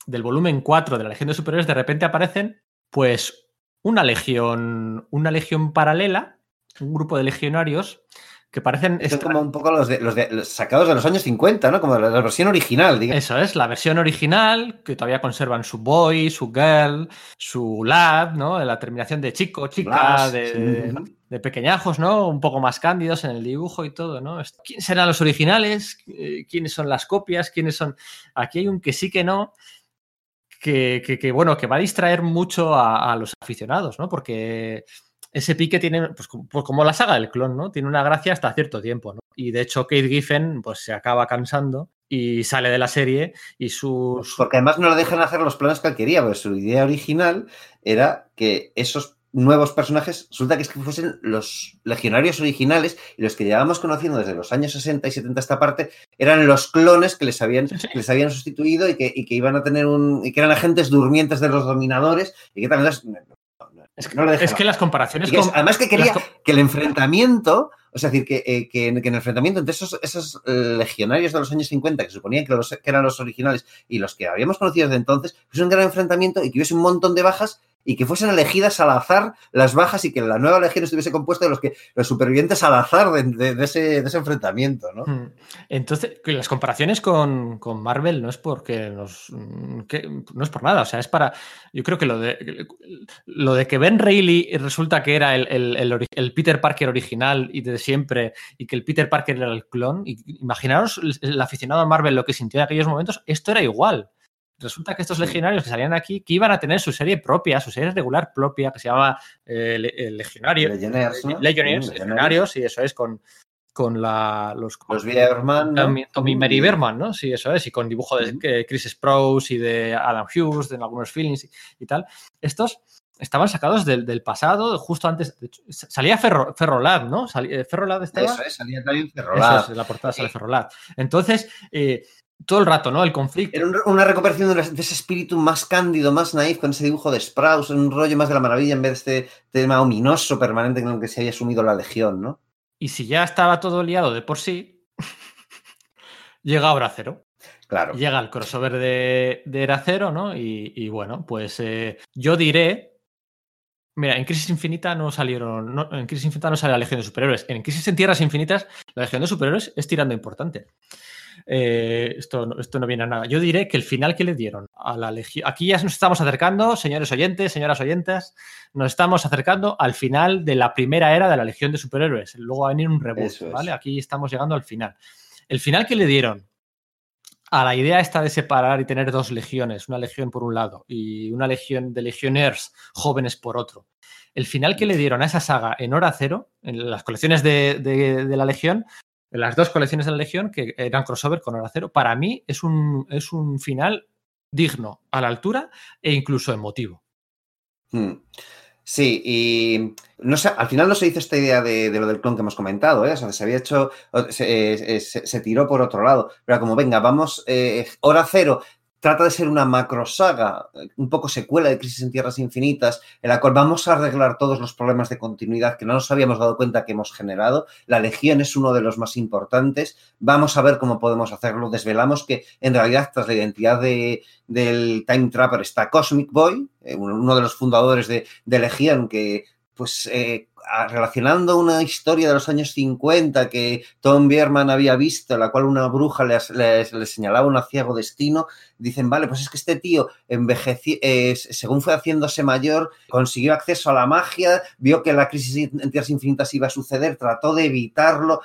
del volumen 4 de la Legión de Superiores, de repente aparecen, pues, una legión, una legión paralela, un grupo de legionarios que parecen... Son como un poco los, de, los, sacados de los años 50, ¿no? Como la, versión original, digamos. Eso es, la versión original, que todavía conservan su boy, su girl, su lad, ¿no? La terminación de chico, chica, de, de, pequeñajos, ¿no? Un poco más cándidos en el dibujo y todo, ¿no? ¿Quiénes serán los originales? Eh, ¿Quiénes son las copias? ¿Quiénes son...? Aquí hay un que sí que no, que, bueno, que va a distraer mucho a, los aficionados, ¿no? Porque ese pique tiene, pues, pues, como la saga del clon, ¿no? Tiene una gracia hasta cierto tiempo, ¿no? Y de hecho Kate Giffen, pues se acaba cansando y sale de la serie y sus... Porque además no le dejan hacer los planes que él quería, porque su idea original era que esos nuevos personajes, resulta que es que fuesen los legionarios originales y los que llevábamos conociendo desde los años 60 y 70 esta parte, eran los clones que les habían, les habían sustituido y que, y que, iban a tener un. y que eran agentes durmientes de los dominadores y que también es que, no es que las comparaciones. con, además, que quería que el enfrentamiento, o sea, decir, que, eh, que, en el enfrentamiento entre esos, esos, legionarios de los años 50, que suponían que, los, que, eran los originales y los que habíamos conocido desde entonces, fuese un gran enfrentamiento y que hubiese un montón de bajas y que fuesen elegidas al azar las bajas y que la nueva legión estuviese compuesta de los que los supervivientes al azar de, ese, enfrentamiento, ¿no? Hmm. Entonces, las comparaciones con, Marvel no es porque nos no es por nada, o sea, es para. Yo creo que lo de lo de que Ben Reilly resulta que era el, Peter Parker original y de siempre, y que el Peter Parker era el clon. imaginaros el aficionado a Marvel lo que sintió en aquellos momentos, esto era igual resulta que estos legionarios que salían aquí, que iban a tener su serie propia, su serie regular propia, que se llama eh, Legionario. Legionnaires, ¿no? Legionarios, sí, eso es, con, con la, los... Los Bierman. Tommy, Mary Berman, ¿no? Sí, eso es, y con dibujo de Chris Sprouse y de Adam Hughes, de algunos feelings y, tal. Estos estaban sacados del, pasado, justo antes. salía Ferro, Ferrolab, ¿no? Salía, Ferrolab estaba. Eso es, salía también. Eso es, la portada sale Ferrolab. Entonces, eh, todo el rato, ¿no? El conflicto. Era una recuperación de, ese espíritu más cándido, más naif, con ese dibujo de Sprouse, un rollo más de la maravilla en vez de este tema ominoso permanente en el que se había sumido la legión, ¿no? Y si ya estaba todo liado de por sí, *laughs* llega Hora Cero. Claro. Llega el crossover de, de Era Cero, ¿no? Y, bueno, pues eh, yo diré. Mira, en Crisis Infinita no salieron. en Crisis Infinita no sale la Legión de Superhéroes. En Crisis en Tierras Infinitas, la Legión de Superhéroes es tirando importante. Eh, esto, esto no viene a nada. Yo diré que el final que le dieron a la Legión. Aquí ya nos estamos acercando, señores oyentes, señoras oyentes, nos estamos acercando al final de la primera era de la Legión de Superhéroes. Luego va a venir un reboot, ¿vale? Aquí estamos llegando al final. El final que le dieron a la idea esta de separar y tener dos legiones, una legión por un lado y una legión de legioners jóvenes por otro. El final que le dieron a esa saga en hora cero, en las colecciones de, de la legión, las dos colecciones de la Legión, que eran crossover con Hora Cero, para mí es un, es un final digno, a la altura e incluso emotivo. Hmm. Sí, y no sé, al final no se hizo esta idea de, lo del clon que hemos comentado, ¿eh? O sea, se había hecho, se, eh, se, tiró por otro lado. Pero como, venga, vamos, eh, hora cero, trata de ser una macro saga, un poco secuela de Crisis en Tierras Infinitas, en la cual vamos a arreglar todos los problemas de continuidad que no nos habíamos dado cuenta que hemos generado. La Legión es uno de los más importantes. Vamos a ver cómo podemos hacerlo. Desvelamos que en realidad tras la identidad de, del Time Trapper está Cosmic Boy, eh, uno de los fundadores de, de Legión que pues eh, relacionando una historia de los años 50 que Tom Bierman había visto, la cual una bruja le, señalaba un ciego destino, dicen, vale, pues es que este tío envejeció, eh, según fue haciéndose mayor, consiguió acceso a la magia, vio que la crisis en Tierras Infinitas iba a suceder, trató de evitarlo,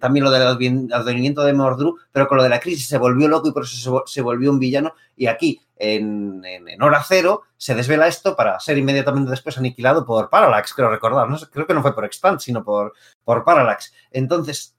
también lo del advenimiento de Mordru, pero con lo de la crisis se volvió loco y por eso se, volvió un villano. Y aquí, en, hora cero, se desvela esto para ser inmediatamente después aniquilado por Parallax, creo recordar. ¿No? Creo que no fue por Expand, sino por, por Parallax. Entonces,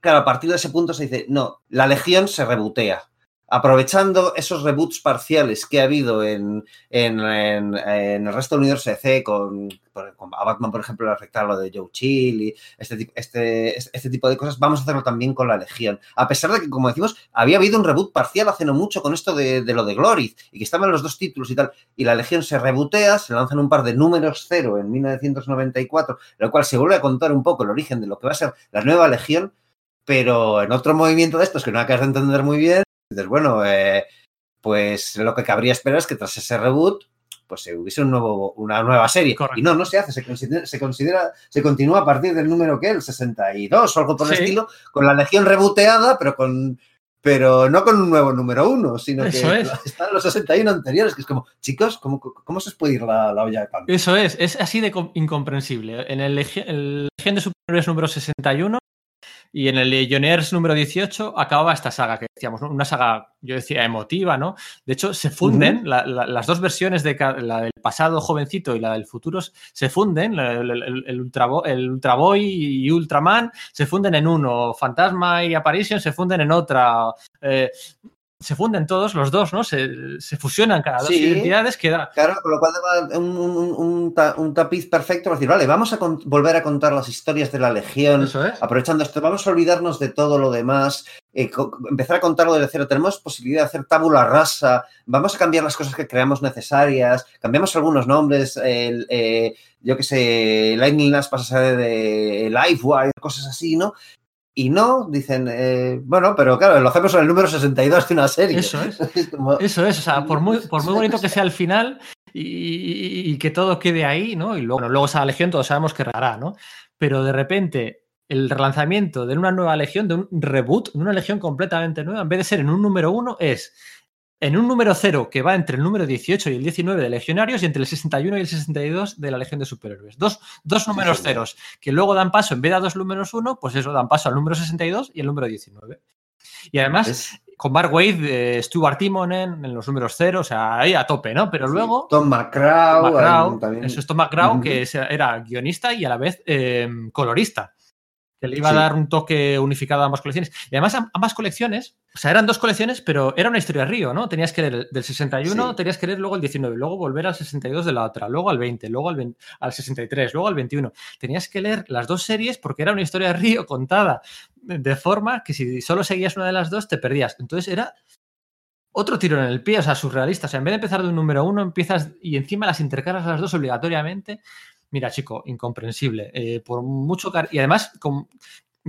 claro, a partir de ese punto se dice, no, la Legión se rebotea aprovechando esos reboots parciales que ha habido en, en, el resto del universo DC, con, con, a Batman, por ejemplo, afectar lo de Joe Chill y este, este, este tipo de cosas, vamos a hacerlo también con la Legión. A pesar de que, como decimos, había habido un reboot parcial hace no mucho con esto de, lo de Glory y que estaban los dos títulos y tal, y la Legión se rebootea, se lanzan un par de números cero en 1994, lo cual se vuelve a contar un poco el origen de lo que va a ser la nueva Legión, pero en otro movimiento de estos que no acabas de entender muy bien, dices, bueno, eh, pues lo que cabría esperar es que tras ese reboot pues se hubiese un nuevo, una nueva serie. Y no, no se hace, se considera, se considera, se continúa a partir del número que el 62 o algo por el estilo, con la legión reboteada, pero con pero no con un nuevo número uno, sino que están los 61 anteriores, que es como, chicos, ¿cómo, cómo se os puede ir la, olla de pan? Eso es, es así de incomprensible. En el, el Legión de Superiores número 61 y en el Legionnaires número 18 acababa esta saga que decíamos, una saga, yo decía, emotiva, ¿no? De hecho, se funden, las dos versiones de la del pasado jovencito y la del futuro se funden, el, Ultra, el Ultra Boy y Ultraman se funden en uno, Fantasma y Apparition se funden en otra. Eh, se funden todos los dos, ¿no? Se, fusionan cada dos identidades, queda. Claro, con lo cual un, un, tapiz perfecto para decir, vale, vamos a volver a contar las historias de la Legión, aprovechando esto, vamos a olvidarnos de todo lo demás, eh, empezar a contarlo desde cero. Tenemos posibilidad de hacer tabula rasa, vamos a cambiar las cosas que creamos necesarias, cambiamos algunos nombres, el, eh, yo qué sé, Lightning Lass pasa a ser de Livewire, cosas así, ¿no? Y no, dicen, eh, bueno, pero claro, lo hacemos en el número 62 de una serie. Eso es. *laughs* Eso es, o sea, por muy, por muy bonito que *laughs* sea el final y, que todo quede ahí, ¿no? Y luego, luego esa legión todos sabemos que rara, ¿no? Pero de repente el relanzamiento de una nueva legión, de un reboot, de una legión completamente nueva, en vez de ser en un número uno, es en un número cero que va entre el número 18 y el 19 de legionarios y entre el 61 y el 62 de la Legión de Superhéroes. Dos, dos números ceros que luego dan paso, en vez de a dos números uno, pues eso, dan paso al número 62 y el número 19. Y además, con Mark Wade, Stuart Timonen en los números cero, o sea, ahí a tope, ¿no? Pero luego... Tom McCraw. eso es Tom McCraw, que era guionista y a la vez eh, colorista que le iba a dar un toque unificado a ambas colecciones. Y además, ambas colecciones, o sea, eran dos colecciones, pero era una historia río, ¿no? Tenías que leer del 61, tenías que leer luego el 19, luego volver al 62 de la otra, luego al 20, luego al, al 63, luego al 21. Tenías que leer las dos series porque era una historia río contada de forma que si solo seguías una de las dos te perdías. Entonces era otro tiro en el pie, o sea, surrealista. O sea, en vez de empezar de un número uno, empiezas y encima las intercalas las dos obligatoriamente. Mira, chico, incomprensible. Eh, por mucho y además con,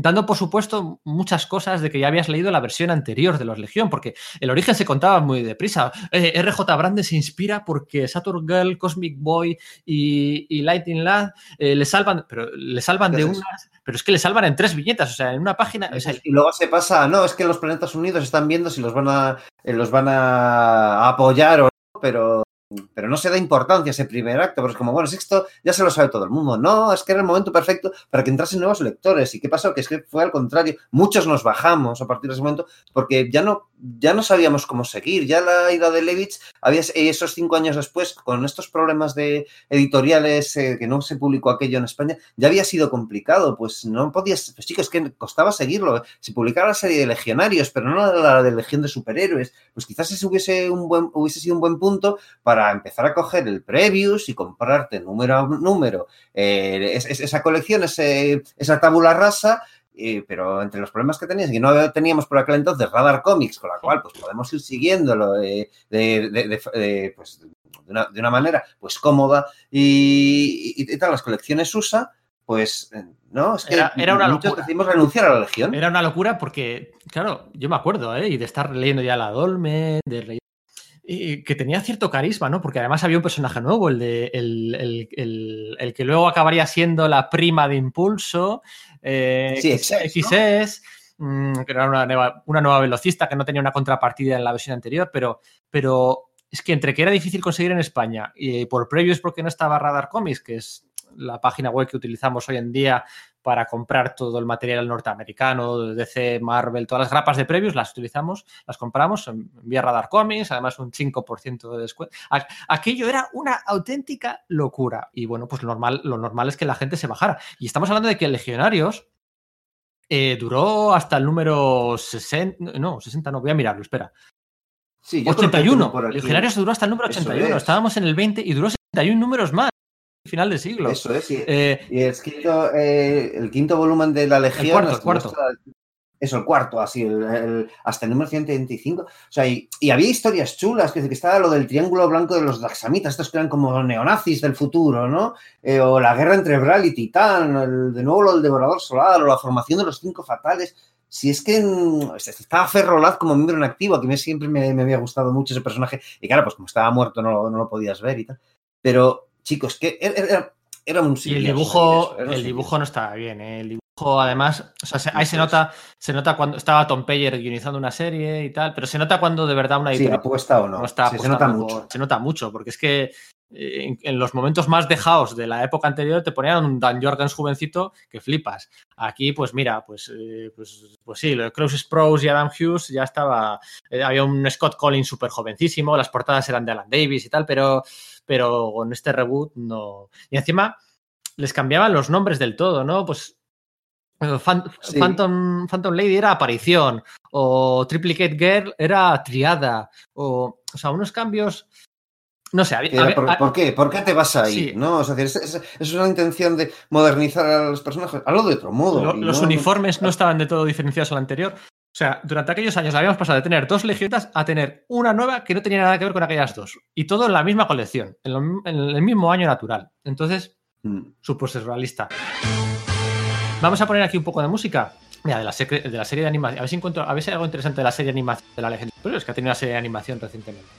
dando por supuesto muchas cosas de que ya habías leído la versión anterior de los Legión, porque el origen se contaba muy deprisa. Eh, RJ Brande se inspira porque Saturn Girl, Cosmic Boy y, Lightning Lad eh, le salvan, pero le salvan de unas, pero es que le salvan en tres viñetas, o sea, en una página. y luego se pasa, no, es que los planetas unidos están viendo si los van a, los van a apoyar o no, pero pero no se da importancia ese primer acto, pero es como, bueno, si esto ya se lo sabe todo el mundo. No, es que era el momento perfecto para que entrasen nuevos lectores. ¿Y qué pasó? Que es que fue al contrario. Muchos nos bajamos a partir de ese momento porque ya no, ya no sabíamos cómo seguir. Ya la ida de Levitz, había, esos cinco años después, con estos problemas de editoriales eh, que no se publicó aquello en España, ya había sido complicado. Pues no podías, pues chicos, que costaba seguirlo. Si publicara la serie de Legionarios, pero no la de Legión de Superhéroes, pues quizás ese hubiese, un buen, hubiese sido un buen punto para empezar a coger el Previous y comprarte número a número eh, esa colección, esa tabula rasa, pero entre los problemas que tenías, que no teníamos por aquel entonces Radar Comics, con la cual pues podemos ir siguiéndolo de, pues, de, una, manera pues cómoda y, tal, las colecciones USA, pues no, es que era, una locura. Decidimos renunciar a la Legión. Era una locura porque, claro, yo me acuerdo, ¿eh? y de estar leyendo ya la Dolme, de que tenía cierto carisma, ¿no? Porque además había un personaje nuevo, el de el, que luego acabaría siendo la prima de Impulso, eh, sí, XS, mm, que era una nueva, una nueva velocista que no tenía una contrapartida en la versión anterior, pero, pero es que entre que era difícil conseguir en España y por previos porque no estaba Radar Comics, que es la página web que utilizamos hoy en día para comprar todo el material norteamericano, DC, Marvel, todas las grapas de previos, las utilizamos, las compramos vía Radar Comics, además un 5% de descuento. Aquello era una auténtica locura. Y bueno, pues lo normal, lo normal es que la gente se bajara. Y estamos hablando de que Legionarios eh, duró hasta el número 60, no, 60 no, voy a mirarlo, espera. Sí, yo 81. Legionarios duró hasta el número 81. Estábamos en el 20 y duró 71 números más. Final de siglo. Eso es. Y, eh, el, quinto, eh, el, quinto, volumen de la Legión. El cuarto, eso, el cuarto, así, el, hasta el número 125. O sea, y, había historias chulas, que, que estaba lo del triángulo blanco de los Daxamitas, estos que eran como neonazis del futuro, ¿no? Eh, o la guerra entre Bral y Titán, el, de nuevo lo del Devorador Solar, o la formación de los cinco fatales. Si es que estaba Ferrolaz como miembro en activo, a mí siempre me, había gustado mucho ese personaje. Y claro, pues como estaba muerto no, no lo podías ver y tal. Pero, chicos, que era, era un Y el dibujo, el dibujo no estaba bien, ¿eh? El dibujo, además, o sea, ahí se nota, se nota cuando estaba Tom Payer guionizando una serie y tal, pero se nota cuando de verdad una editorial. Sí, apuesta o no. no está se nota mucho. Se nota mucho, porque es que eh, en, los momentos más dejados de la época anterior te ponían un Dan Jorgens jovencito que flipas. Aquí, pues mira, pues, eh, pues, pues, sí, lo de Sprouse y Adam Hughes ya estaba. había un Scott Collins súper jovencísimo, las portadas eran de Alan Davis y tal, pero pero con este reboot no. Y encima les cambiaban los nombres del todo, ¿no? Pues eh, Phantom, Phantom, Lady era aparición, o Triplicate Girl era triada, o, o sea, unos cambios. No sé. por, qué? ¿Por qué te vas ahí? ¿no? es, una intención de modernizar a los personajes. Algo de otro modo. los uniformes no estaban de todo diferenciados al anterior. O sea, durante aquellos años habíamos pasado de tener dos legionetas a tener una nueva que no tenía nada que ver con aquellas dos. Y todo en la misma colección, en, el mismo año natural. Entonces, mm. supuesto es realista. Vamos a poner aquí un poco de música. Mira, de la, de la serie de animación. A ver si encuentro, a ver si hay algo interesante de la serie de animación de la Legend. Pero es que ha tenido una serie de animación recientemente.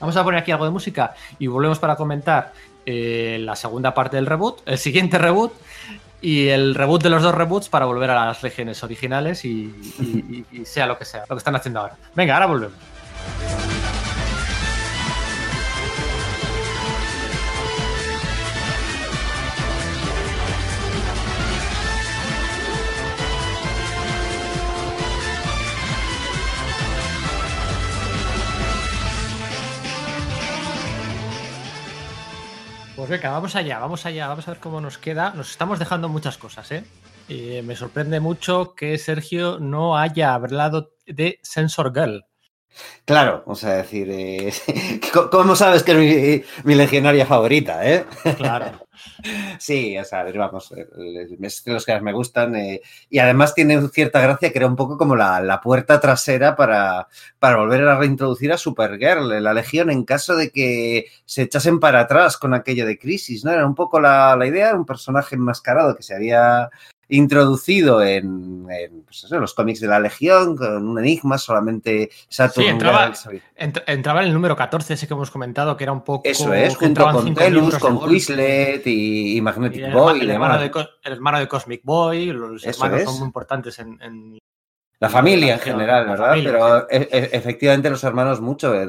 Vamos a poner aquí algo de música y volvemos para comentar eh, la segunda parte del reboot, el siguiente reboot y el reboot de los dos reboots para volver a las regiones originales y, y *laughs* sea lo que sea, lo que están haciendo ahora. Venga, ahora volvemos. Pues venga, vamos allá, vamos allá, vamos a ver cómo nos queda. Nos estamos dejando muchas cosas, ¿eh? Me sorprende mucho que Sergio no haya hablado de Sensor Girl. Claro, o sea, decir, eh, *laughs* ¿cómo sabes que es mi, legionaria favorita? Eh? Claro. *laughs* Sí, o sea, vamos, es de los que más me gustan eh, y además tiene cierta gracia que era un poco como la, puerta trasera para, para, volver a reintroducir a Supergirl, la Legión, en caso de que se echasen para atrás con aquello de Crisis, ¿no? Era un poco la, la idea, un personaje enmascarado que se había introducido en, pues los cómics de la Legión, con un enigma, solamente Saturn. Sí, entraba, entraba, en el número 14, ese que hemos comentado, que era un poco. Eso es, junto con Telus, con Quislet y, Magnetic Boy. El, hermano de, el, hermano de, Cosmic Boy, los hermanos son muy importantes en, la familia en general, ¿verdad? Pero e, e, efectivamente los hermanos mucho. Eh,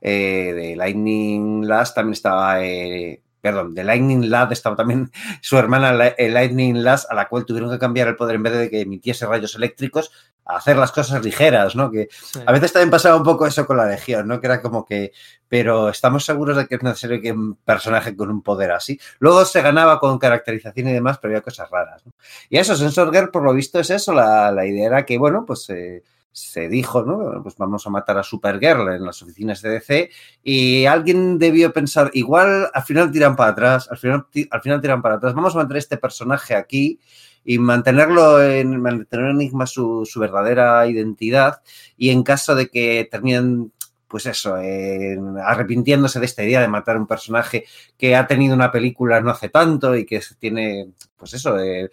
eh, de Lightning Last también estaba eh, perdón, de Lightning Lad estaba también *laughs* su hermana Lightning Lass, a la cual tuvieron que cambiar el poder en vez de que emitiese rayos eléctricos, a hacer las cosas ligeras, ¿no? Que a veces también pasaba un poco eso con la Legión, ¿no? Que era como que, pero estamos seguros de que es necesario que un personaje con un poder así. Luego se ganaba con caracterización y demás, pero había cosas raras, ¿no? Y eso, Sensor Girl, por lo visto, es eso, la, idea era que, bueno, pues... Eh, se dijo, ¿no? Pues vamos a matar a Supergirl en las oficinas de DC y alguien debió pensar, igual al final tiran para atrás, al final, al final tiran para atrás, vamos a mantener este personaje aquí y mantenerlo en, mantener en enigma su, verdadera identidad y en caso de que terminen pues eso, arrepintiéndose de esta idea de matar un personaje que ha tenido una película no hace tanto y que tiene, pues eso, eh,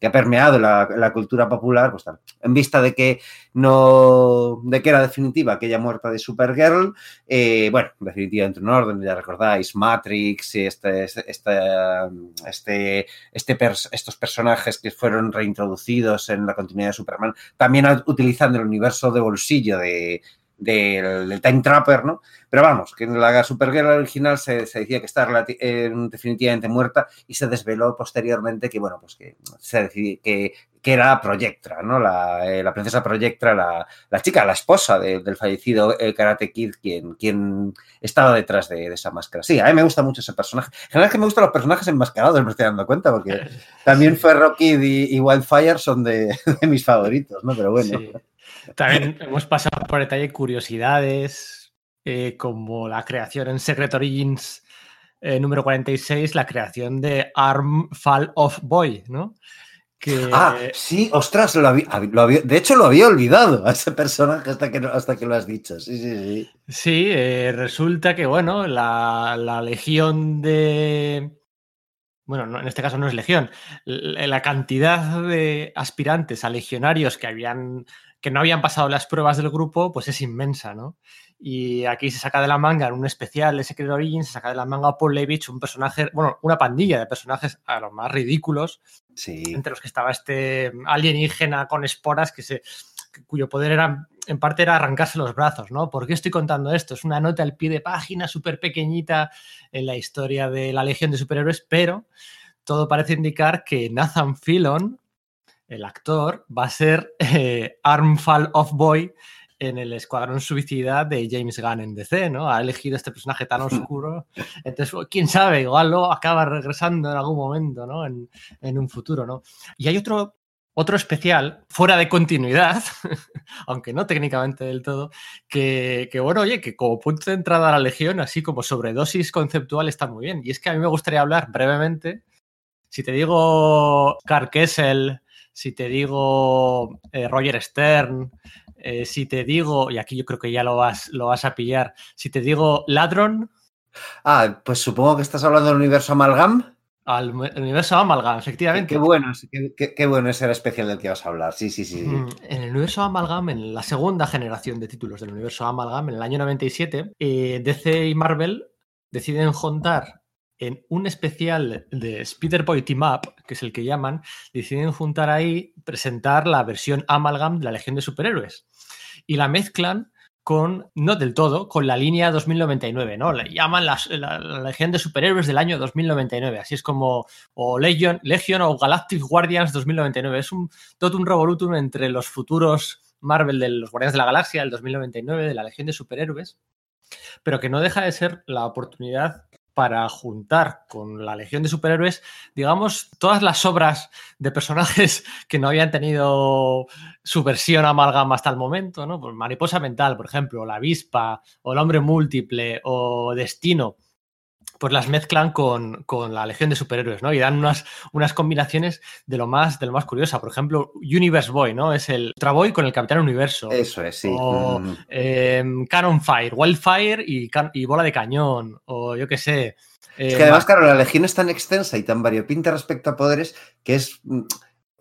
que ha permeado la, cultura popular, pues en vista de que no, de que era definitiva aquella muerte de Supergirl, eh, bueno, definitivamente un orden, ya recordáis, Matrix este, este, este, este estos personajes que fueron reintroducidos en la continuidad de Superman, también utilizando el universo de bolsillo de, del, Time Trapper, ¿no? Pero vamos, que en la Supergirl original se, decía que está definitivamente muerta y se desveló posteriormente que, bueno, pues que se que, que era Projectra, ¿no? La, eh, princesa Projectra, la, chica, la esposa del fallecido eh, Karate Kid, quien, quien estaba detrás de, esa máscara. Sí, a mí me gusta mucho ese personaje. En general es que me gustan los personajes enmascarados, me estoy dando cuenta, porque *laughs* también Ferro Kid y, Wildfire son *laughs* de, mis favoritos, ¿no? Pero bueno. También hemos pasado por detalle curiosidades. eh, como la creación en Secret Origins eh, número 46, la creación de Arm Fall of Boy, ¿no? Que... Ah, sí, ostras, lo había, lo había, de hecho lo había olvidado a ese personaje hasta que, hasta que lo has dicho. Sí, sí, sí. Sí, eh, resulta que, bueno, la, la, legión de... Bueno, no, en este caso no es legión. La cantidad de aspirantes a legionarios que habían que no habían pasado las pruebas del grupo, pues es inmensa, ¿no? Y aquí se saca de la manga en un especial de Secret Origins, se saca de la manga Paul Levitch, un personaje, bueno, una pandilla de personajes a los más ridículos, sí. entre los que estaba este alienígena con esporas que se, cuyo poder era, en parte era arrancarse los brazos, ¿no? ¿Por qué estoy contando esto? Es una nota al pie de página súper pequeñita en la historia de la Legión de Superhéroes, pero todo parece indicar que Nathan Fillon, el actor, va a ser eh, Armfall of Boy en el Escuadrón Suicida de James Gunn en DC, ¿no? Ha elegido este personaje tan *laughs* oscuro. Entonces, quién sabe, igual lo acaba regresando en algún momento, ¿no? En, en un futuro, ¿no? Y hay otro, otro especial, fuera de continuidad, *laughs* aunque no técnicamente del todo, que, que, bueno, oye, que como punto de entrada a la Legión, así como sobredosis conceptual, está muy bien. Y es que a mí me gustaría hablar brevemente, si te digo Carl Kessel, si te digo eh, Roger Stern, eh, si te digo, y aquí yo creo que ya lo vas, lo vas a pillar, si te digo Ladron. Ah, pues supongo que estás hablando del universo Amalgam. Al universo Amalgam, efectivamente. Qué, bueno, qué, qué, bueno es el especial del que vas a hablar. Sí, sí, sí. Mm, en el universo Amalgam, en la segunda generación de títulos del universo Amalgam, en el año 97, eh, DC y Marvel deciden juntar en un especial de Spider-Boy Team Up, que es el que llaman, deciden juntar ahí, presentar la versión Amalgam de la Legión de Superhéroes. Y la mezclan con, no del todo, con la línea 2099, ¿no? Le llaman la, Legión de Superhéroes del año 2099, así es como, o Legion, Legion o Galactic Guardians 2099. Es un todo un revolutum entre los futuros Marvel de los Guardianes de la Galaxia, el 2099, de la Legión de Superhéroes, pero que no deja de ser la oportunidad para juntar con la Legión de Superhéroes, digamos, todas las obras de personajes *laughs* que no habían tenido su versión amalgama hasta el momento, ¿no? Pues Mariposa Mental, por ejemplo, La Avispa, o El Hombre Múltiple, o Destino pues las mezclan con, con, la Legión de Superhéroes, ¿no? Y dan unas, unas combinaciones de lo más, de lo más curiosa. Por ejemplo, Universe Boy, ¿no? Es el Traboy con el Capitán Universo. Eso es, sí. O mm. eh, Cannon Fire, Wildfire y, y, Bola de Cañón. O yo qué sé. Es que además, claro, la Legión es tan extensa y tan variopinta respecto a poderes que es mm, eh,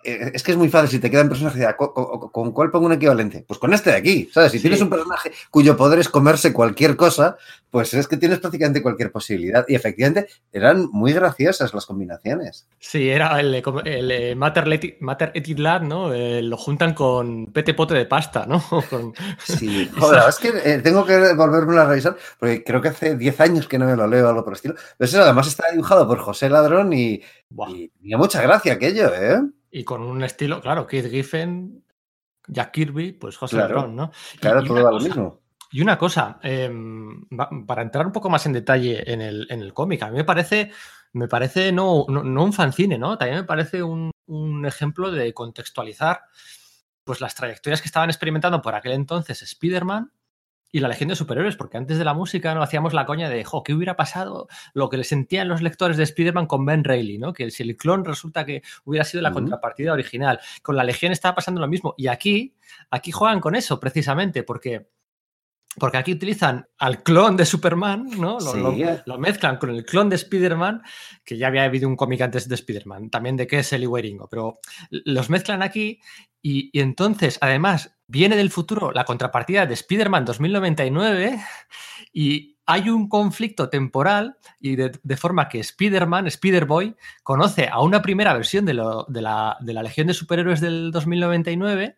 es que es muy fácil, si te queda un personaje, ¿con, cuál pongo un equivalente? Pues con este de aquí, ¿sabes? Si tienes un personaje cuyo poder es comerse cualquier cosa, pues es que tienes prácticamente cualquier posibilidad. Y efectivamente eran muy graciosas las combinaciones. Sí, era el, el, Matter, Matter Etit Lad, ¿no? Eh, lo juntan con Pete Pote de pasta, ¿no? *laughs* Sí, joder, es que eh, tengo que volverme a revisar, porque creo que hace 10 años que no me lo leo algo por el estilo. Pero eso además está dibujado por José Ladrón y, y, mucha gracia aquello, ¿eh? Y con un estilo, claro, Keith Giffen, Jack Kirby, pues José claro, ¿no? Claro, todo va lo mismo. Y una cosa, eh, para entrar un poco más en detalle en el, en el cómic, a mí me parece, me parece no, no, no un fanzine, ¿no? También me parece un, un, ejemplo de contextualizar pues las trayectorias que estaban experimentando por aquel entonces Spider-Man y la Legión de Superhéroes, porque antes de la música no hacíamos la coña de, jo, ¿qué hubiera pasado lo que le sentían los lectores de Spider-Man con Ben Reilly, ¿no? Que si el clon resulta que hubiera sido la contrapartida original. Con la Legión estaba pasando lo mismo. Y aquí, aquí juegan con eso, precisamente, porque porque aquí utilizan al clon de Superman, ¿no? Lo, lo, lo mezclan con el clon de Spider-Man, que ya había habido un cómic antes de Spider-Man, también de Kessel y Waringo, pero los mezclan aquí y, y, entonces, además, viene del futuro la contrapartida de Spider-Man 2099 y hay un conflicto temporal y de, de forma que Spider-Man, Spider-Boy, conoce a una primera versión de, lo, de, la, de la Legión de Superhéroes del 2099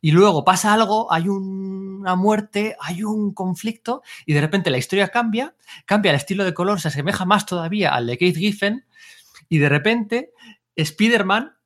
y luego pasa algo, hay una muerte, hay un conflicto y de repente la historia cambia, cambia el estilo de color, se asemeja más todavía al de Keith Giffen y de repente Spider-Man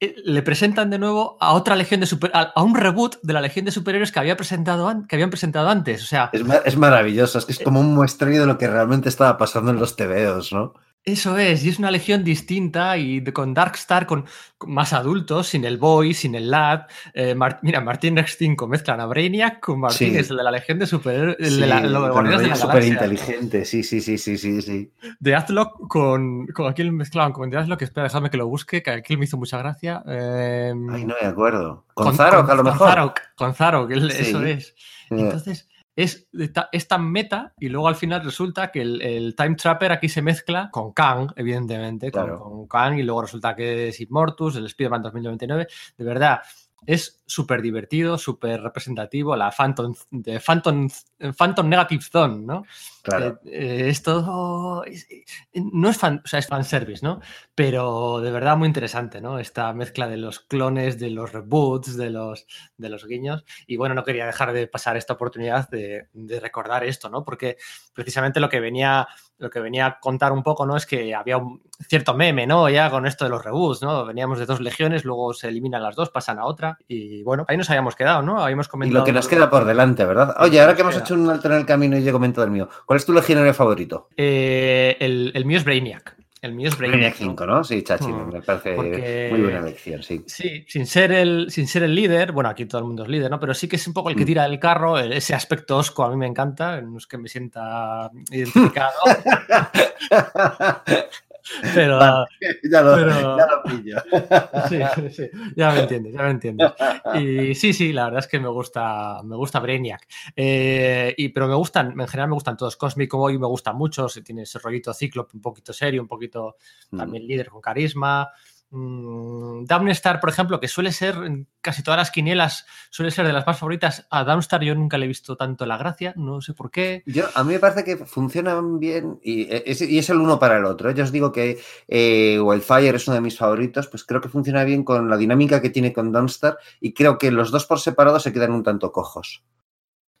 eh, le presentan de nuevo a otra legión de super a, un reboot de la legión de superhéroes que había presentado que habían presentado antes o sea es, es maravilloso es que es como un muestreo de lo que realmente estaba pasando en los TVOs no Eso es, y es una legión distinta y de, con Darkstar, con, con, más adultos, sin el Boy, sin el Lad. Eh, Mar, mira, Martín X5 mezclan a Brainiac con Martín, sí. es el de la legión de Super. El sí, de la, lo de Guardianes de la super inteligente, sí, sí, sí, sí, sí, sí. De Azlock con, con aquí mezclaban con de Azlock, espera, dejadme que lo busque, que aquí me hizo mucha gracia. Eh, Ay, no me acuerdo. Con, con Zarok, a lo mejor. Con Zarok, con Zarok eso es. Entonces es, es, tan meta y luego al final resulta que el, el, Time Trapper aquí se mezcla con Kang, evidentemente, claro. con, con, Kang y luego resulta que es Immortus, el Spider-Man 2099. De verdad, es súper divertido, súper representativo, la Phantom, de Phantom, Phantom Negative Zone, ¿no? Claro. Eh, eh, es todo. Es, no es fan, o sea, es fanservice, ¿no? Pero de verdad muy interesante, ¿no? Esta mezcla de los clones, de los reboots, de los, de los guiños. Y bueno, no quería dejar de pasar esta oportunidad de, de recordar esto, ¿no? Porque precisamente lo que venía lo que venía a contar un poco, ¿no? Es que había un cierto meme, ¿no? Ya con esto de los reboots, ¿no? Veníamos de dos legiones, luego se eliminan las dos, pasan a otra. Y bueno, ahí nos habíamos quedado, ¿no? Habíamos comentado. Y lo que nos queda por delante, ¿verdad? Oye, ahora que hemos hecho un alto en el camino y yo comento del mío, ¿cuál es tu legionario favorito? Eh, el, el mío es Brainiac. El mío es Brainiac. 5, ¿no? Sí, Chachi, hmm. me parece Porque... muy buena elección, sí. Sí, sin ser, el, sin ser el líder, bueno, aquí todo el mundo es líder, ¿no? Pero sí que es un poco el que tira el carro, ese aspecto osco a mí me encanta, no es que me sienta identificado. *laughs* pero, vale, ya, lo, pero, ya lo pillo. *laughs* Sí, sí, ya me entiendes, ya me entiendes. Y sí, sí, la verdad es que me gusta, me gusta Brainiac. Eh, y, pero me gustan, en general me gustan todos. Cosmic Boy me gusta mucho, tiene ese rollito Cíclope un poquito serio, un poquito también líder con carisma. Mm, Downstar, por ejemplo, que suele ser en casi todas las quinielas, suele ser de las más favoritas. A Downstar yo nunca le he visto tanto la gracia, no sé por qué. Yo, a mí me parece que funcionan bien y es, y es el uno para el otro. Yo os digo que eh, Wildfire es uno de mis favoritos, pues creo que funciona bien con la dinámica que tiene con Downstar y creo que los dos por separado se quedan un tanto cojos.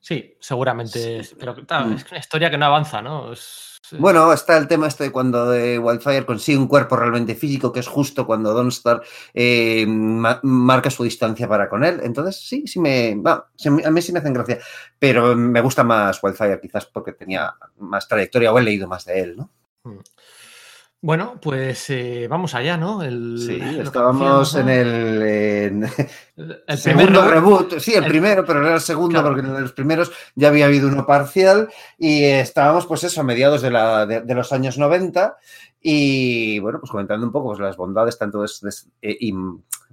Sí, seguramente, sí. pero claro, es una historia que no avanza, ¿no? Es... Bueno, está el tema este cuando de Wildfire consigue un cuerpo realmente físico, que es justo cuando Dawnstar eh, ma marca su distancia para con él. Entonces, sí, sí me. A mí sí me hacen gracia. Pero me gusta más Wildfire, quizás porque tenía más trayectoria o he leído más de él, ¿no? Hmm. Bueno, pues eh, vamos allá, ¿no? El, sí, estábamos en el, en el, *laughs* el segundo reboot. reboot. Sí, el, el, primero, pero era el segundo claro. porque en los primeros ya había habido uno parcial y estábamos, pues eso, a mediados de, la, de, de los años 90 y, bueno, pues comentando un poco pues, las bondades tanto de, de, eh, y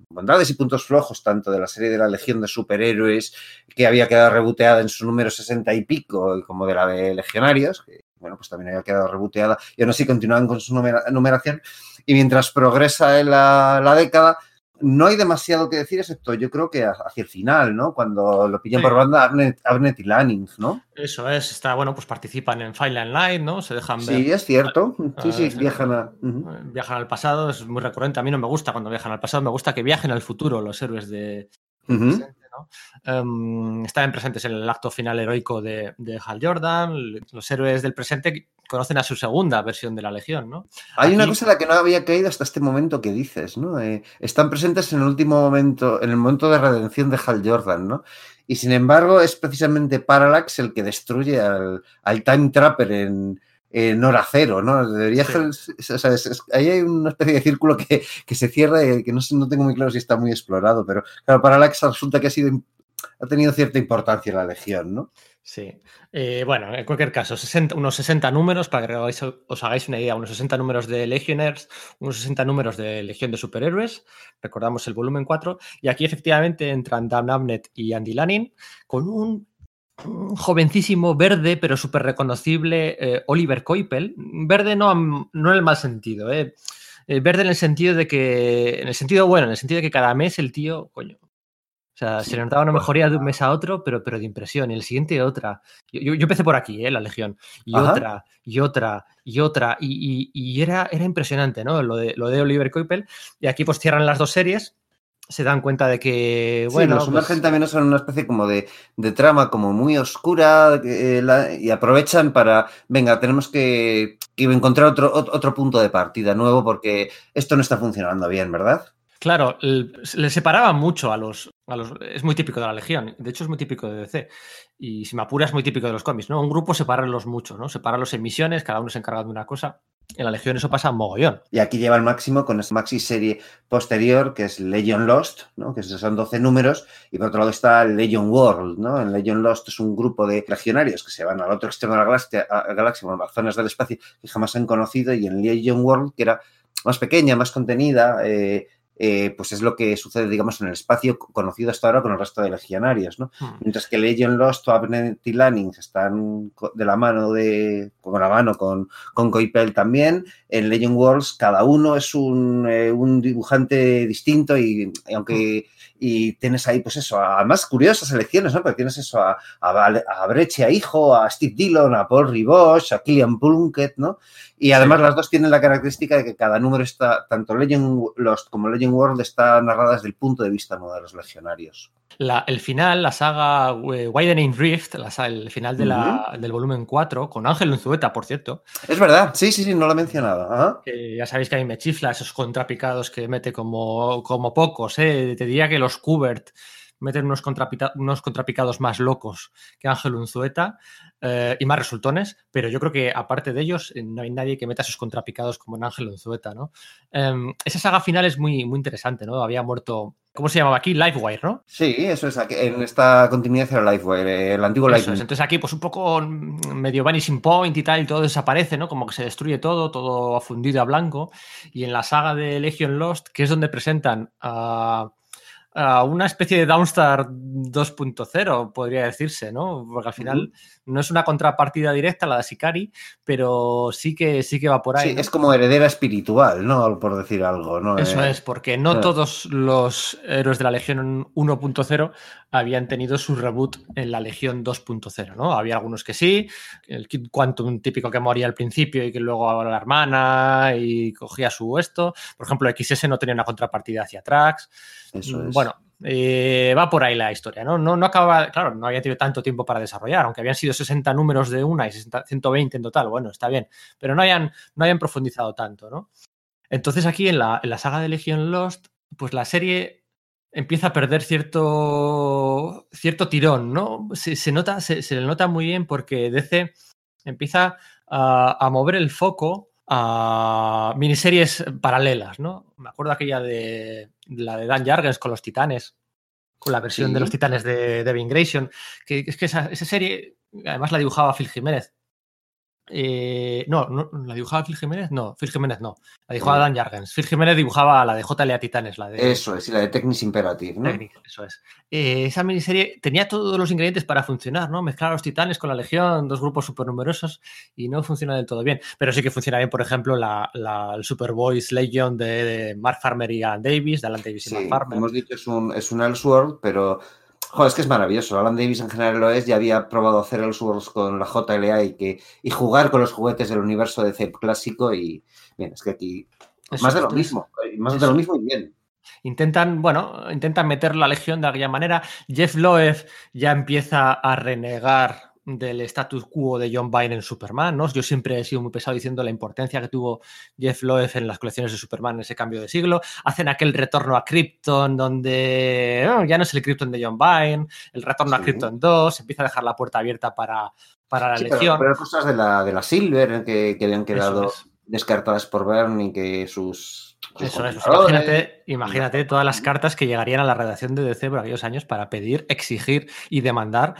bondades y puntos flojos tanto de la serie de la Legión de Superhéroes que había quedado reboteada en su número 60 y pico como de la de Legionarios, que bueno, pues también había quedado reboteada y aún así continúan con su numeración. Y mientras progresa en la, la, década, no hay demasiado que decir, excepto yo creo que hacia el final, ¿no? Cuando lo pillan sí. por banda Abnet, Abnet y Lanning, ¿no? Eso es, está, bueno, pues participan en File Line, ¿no? Se dejan ver. Sí, es cierto. Sí, sí, viajan a. Uh -huh. Viajan al pasado, es muy recurrente. A mí no me gusta cuando viajan al pasado, me gusta que viajen al futuro los héroes de. Uh -huh. ¿No? Um, estaban presentes en el acto final heroico de, de, Hal Jordan. Los héroes del presente conocen a su segunda versión de la Legión, ¿no? Hay Aquí... una cosa en la que no había caído hasta este momento que dices, ¿no? Eh, están presentes en el último momento, en el momento de redención de Hal Jordan, ¿no? Y sin embargo, es precisamente Parallax el que destruye al, al Time Trapper en, en hora cero, ¿no? Debería sí. o sea, es, es, ahí hay una especie de círculo que, que se cierra y que no, no, tengo muy claro si está muy explorado, pero claro, Parallax resulta que ha sido ha tenido cierta importancia la Legión, ¿no? Sí. Eh, bueno, en cualquier caso, 60, unos 60 números, para que os, os hagáis una idea, unos 60 números de Legionnaires, unos 60 números de Legión de Superhéroes, recordamos el volumen 4, y aquí efectivamente entran Dan Abnett y Andy Lanning con un jovencísimo verde, pero súper reconocible, eh, Oliver Coipel. Verde no, no en el mal sentido, eh. Verde en el sentido de que, en el sentido bueno, en el sentido de que cada mes el tío, coño, o sea, sí, se notaba una mejoría de un mes a otro, pero, pero de impresión. Y el siguiente otra. Yo, yo, yo empecé por aquí, ¿eh? la Legión. Y Ajá. otra, y otra, y otra. Y, y, y, era, era impresionante, ¿no? Lo de, lo de Oliver Coipel. Y aquí pues cierran las dos series se dan cuenta de que, bueno... Sí, los sumergen pues... también son una especie como de, de trama como muy oscura eh, la, y aprovechan para, venga, tenemos que, que encontrar otro, otro punto de partida nuevo porque esto no está funcionando bien, ¿verdad? Claro, le separaban mucho a los, a los, Es muy típico de la Legión, de hecho es muy típico de DC. Y si me apura es muy típico de los cómics, ¿no? Un grupo separarlos mucho, ¿no? Separarlos en misiones, cada uno se encarga de una cosa. En la Legión eso pasa mogollón. Y aquí lleva el máximo con esta maxi serie posterior, que es Legion Lost, ¿no? que son 12 números, y por otro lado está Legion World. ¿no? En Legion Lost es un grupo de legionarios que se van al otro extremo de la galaxia, a, galaxia a zonas del espacio que jamás han conocido, y en Legion World, que era más pequeña, más contenida, eh, eh, pues es lo que sucede, digamos, en el espacio conocido hasta ahora con el resto de legionarios, ¿no? Hmm. Mientras que Legion Lost o Abnett y Lanning están de la mano de, con la mano con, con Coipel también, en Legion Worlds cada uno es un, eh, un dibujante distinto y, aunque hmm. Y tienes ahí, pues eso, además curiosas elecciones, ¿no? Porque tienes eso a, a, a Breche, a Hijo, a Steve Dillon, a Paul Ribosh, a Killian Plunkett, ¿no? Y además las dos tienen la característica de que cada número está, tanto Legend Lost como Legend World, está narrada desde el punto de vista de los legionarios. El final, la saga eh, Widening Rift, el final del volumen 4, con Ángel Unzueta, por cierto. Es verdad, sí, sí, sí, no lo he mencionado. ya sabéis que a mí me chifla esos contrapicados que mete como, como pocos. ¿eh? Te diría que los Kubert meten unos, unos contrapicados más locos que Ángel Unzueta. Eh, y más resultones, pero yo creo que aparte de ellos eh, no hay nadie que meta sus contrapicados como en Ángel Unzueta, ¿no? Em, esa saga final es muy, muy interesante, ¿no? Había muerto ¿Cómo se llamaba aquí? Livewire, ¿no? Sí, eso es. En esta continuidad era Livewire, el antiguo Livewire. Entonces aquí, pues un poco mm, medio vanishing point y tal, y todo desaparece, ¿no? Como que se destruye todo, todo fundido a blanco. Y en la saga de Legion Lost, que es donde presentan a una especie de Downstar 2.0, podría decirse, ¿no? Porque al final no es una contrapartida directa la de Sicari, pero sí que, sí que va por ahí. Sí, es como heredera espiritual, ¿no? Por decir algo, ¿no? Eso eh, es, porque no todos los héroes de la Legión 1.0 habían tenido su reboot en la Legión 2.0, ¿no? Había algunos que sí, el Kid Quantum típico que moría al principio y que luego la hermana y cogía su esto. Por ejemplo, XS no tenía una contrapartida hacia Trax. Eso es. Bueno, eh, va por ahí la historia, ¿no? ¿no? No acaba, claro, no había tenido tanto tiempo para desarrollar, aunque habían sido 60 números de una y 120 en total, bueno, está bien, pero no hayan, no hayan profundizado tanto, ¿no? Entonces aquí en la, en la saga de Legion Lost, pues la serie empieza a perder cierto, cierto tirón, ¿no? Se, nota, se, le nota muy bien porque DC empieza a, mover el foco a miniseries paralelas, ¿no? Me acuerdo aquella de la de Dan Jargens con los titanes, con la versión de los titanes de Devin Grayson, que es que esa, esa, serie, además la dibujaba Phil Jiménez, eh, no, no, ¿la dibujaba Phil Jiménez? No, Phil Jiménez no. La dibujaba Dan Jargens. Phil Jiménez dibujaba la de JLA Titanes, la de. Eso es, y la de Technics Imperative, ¿no? eso es. Eh, esa miniserie tenía todos los ingredientes para funcionar, ¿no? Mezclar a los titanes con la Legión, dos grupos súper numerosos, y no funciona del todo bien. Pero sí que funciona bien, por ejemplo, la, la el Legion de, Mark Farmer y Alan Davis, de Alan Davis y Mark Farmer. Hemos dicho es un, es un Elseworld, pero Joder, es que es maravilloso. Alan Davis en general lo es. Ya había probado hacer el Wars con la JLA y, que, y jugar con los juguetes del universo de CEP clásico. Y bien, es que aquí más de lo mismo. Más de lo mismo y bien. Intentan, bueno, intentan meter la legión de aquella manera. Jeff Loeb ya empieza a renegar del status quo de John Byrne en Superman, ¿no? Yo siempre he sido muy pesado diciendo la importancia que tuvo Jeff Loeb en las colecciones de Superman en ese cambio de siglo. Hacen aquel retorno a Krypton donde ya no es el Krypton de John Byrne, el retorno a Krypton 2, empieza a dejar la puerta abierta para, para la Legión. Pero, cosas de la, de la Silver que, que habían quedado descartadas por Byrne y que sus eso. Imagínate, imagínate, todas las cartas que llegarían a la redacción de DC por aquellos años para pedir, exigir y demandar,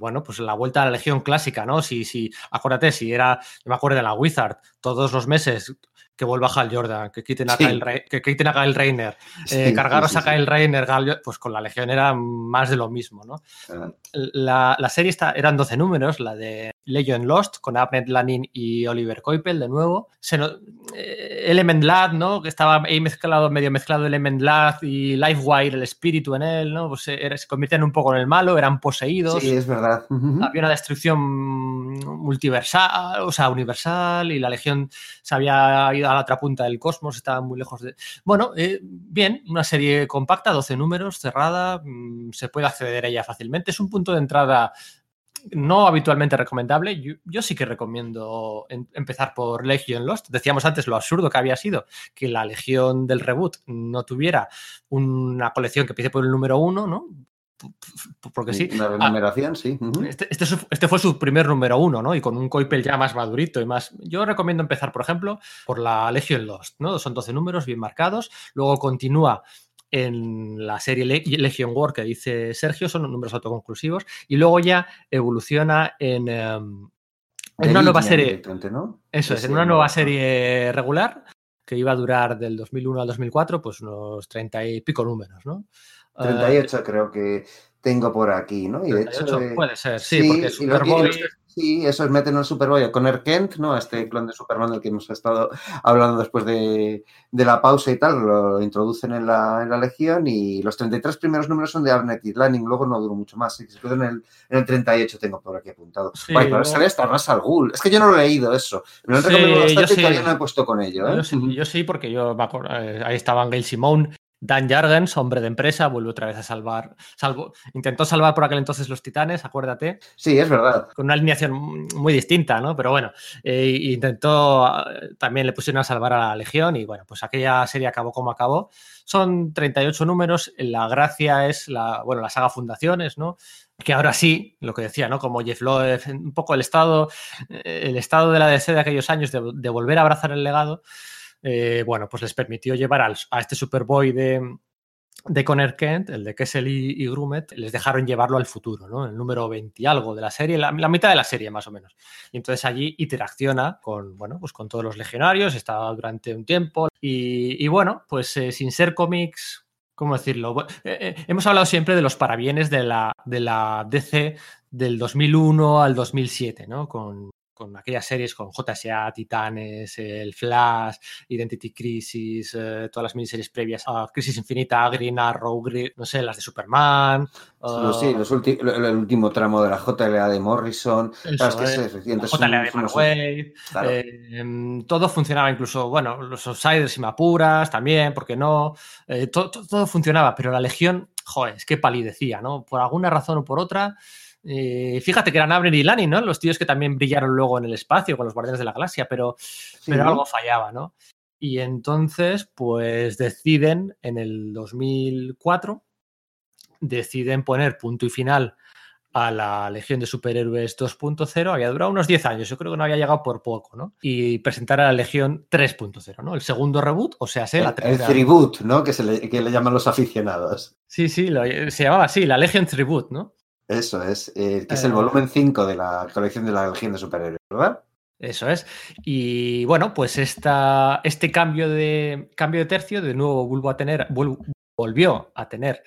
bueno, pues la vuelta a la Legión clásica, ¿no? Si, si, acuérdate, si era, yo me acuerdo de la Wizard, todos los meses que vuelva Hal Jordan, que quiten a, Kyle, que quiten a Kyle Reiner, eh, cargaros a Kyle Reiner, pues con la Legión era más de lo mismo, ¿no? La, la, serie está, eran 12 números, la de Legion Lost, con Abnett Lanin y Oliver Coipel de nuevo. Se eh, Element Lad, ¿no? Que estaba ahí mezclado, medio mezclado Element Lad y Livewire, el espíritu en él, ¿no? Pues se, se convierten un poco en el malo, eran poseídos. Sí, es verdad. Había una destrucción multiversal, o sea, universal, y la Legión se había ido a la otra punta del cosmos, estaba muy lejos de. Bueno, eh, bien, una serie compacta, 12 números, cerrada, mm, se puede acceder a ella fácilmente. Es un punto de entrada no habitualmente recomendable. Yo, sí que recomiendo empezar por Legion Lost. Decíamos antes lo absurdo que había sido que la Legión del reboot no tuviera una colección que empiece por el número uno, ¿no? porque sí. Una renumeración, sí. Este, este, este, fue su primer número uno, ¿no? Y con un Coipel ya más madurito y más. Yo recomiendo empezar, por ejemplo, por la Legion Lost, ¿no? Son 12 números bien marcados. Luego continúa en la serie Legion War que dice Sergio, son números autoconclusivos. Y luego ya evoluciona en. Em, en una nueva serie. Eso es, en una nueva serie regular que iba a durar del 2001 al 2004, pues unos 30 y pico números, ¿no? 38 creo que tengo por aquí, ¿no? Y de hecho, eh, puede ser, sí, porque Superboy... Sí, eso es meten al Superboy con Kent, ¿no? Este clon de Superman del que hemos estado hablando después de, la pausa y tal, lo introducen en la, Legión y los 33 primeros números son de Arnett Lanning, luego no duró mucho más, se en el, en el 38 tengo por aquí apuntado. Sí, Vaya, pero sale hasta Ras al Ghul. Es que yo no lo he leído eso. Me lo han recomendado bastante y todavía no he puesto con ello. ¿eh? Yo, sí, porque yo me acuerdo, eh, ahí estaban Gail Simone Dan Jargens, hombre de empresa, vuelve otra vez a salvar. Salvo, intentó salvar por aquel entonces los titanes, acuérdate. Sí, es verdad. Con una alineación muy distinta, ¿no? Pero bueno, eh, intentó. También le pusieron a salvar a la Legión y bueno, pues aquella serie acabó como acabó. Son 38 números. La gracia es la, bueno, la saga Fundaciones, ¿no? que ahora sí, lo que decía, ¿no? Como Jeff Loeb, un poco el estado, eh, el estado de la DC de aquellos años de, de volver a abrazar el legado, eh, bueno, pues les permitió llevar a este Superboy de, de Conner Kent, el de Kessel y, Grumet, les dejaron llevarlo al futuro, ¿no? El número 20 y algo de la serie, la, mitad de la serie más o menos. Y entonces allí interacciona con, bueno, pues con todos los legionarios, está durante un tiempo y, bueno, pues eh, sin ser cómics, ¿cómo decirlo? Eh, hemos hablado siempre de los parabienes de la, de la DC del 2001 al 2007, ¿no? Con aquellas series con JSA, Titanes, el Flash, Identity Crisis, eh, todas las miniseries previas a Crisis Infinita, Green Arrow, no sé, las de Superman. sí, el último tramo de la JLA de Morrison. todo funcionaba, incluso, bueno, los Outsiders y Mapuras también, porque no? Eh, todo funcionaba, pero la Legión, joder, es que palidecía, ¿no? Por alguna razón o por otra eh, fíjate que eran Abner y Lani, ¿no? Los tíos que también brillaron luego en el espacio con los Guardianes de la Galaxia, pero, pero algo fallaba, ¿no? Y entonces, pues deciden en el 2004, deciden poner punto y final a la Legión de Superhéroes 2.0, había durado unos 10 años, yo creo que no había llegado por poco, ¿no? Y presentar a la Legión 3.0, ¿no? El segundo reboot, o sea, la El, Tribute, ¿no? Que, se le, que le llaman los aficionados. Sí, sí, se llamaba así, la Legion Tribute, ¿no? Eso es, eh, que es el eh, volumen 5 de la colección de la Legión de Superhéroes, ¿verdad? Eso es. Y bueno, pues esta, este cambio de, cambio de tercio, de nuevo vuelvo a tener, volvió a tener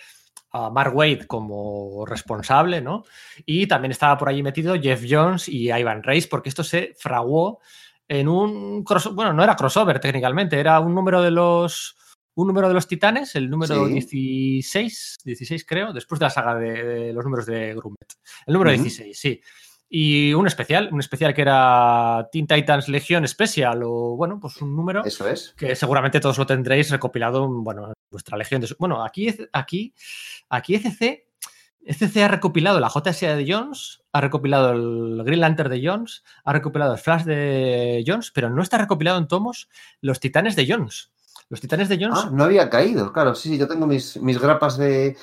a Mark Wade como responsable, ¿no? Y también estaba por allí metido Jeff Jones y Ivan Reis, porque esto se fraguó en un crossover, bueno, no era crossover técnicamente, era un número de los un número de los titanes, el número 16, 16 creo, después de la saga de, los números de Grumet. El número 16, sí. Y un especial, un especial que era Teen Titans Legion Special, o bueno, pues un número. Eso es. Que seguramente todos lo tendréis recopilado, bueno, en vuestra Legión de. Bueno, aquí, aquí, aquí ECC, ECC ha recopilado la JSA de Jones, ha recopilado el Green Lantern de Jones, ha recopilado el Flash de Jones, pero no está recopilado en tomos los Titanes de Jones. Los Titanes de Jones. Ah, no había caído, claro. Sí, sí, yo tengo mis, mis grapas de,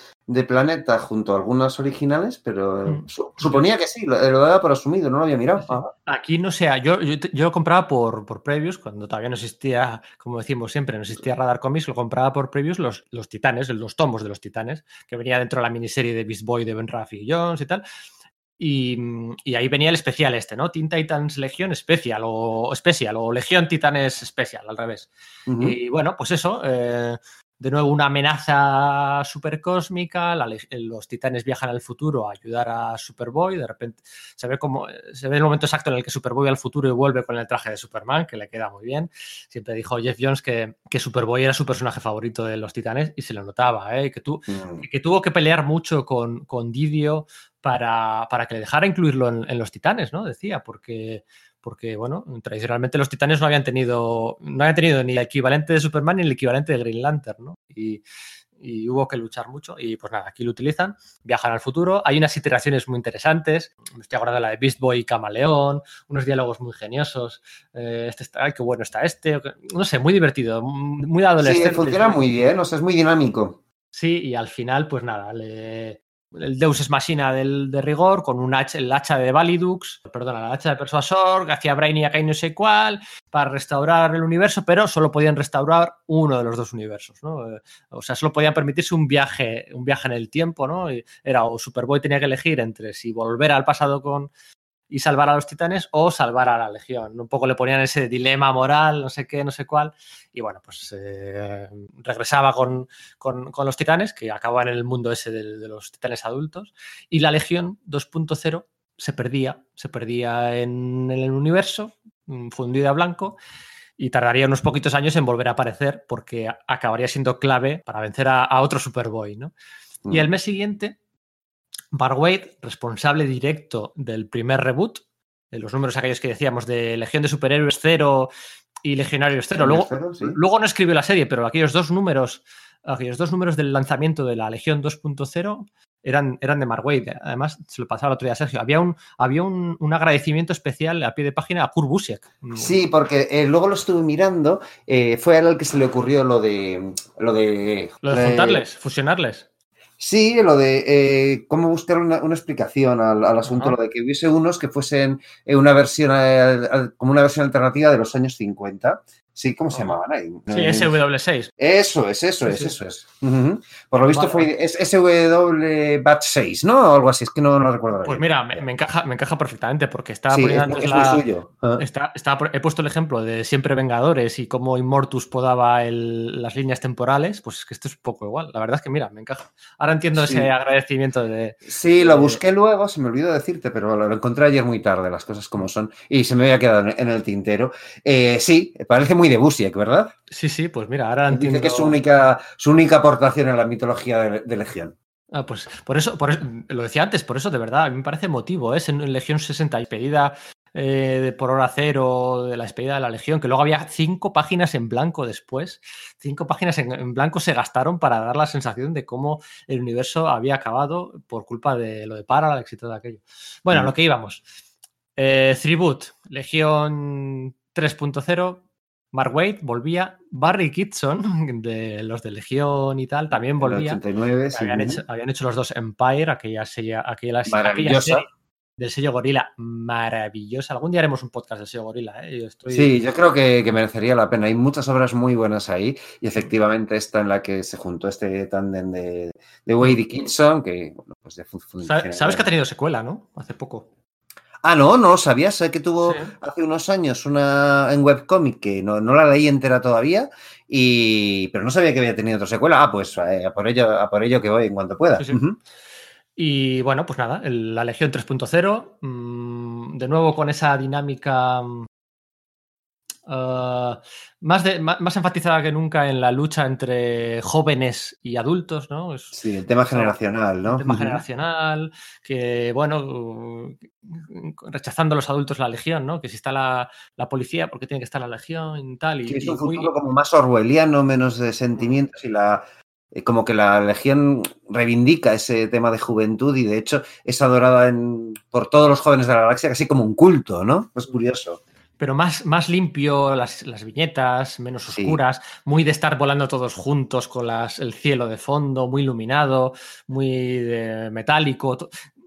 Planeta junto a algunas originales, pero mm. suponía que sí, lo, lo daba por asumido, no lo había mirado. Aquí no sé, yo, yo, lo compraba por, por previews, cuando todavía no existía, como decimos siempre, no existía Radar Comics, lo compraba por previews los, los Titanes, los tomos de los Titanes, que venía dentro de la miniserie de Beast Boy de Ben Raffi Jones y tal. Y, ahí venía el especial este, ¿no? Teen Titans Legion Special o Special o Legión Titanes Special, al revés. Y bueno, pues eso, eh, de nuevo una amenaza supercósmica, los titanes viajan al futuro a ayudar a Superboy, de repente se ve como se ve el momento exacto en el que Superboy al futuro y vuelve con el traje de Superman, que le queda muy bien. Siempre dijo Jeff Jones que, que Superboy era su personaje favorito de los titanes y se lo notaba, ¿eh? que, mm. que tuvo que pelear mucho con, con Didio para, para, que le dejara incluirlo en, en los titanes, ¿no? Decía, porque porque bueno, tradicionalmente los titanes no habían tenido, no habían tenido ni el equivalente de Superman ni el equivalente de Green Lantern, ¿no? Y, hubo que luchar mucho y pues nada, aquí lo utilizan, viajan al futuro, hay unas iteraciones muy interesantes, me estoy acordando de la de Beast Boy y Camaleón, unos diálogos muy geniosos, eh, este está, ay, qué bueno está este, no sé, muy divertido, muy adolescente. Sí, funciona muy bien, o sea, es muy dinámico. Sí, y al final, pues nada, le, el Deus es Machina del, de rigor, con un hacha, el hacha de Validux, perdona, el hacha de Persuasor, hacía Brainiac y no sé cuál, para restaurar el universo, pero solo podían restaurar uno de los dos universos, ¿no? O sea, solo podían permitirse un viaje, un viaje en el tiempo, ¿no? Era o Superboy tenía que elegir entre si volver al pasado con y salvar a los titanes o salvar a la legión. Un poco le ponían ese dilema moral, no sé qué, no sé cuál. Y bueno, pues eh, regresaba con, con, con, los titanes, que acababan en el mundo ese de, de los titanes adultos. Y la legión 2.0 se perdía, se perdía en, en el universo, fundida a blanco y tardaría unos poquitos años en volver a aparecer porque acabaría siendo clave para vencer a, a otro Superboy, ¿no? Mm. Y el mes siguiente Bar Wade, responsable directo del primer reboot, de los números aquellos que decíamos de Legión de Superhéroes 0 y Legionarios 0. Luego, cero, sí. luego no escribió la serie, pero aquellos dos números, aquellos dos números del lanzamiento de la Legión 2.0 eran, eran de Mark Wade. Además, se lo pasaba el otro día a Sergio. Había un, había un, un agradecimiento especial a pie de página a Kurt Busiek. Sí, porque eh, luego lo estuve mirando. Eh, fue a él al que se le ocurrió lo de. Lo de, lo de juntarles, fusionarles. Sí, lo de eh, cómo buscar una, una explicación al, al asunto, Ajá. lo de que hubiese unos que fuesen eh, una versión, eh, como una versión alternativa de los años 50. Sí, ¿cómo se llamaban ahí? Sí, SW6. Eso es, eso es, sí, sí. eso es. Uh -huh. Por lo visto vale. fue es SW Bat 6, ¿no? O algo así, es que no lo no recuerdo. Pues mira, me, me, encaja, me encaja perfectamente porque estaba sí, poniendo es, es la, suyo. Uh. Está, está, he puesto el ejemplo de Siempre Vengadores y cómo Immortus podaba el, las líneas temporales, pues es que esto es un poco igual. La verdad es que mira, me encaja. Ahora entiendo ese agradecimiento de... Sí, lo busqué luego, se me olvidó decirte, pero lo, encontré ayer muy tarde, las cosas como son, y se me había quedado en, en el tintero. Eh, sí, parece muy de Busiek, ¿verdad? Sí, sí, pues mira, ahora entiendo. Dice que es su única, su única aportación en la mitología de, de Legión. Ah, pues por eso, por eso, lo decía antes, por eso de verdad, a mí me parece motivo, ¿eh? es en Legión 60 y pedida eh, por hora cero de la despedida de la Legión, que luego había cinco páginas en blanco después, cinco páginas en, en, blanco se gastaron para dar la sensación de cómo el universo había acabado por culpa de lo de Parallax y todo aquello. Bueno, mm. a lo que íbamos. Eh, Threeboot, Legión 3.0, Mark Wade volvía, Barry Kitson, *laughs* de los de Legión y tal, también volvía. 89, sí. habían, hecho, habían, hecho, los dos Empire, aquella, serie, aquella, aquella serie del sello Gorila, maravillosa. Algún día haremos un podcast del sello Gorila. ¿eh? Yo estoy... Sí, yo creo que, que, merecería la pena. Hay muchas obras muy buenas ahí y efectivamente esta en la que se juntó este tándem de, de Wade y Kitson, que bueno, pues ya ¿Sabes, ¿Sabes que ha tenido secuela, no? Hace poco. Ah, no, no lo sabía. Sé que tuvo sí. hace unos años una en webcomic que no, no, la leí entera todavía, y, pero no sabía que había tenido otra secuela. Ah, pues eh, a, por ello, a por ello que voy en cuanto pueda. Sí, sí. Uh -huh. Y bueno, pues nada, el, la Legión 3.0, mmm, de nuevo con esa dinámica Uh, más, de, más, más, enfatizada que nunca en la lucha entre jóvenes y adultos, ¿no? Es, sí, el tema generacional, ¿no? El tema uh -huh. generacional, que, bueno, rechazando a los adultos la legión, ¿no? Que si está la, la policía, ¿por qué tiene que estar la legión y tal? Y, sí, es un futuro muy... como más orwelliano, menos de sentimientos y la eh, como que la Legión reivindica ese tema de juventud y de hecho es adorada en, por todos los jóvenes de la galaxia casi como un culto, ¿no? Es curioso pero más, más limpio, las, las, viñetas, menos oscuras, sí. muy de estar volando todos juntos con las, el cielo de fondo, muy iluminado, muy de metálico.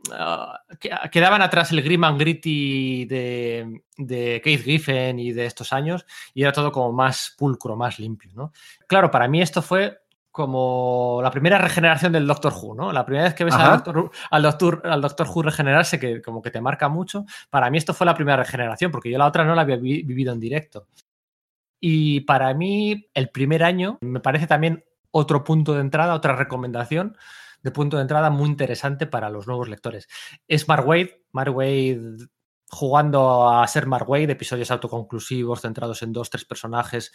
Uh, quedaban atrás el Grim and Gritty de, de Keith Giffen y de estos años y era todo como más pulcro, más limpio. ¿no? Claro, para mí esto fue como la primera regeneración del Doctor Who, ¿no? La primera vez que ves al Doctor, al Doctor, al Doctor, Who regenerarse, que como que te marca mucho, para mí esto fue la primera regeneración, porque yo la otra no la había vi vivido en directo. Y para mí, el primer año me parece también otro punto de entrada, otra recomendación de punto de entrada muy interesante para los nuevos lectores. Es Mark Wade, Mark Wade jugando a ser Mark Wade, episodios autoconclusivos centrados en dos, tres personajes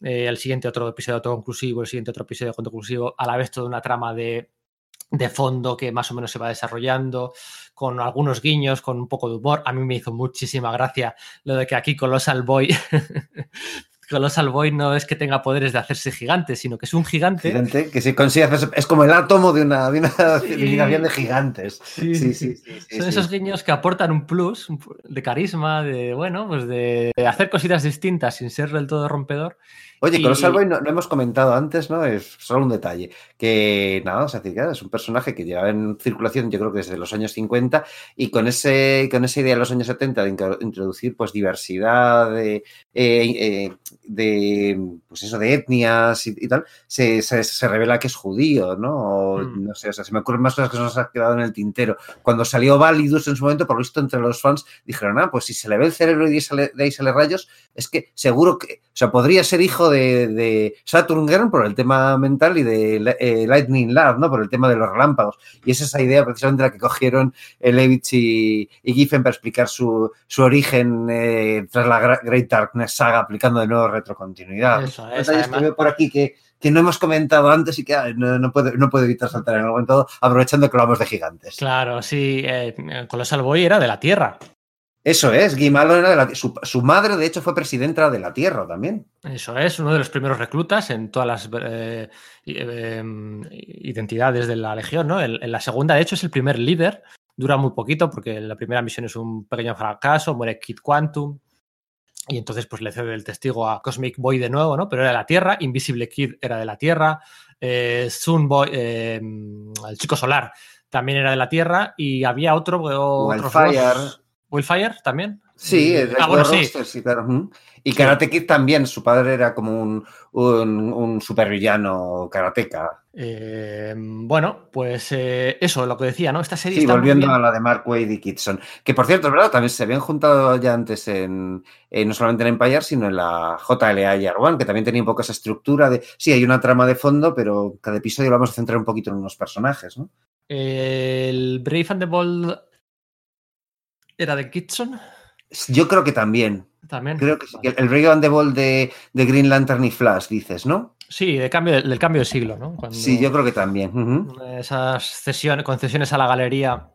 eh, el siguiente otro episodio autoconclusivo, el siguiente otro episodio autoconclusivo, a la vez toda una trama de, de fondo que más o menos se va desarrollando, con algunos guiños, con un poco de humor. A mí me hizo muchísima gracia lo de que aquí Colossal Boy *laughs* Colossal Boy no es que tenga poderes de hacerse gigante, sino que es un gigante. Gigante, que se consigue hacerse, es como el átomo de una, de una civilización de gigantes. Sí, sí, sí. sí, sí Son esos guiños que aportan un plus de carisma, de, bueno, pues de hacer cositas distintas sin ser del todo rompedor. Oye, Colossal Boy no, no, hemos comentado antes, ¿no? Es solo un detalle. Que nada, o sea, es un personaje que lleva en circulación, yo creo que desde los años 50, y con, ese, con esa idea de los años 70 de introducir pues diversidad de, eh, eh, de pues eso, de etnias y, y tal, se, se, se, revela que es judío, ¿no? O, mm. No sé, o sea, se me ocurren más cosas que se nos ha quedado en el tintero. Cuando salió Validus en su momento, por lo visto, entre los fans dijeron, ah, pues si se le ve el cerebro y de ahí sale rayos, es que seguro que, o sea, podría ser hijo de, de Saturn Girl por el tema mental y de eh, Lightning Lab, ¿no? Por el tema de los relámpagos. Y es esa idea precisamente la que cogieron Levitch y, y Giffen para explicar su, su origen eh, tras la Great Darkness saga, aplicando de nuevo retrocontinuidad. Eso, es, que veo por aquí que, que no hemos comentado antes y que no, no, puedo, no puedo evitar saltar en el momento, aprovechando que hablamos de gigantes. Claro, sí, eh, Colossal Boy era de la Tierra. Eso es, Guimalo era de la su, su, madre, de hecho, fue presidenta de la Tierra también. Eso es, uno de los primeros reclutas en todas las eh, eh, identidades de la Legión, ¿no? En, en, la segunda, de hecho, es el primer líder. Dura muy poquito porque la primera misión es un pequeño fracaso, muere Kid Quantum. Y entonces, pues le cede el testigo a Cosmic Boy de nuevo, ¿no? Pero era de la Tierra, Invisible Kid era de la Tierra, eh, Sun Boy, el chico solar, también era de la Tierra, y había otro. Wildfire. Wildfire también. Sí, ah, bueno, sí. sí claro. Y Karate Kid también, su padre era como un, un, un supervillano karateca. Eh, bueno, pues eh, eso, lo que decía, ¿no? Esta serie. Sí, volviendo a la de Mark Wade y Kitson. Que por cierto, es verdad, también se habían juntado ya antes en, eh, no solamente en Empire, sino en la JLA Year One, que también tenía un poco esa estructura de. Sí, hay una trama de fondo, pero cada episodio lo vamos a centrar un poquito en unos personajes, ¿no? El Brave and the Bold era de Kitson. Yo creo que también. También. Creo que sí. El Brave and the Bold de, de Green Lantern y Flash, dices, ¿no? Sí, de cambio, del cambio de siglo, ¿no? Cuando sí, yo creo que también. Uh -huh. Esas cesiones, concesiones a la galería.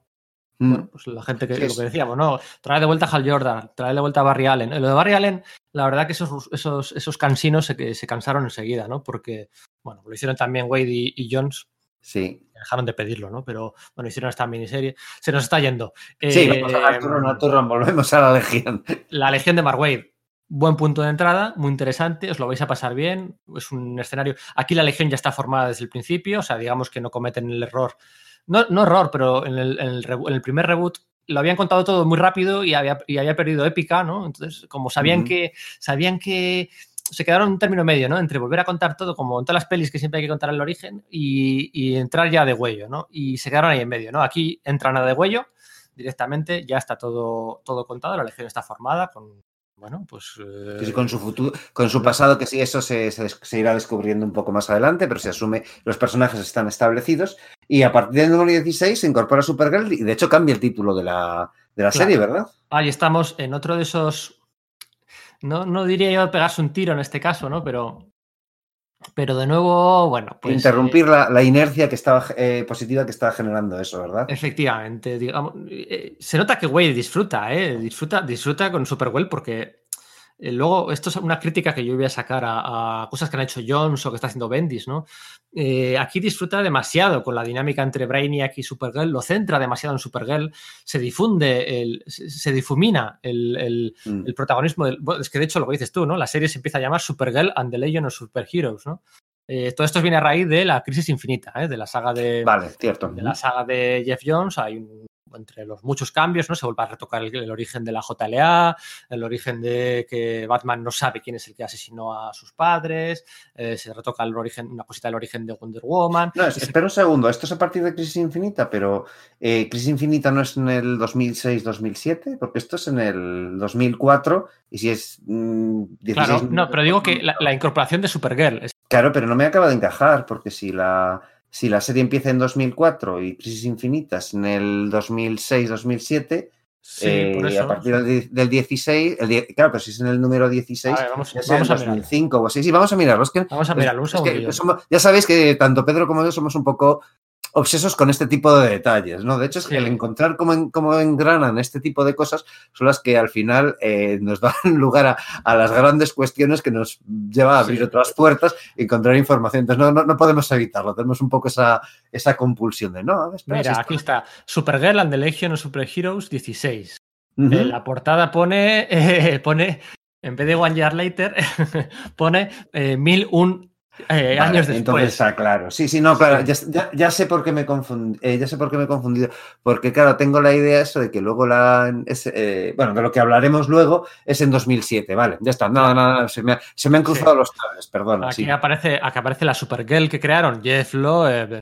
Mm. Bueno, pues la gente que sí, lo que decíamos, ¿no? Trae de vuelta a Hal Jordan, trae de vuelta a Barry Allen. Lo de Barry Allen, la verdad que esos, esos, esos cansinos se, se cansaron enseguida, ¿no? Porque, bueno, lo hicieron también Wade y, y Jones. Sí. Dejaron de pedirlo, ¿no? Pero bueno, hicieron esta miniserie. Se nos está yendo. Sí, eh, vamos a turno a turno, volvemos a la Legión. *laughs* La Legión de Mark Wade buen punto de entrada, muy interesante, os lo vais a pasar bien, es un escenario... Aquí la Legión ya está formada desde el principio, o sea, digamos que no cometen el error, no, no error, pero en el, en, el, en el, primer reboot lo habían contado todo muy rápido y había, y había perdido épica, ¿no? Entonces, como sabían uh -huh. que sabían que se quedaron en un término medio, ¿no? Entre volver a contar todo, como en todas las pelis que siempre hay que contar el origen, y, y entrar ya de huello, ¿no? Y se quedaron ahí en medio, ¿no? Aquí entran a de huello directamente, ya está todo, todo contado, la legión está formada con, bueno, pues. Eh... Sí, con su futuro, con su pasado, que sí, eso se, se, se, irá descubriendo un poco más adelante, pero se asume, los personajes están establecidos. Y a partir del número 16 se incorpora Supergirl y de hecho cambia el título de la, de la claro. serie, ¿verdad? Ahí estamos en otro de esos. No, no diría yo pegarse un tiro en este caso, ¿no? Pero. Pero de nuevo, bueno, pues. Interrumpir eh, la, la, inercia que estaba eh, positiva que estaba generando eso, ¿verdad? Efectivamente. Digamos, eh, se nota que Wade disfruta, ¿eh? Disfruta, disfruta con Supergirl porque eh, luego, esto es una crítica que yo voy a sacar a, a, cosas que han hecho Jones o que está haciendo Bendis, ¿no? Eh, aquí disfruta demasiado con la dinámica entre Brainiac y Supergirl, lo centra demasiado en Supergirl, se difunde, el, se, difumina el, el, mm. el protagonismo del. Bueno, es que de hecho lo que dices tú, ¿no? La serie se empieza a llamar Supergirl and the Legend of Superheroes, ¿no? Eh, todo esto viene a raíz de la crisis infinita, ¿eh? de la saga de. Vale, cierto. De la saga de Jeff Jones. Hay un entre los muchos cambios, ¿no? Se vuelve a retocar el, el, origen de la JLA, el origen de que Batman no sabe quién es el que asesinó a sus padres, eh, se retoca el origen, una cosita del origen de Wonder Woman. No, es, espera un segundo, esto es a partir de Crisis Infinita, pero eh, Crisis Infinita no es en el 2006-2007, porque esto es en el 2004, y si es... 16, claro, no, pero digo que la, la incorporación de Supergirl. Es... Claro, pero no me acaba de encajar, porque si la si la serie empieza en 2004 y Crisis Infinitas en el 2006-2007, sí, eh, a partir del, del 16, el, claro, pero si es en el número 16, ver, vamos, ya vamos a 2005 o así, sí, vamos a mirarlo. Es que, vamos a mirarlo, un es que somos, ya sabéis que tanto Pedro como yo somos un poco obsesos con este tipo de detalles, ¿no? De hecho, es que el encontrar cómo, en, cómo, engranan este tipo de cosas son las que al final eh, nos dan *laughs* lugar a, a, las grandes cuestiones que nos lleva a abrir sí. otras puertas y encontrar información. Entonces, no, no, no, podemos evitarlo. Tenemos un poco esa, esa compulsión de, no, espera, Mira, aquí está. Supergirl and the Legion of Super Heroes 16. Uh -huh. eh, la portada pone, *laughs* eh, pone en vez de One Year Later, *laughs* pone eh, mil un eh, años después. Entonces está claro. Sí, sí, no, claro. Ya, ya, sé por qué me confundí, eh, ya sé por qué me he confundido. Porque, claro, tengo la idea eso de que luego la. Es, eh, bueno, de lo que hablaremos luego es en 2007, vale. Ya está. No, no, no se, me, se me han cruzado sí. los cables, perdona. Aquí, sí. aparece, aquí aparece la Supergirl que crearon, Jeff Loeb,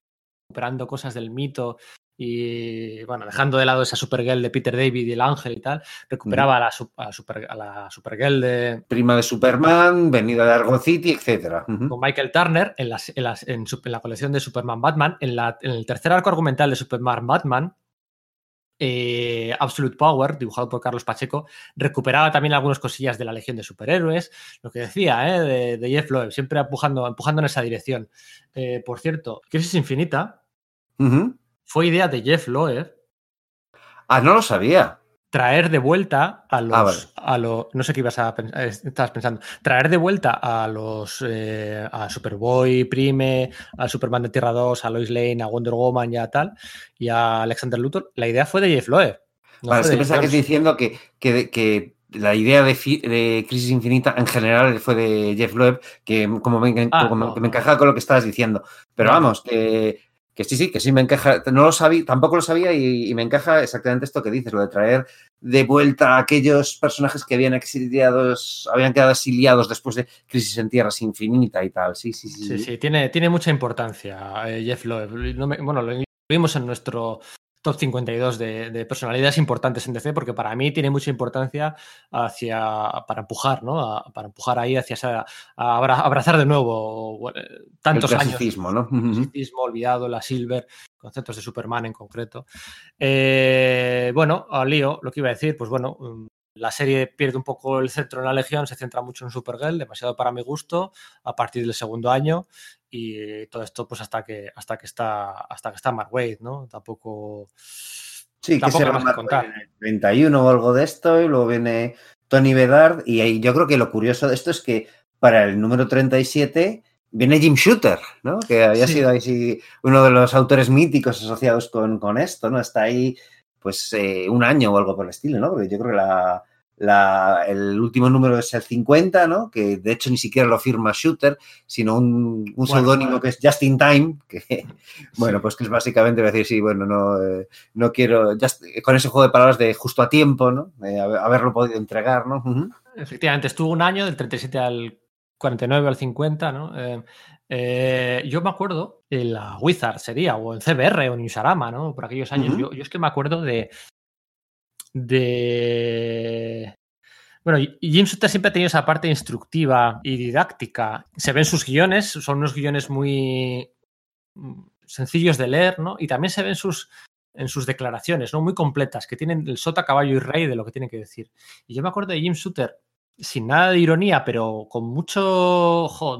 recuperando cosas del mito y bueno, dejando de lado esa Supergirl de Peter David y el ángel y tal, recuperaba a, la, a, super, a, la, Supergirl de... Prima de Superman, venida de Argo City, etc. Uh -huh. Con Michael Turner en, las, en, las, en, en, la colección de Superman Batman, en, la, en el tercer arco argumental de Superman Batman, eh, Absolute Power, dibujado por Carlos Pacheco, recuperaba también algunas cosillas de la Legión de Superhéroes, lo que decía, eh, de, de, Jeff Loeb, siempre empujando, empujando en esa dirección. Eh, por cierto, Crisis Infinita... Uh -huh fue idea de Jeff Loeb. Ah, no lo sabía. Traer de vuelta a los. Ah, vale. a lo, no sé qué ibas a pensar. Estabas pensando. Traer de vuelta a los. Eh, a Superboy, Prime, a Superman de Tierra 2, a Lois Lane, a Wonder Woman y a tal. Y a Alexander Luthor. La idea fue de Jeff Loeb. No vale, es que pensaba que estoy diciendo que, que, que la idea de, de, Crisis Infinita en general fue de Jeff Loeb, que como me, ah, como, no, que me encajaba con lo que estabas diciendo. Pero no. vamos, que que sí, sí, que sí me encaja, no lo sabía, tampoco lo sabía y, me encaja exactamente esto que dices, lo de traer de vuelta a aquellos personajes que habían exiliados, habían quedado exiliados después de Crisis en Tierras Infinita y tal, sí, sí, sí. Sí, sí, tiene, tiene mucha importancia eh, Jeff Loeb. Bueno, lo vimos en nuestro top 52 de, de, personalidades importantes en DC, porque para mí tiene mucha importancia hacia, para empujar, ¿no? A, para empujar ahí hacia esa, a abrazar de nuevo bueno, tantos el años. ¿no? El clasicismo olvidado, la Silver, conceptos de Superman en concreto. Eh, bueno, al lío, lo que iba a decir, pues bueno, la serie pierde un poco el centro en la Legión, se centra mucho en Supergirl, demasiado para mi gusto, a partir del segundo año, y todo esto pues hasta que hasta que está hasta que está Mark Wade, ¿no? Tampoco Sí, tampoco que será más contar. 31 o algo de esto y luego viene Tony Bedard y ahí yo creo que lo curioso de esto es que para el número 37 viene Jim Shooter, ¿no? Que había sí. sido ahí sí, uno de los autores míticos asociados con, con esto, ¿no? Está ahí pues eh, un año o algo por el estilo, ¿no? Porque yo creo que la, la, el último número es el 50, ¿no? Que de hecho ni siquiera lo firma Shooter, sino un, un seudónimo bueno, que es Just in Time, que, *laughs* bueno, pues que es básicamente decir, sí, bueno, no, eh, no quiero, just, con ese juego de palabras de justo a tiempo, ¿no? Eh, haberlo podido entregar, ¿no? Uh -huh. Efectivamente, estuvo un año, del 37 al 49 al 50, ¿no? Eh, eh, yo me acuerdo en la Wizard sería, o en CBR, o en Insarama, ¿no? Por aquellos años. Uh -huh. yo, yo, es que me acuerdo de, de... Bueno, Jim Shooter siempre ha tenido esa parte instructiva y didáctica. Se ven sus guiones, son unos guiones muy sencillos de leer, ¿no? Y también se ven sus, en sus declaraciones, ¿no? Muy completas, que tienen el sota, caballo y rey de lo que tienen que decir. Y yo me acuerdo de Jim Shooter, sin nada de ironía, pero con mucho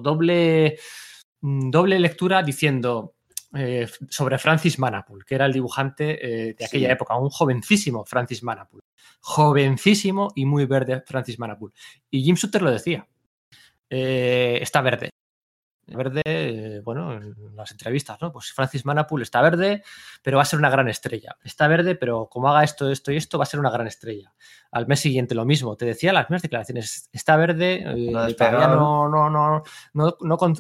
doble, doble lectura, diciendo, eh, sobre Francis Manapul, que era el dibujante eh, de aquella sí. época, un jovencísimo Francis Manapul. Jovencísimo y muy verde Francis Manapul. Y Jim Shooter lo decía. Eh, está verde. Verde, bueno, en las entrevistas, ¿no? Pues Francis Manapul está verde, pero va a ser una gran estrella. Está verde, pero como haga esto, esto y esto, va a ser una gran estrella. Al mes siguiente lo mismo. Te decía las mismas declaraciones. Está verde, no, todavía no, no, no, no, no con,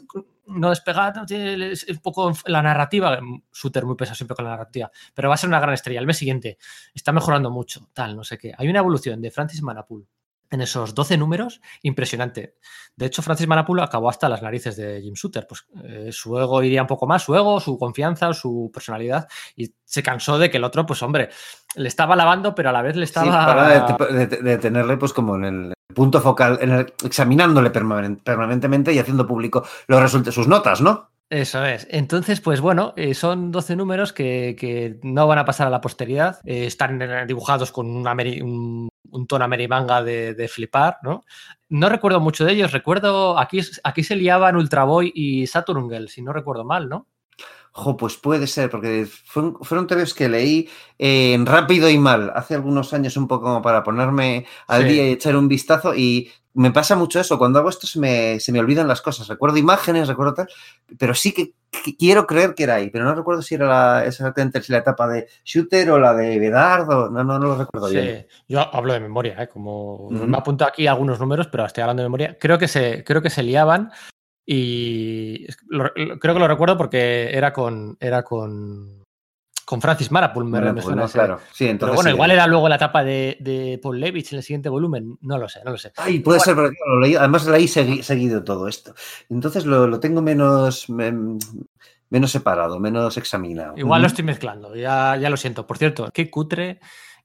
no despegar, es un poco la narrativa, Shooter muy pesado siempre con la narrativa, pero va a ser una gran estrella. El mes siguiente está mejorando mucho, tal, no sé qué. Hay una evolución de Francis Manapul en esos 12 números impresionante. De hecho, Francis Manapul acabó hasta las narices de Jim Shooter. Pues eh, su ego iría un poco más, su ego, su confianza, su personalidad, y se cansó de que el otro, pues hombre, le estaba lavando, pero a la vez le estaba. Sí, para de, de, de, tenerle, pues, como en el punto focal, en el, examinándole permanentemente y haciendo público los resultados, sus notas, ¿no? Eso es. Entonces, pues bueno, eh, son 12 números que, no van a pasar a la posteridad. Eh, están dibujados con una un, tono amerimanga de, flipar, ¿no? No recuerdo mucho de ellos. Recuerdo, aquí, aquí se liaban Ultra Boy y Saturn si no recuerdo mal, ¿no? Jo, pues puede ser, porque fueron, fueron tres que leí en rápido y mal hace algunos años, un poco como para ponerme al Sí. día y echar un vistazo. Y me pasa mucho eso. Cuando hago esto se me, se me olvidan las cosas. Recuerdo imágenes, recuerdo tal, pero sí que, que quiero creer que era ahí. Pero no recuerdo si era la, exactamente si la etapa de Shooter o la de Bedard. O, no, no, no lo recuerdo bien. Sí, yo hablo de memoria, ¿eh? como Ujú. me apunto aquí algunos números, pero estoy hablando de memoria. Creo que se, creo que se liaban y es- lo- lo- creo que lo recuerdo porque era con, era con, con Francis Marapul, me, Bueno, me suena no, ese. claro. Sí, Pero entonces. bueno, sí. igual era luego la etapa de, de Paul Levitz en el siguiente volumen. No lo sé, no lo sé. Ay, puede ser, claro, leí- además leí segui- seguido todo esto. Entonces lo, lo tengo menos, men- menos separado, menos examinado. Igual lo estoy mezclando, ya, ya lo siento. Por cierto, qué cutre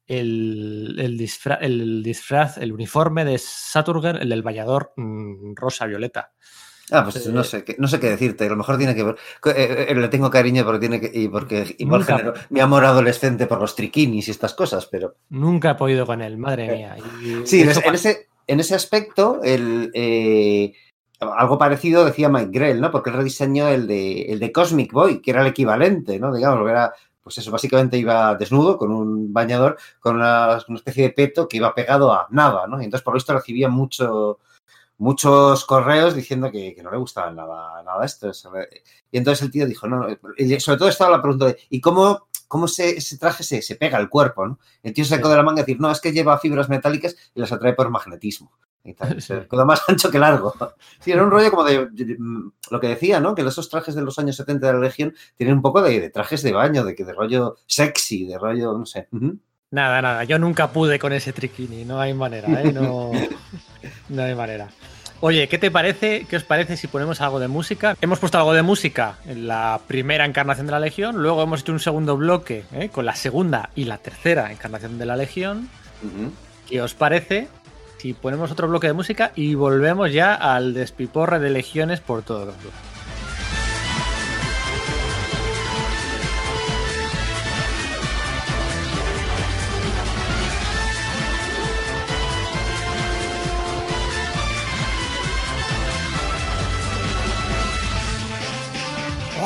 el, el, disfra- el disfraz, el uniforme de Saturger, el del vallador mm, rosa-violeta. Ah, pues Eh, no sé, qué, no sé qué decirte. A lo mejor tiene que ver. eh, eh, le tengo cariño porque tiene que. Y porque igual Nunca. generó mi amor adolescente por los triquinis y estas cosas, pero. Nunca he podido con él, madre Eh, mía. Y Sí, en ese, en ese, en ese aspecto, el, eh, algo parecido decía Mike Grell, ¿no? Porque él rediseñó el de, el de Cosmic Boy, que era el equivalente, ¿no? Digamos, era, pues eso, básicamente iba desnudo, con un bañador, con una, una especie de peto que iba pegado a nada, ¿no? Y entonces, por lo visto, recibía mucho, muchos correos diciendo que, que no le gustaba nada, nada esto. Y entonces el tío dijo, no, y sobre todo estaba la pregunta de, ¿y cómo, cómo se, ese traje se, se pega al cuerpo, ¿no? El tío se sacó de la manga y decir, no, es que lleva fibras metálicas y las atrae por magnetismo. Y tal. *laughs* Sí. Quedó más ancho que largo. *laughs* Sí, era un rollo como de, de- mm, lo que decía, ¿no? Que esos trajes de los años 70 de la Legión tienen un poco de, de trajes de baño, de, que de rollo sexy, de rollo, no sé. Ujú. Nada, nada, yo nunca pude con ese triquini, no hay manera, ¿eh? No, *laughs* *laughs* no hay manera. Oye, ¿qué te parece? ¿Qué os parece si ponemos algo de música? Hemos puesto algo de música en la primera encarnación de la Legión, luego hemos hecho un segundo bloque ¿eh? con la segunda y la tercera encarnación de la Legión. ¿Qué os parece si ponemos otro bloque de música y volvemos ya al despiporre de legiones por todos los lados?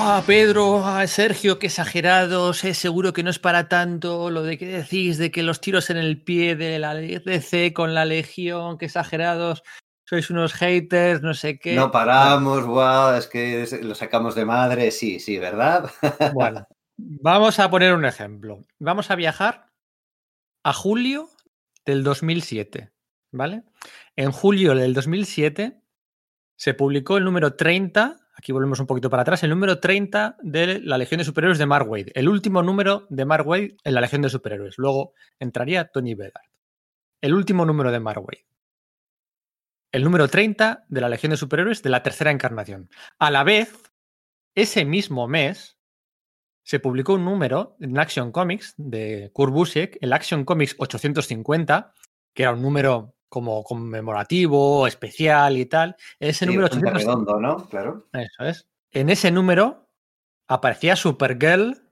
Ah, Pedro, ah, Sergio, qué exagerados, es seguro que no es para tanto lo de que decís de que los tiros en el pie de la DC con la Legión, qué exagerados, sois unos haters, no sé qué. No paramos, guau, es que lo sacamos de madre, sí, sí, ¿verdad? *laughs* Bueno, vamos a poner un ejemplo. Vamos a viajar a julio del 2007, ¿vale? En julio del 2007 se publicó el número 30, aquí volvemos un poquito para atrás, el número 30 de la Legión de Superhéroes de Mark Waid, el último número de Mark Waid en la Legión de Superhéroes. Luego entraría Tony Bedard. El último número de Mark Waid. El número 30 de la Legión de Superhéroes de la tercera encarnación. A la vez, ese mismo mes, se publicó un número en Action Comics de Kurt Busiek, el Action Comics 850, que era un número como conmemorativo, especial y tal. Ese Sí, número bastante 850 redondo, ¿no? Claro. eso es. En ese número aparecía Supergirl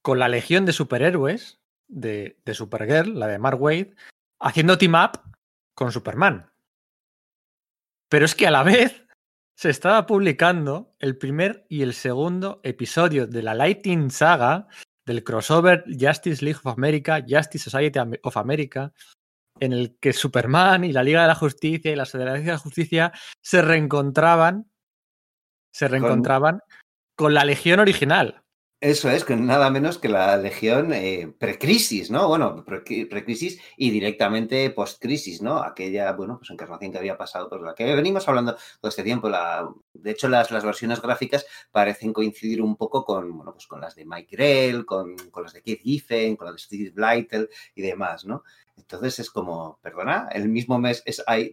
con la legión de superhéroes de, de Supergirl, la de Mark Wade, haciendo team up con Superman. Pero es que a la vez se estaba publicando el primer y el segundo episodio de la Lighting Saga del crossover Justice League of America, Justice Society of America, en el que Superman y la Liga de la Justicia y la Sociedad de la Justicia se reencontraban, se reencontraban con, la Legión original. Eso es, con nada menos que la Legión eh, precrisis, ¿no? Bueno, precrisis y directamente postcrisis, ¿no? Aquella, bueno, pues encarnación que había pasado, por la que venimos hablando todo este tiempo. La, de hecho, las, las versiones gráficas parecen coincidir un poco con, bueno, pues con las de Mike Grell, con, con las de Keith Giffen, con las de Steve Blytel y demás, ¿no? Entonces es como, perdona, el mismo mes es, hay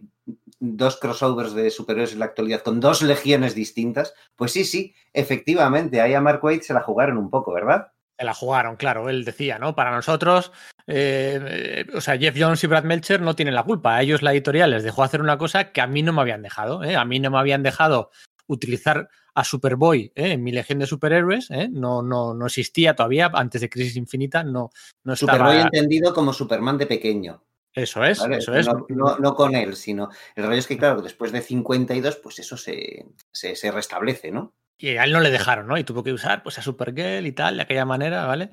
dos crossovers de superhéroes en la actualidad con dos legiones distintas. Pues sí, sí, efectivamente, ahí a Mark Waid se la jugaron un poco, ¿verdad? Se la jugaron, claro, él decía, ¿no? Para nosotros, eh, o sea, Jeff Jones y Brad Melcher no tienen la culpa. A ellos la editorial les dejó hacer una cosa que a mí no me habían dejado. ¿eh? A mí no me habían dejado utilizar a Superboy ¿eh? en mi legión de superhéroes. ¿eh? No, no, no existía todavía, antes de Crisis Infinita, no, no estaba... Superboy entendido como Superman de pequeño. Eso es, ¿vale? eso es. No, no, no, con él, sino el rollo es que, claro, después de 52, pues eso se, se, se restablece, ¿no? y a él no le dejaron, ¿no? Y tuvo que usar pues a Supergirl y tal, de aquella manera, ¿vale?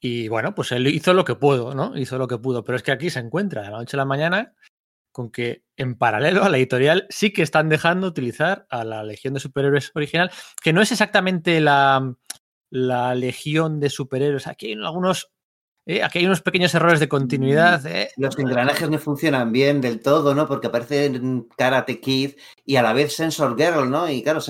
Y bueno, pues él hizo lo que pudo, ¿no? Hizo lo que pudo. Pero es que aquí se encuentra de la noche a la mañana con que en paralelo a la editorial sí que están dejando utilizar a la Legión de Superhéroes original, que no es exactamente la, la Legión de Superhéroes. Aquí hay algunos ¿eh? Aquí hay unos pequeños errores de continuidad. ¿eh? Los engranajes no funcionan bien del todo, ¿no? Porque aparece Karate Kid y a la vez Sensor Girl, ¿no? Y claro,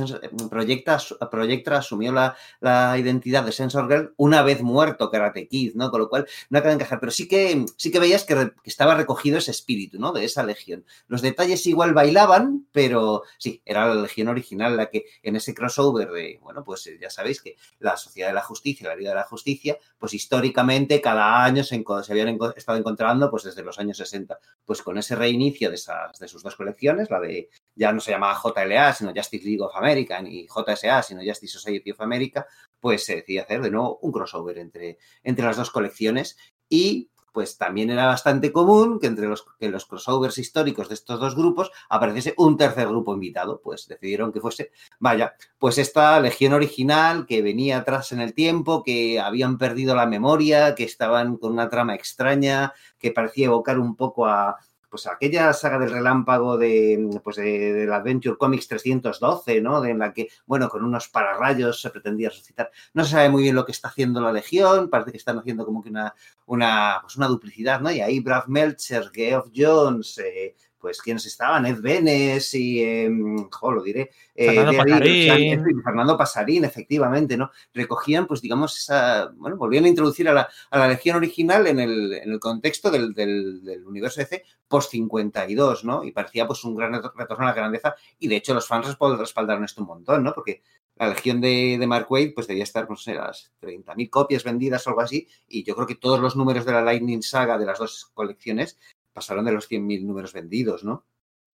Proyecta, Proyecta asumió la, la, identidad de Sensor Girl una vez muerto Karate Kid, ¿no? Con lo cual no acaba de encajar. Pero sí que, sí que veías que, estaba recogido ese espíritu, ¿no? De esa legión. Los detalles igual bailaban, pero sí, era la legión original la que en ese crossover de, bueno, pues ya sabéis que la Sociedad de la Justicia, la Liga de la Justicia, pues históricamente cada años se, habían estado encontrando pues desde los años 60. Pues con ese reinicio de, esas, de sus dos colecciones, la de ya no se llamaba JLA, sino Justice League of America, ni JSA, sino Justice Society of America, pues se decidió hacer de nuevo un crossover entre, entre las dos colecciones y pues también era bastante común que entre los, que los crossovers históricos de estos dos grupos apareciese un tercer grupo invitado. Pues decidieron que fuese, vaya, pues esta legión original que venía atrás en el tiempo, que habían perdido la memoria, que estaban con una trama extraña, que parecía evocar un poco a, pues aquella saga del relámpago de, pues de, la Adventure Comics 312, ¿no? De en la que, bueno, con unos pararrayos se pretendía resucitar. No se sabe muy bien lo que está haciendo la Legión, parece que están haciendo como que una, una, pues una duplicidad, ¿no? Y ahí Brad Meltzer, Geoff Jones, eh, pues quiénes estaban, Ed Benes y, eh, lo diré, eh, Fernando, Pasarín. Fernando Pasarín, efectivamente, ¿no? Recogían, pues digamos, esa, bueno, volvían a introducir a la, a la Legión original en el, en el contexto del, del, del universo DC post-52, ¿no? Y parecía pues un gran retorno a la grandeza y de hecho los fans respaldaron esto un montón, ¿no? Porque la legión de, de, Mark Wade pues debía estar, no sé, las 30.000 copias vendidas o algo así, y yo creo que todos los números de la Lightning Saga de las dos colecciones pasaron de los 100.000 números vendidos, ¿no?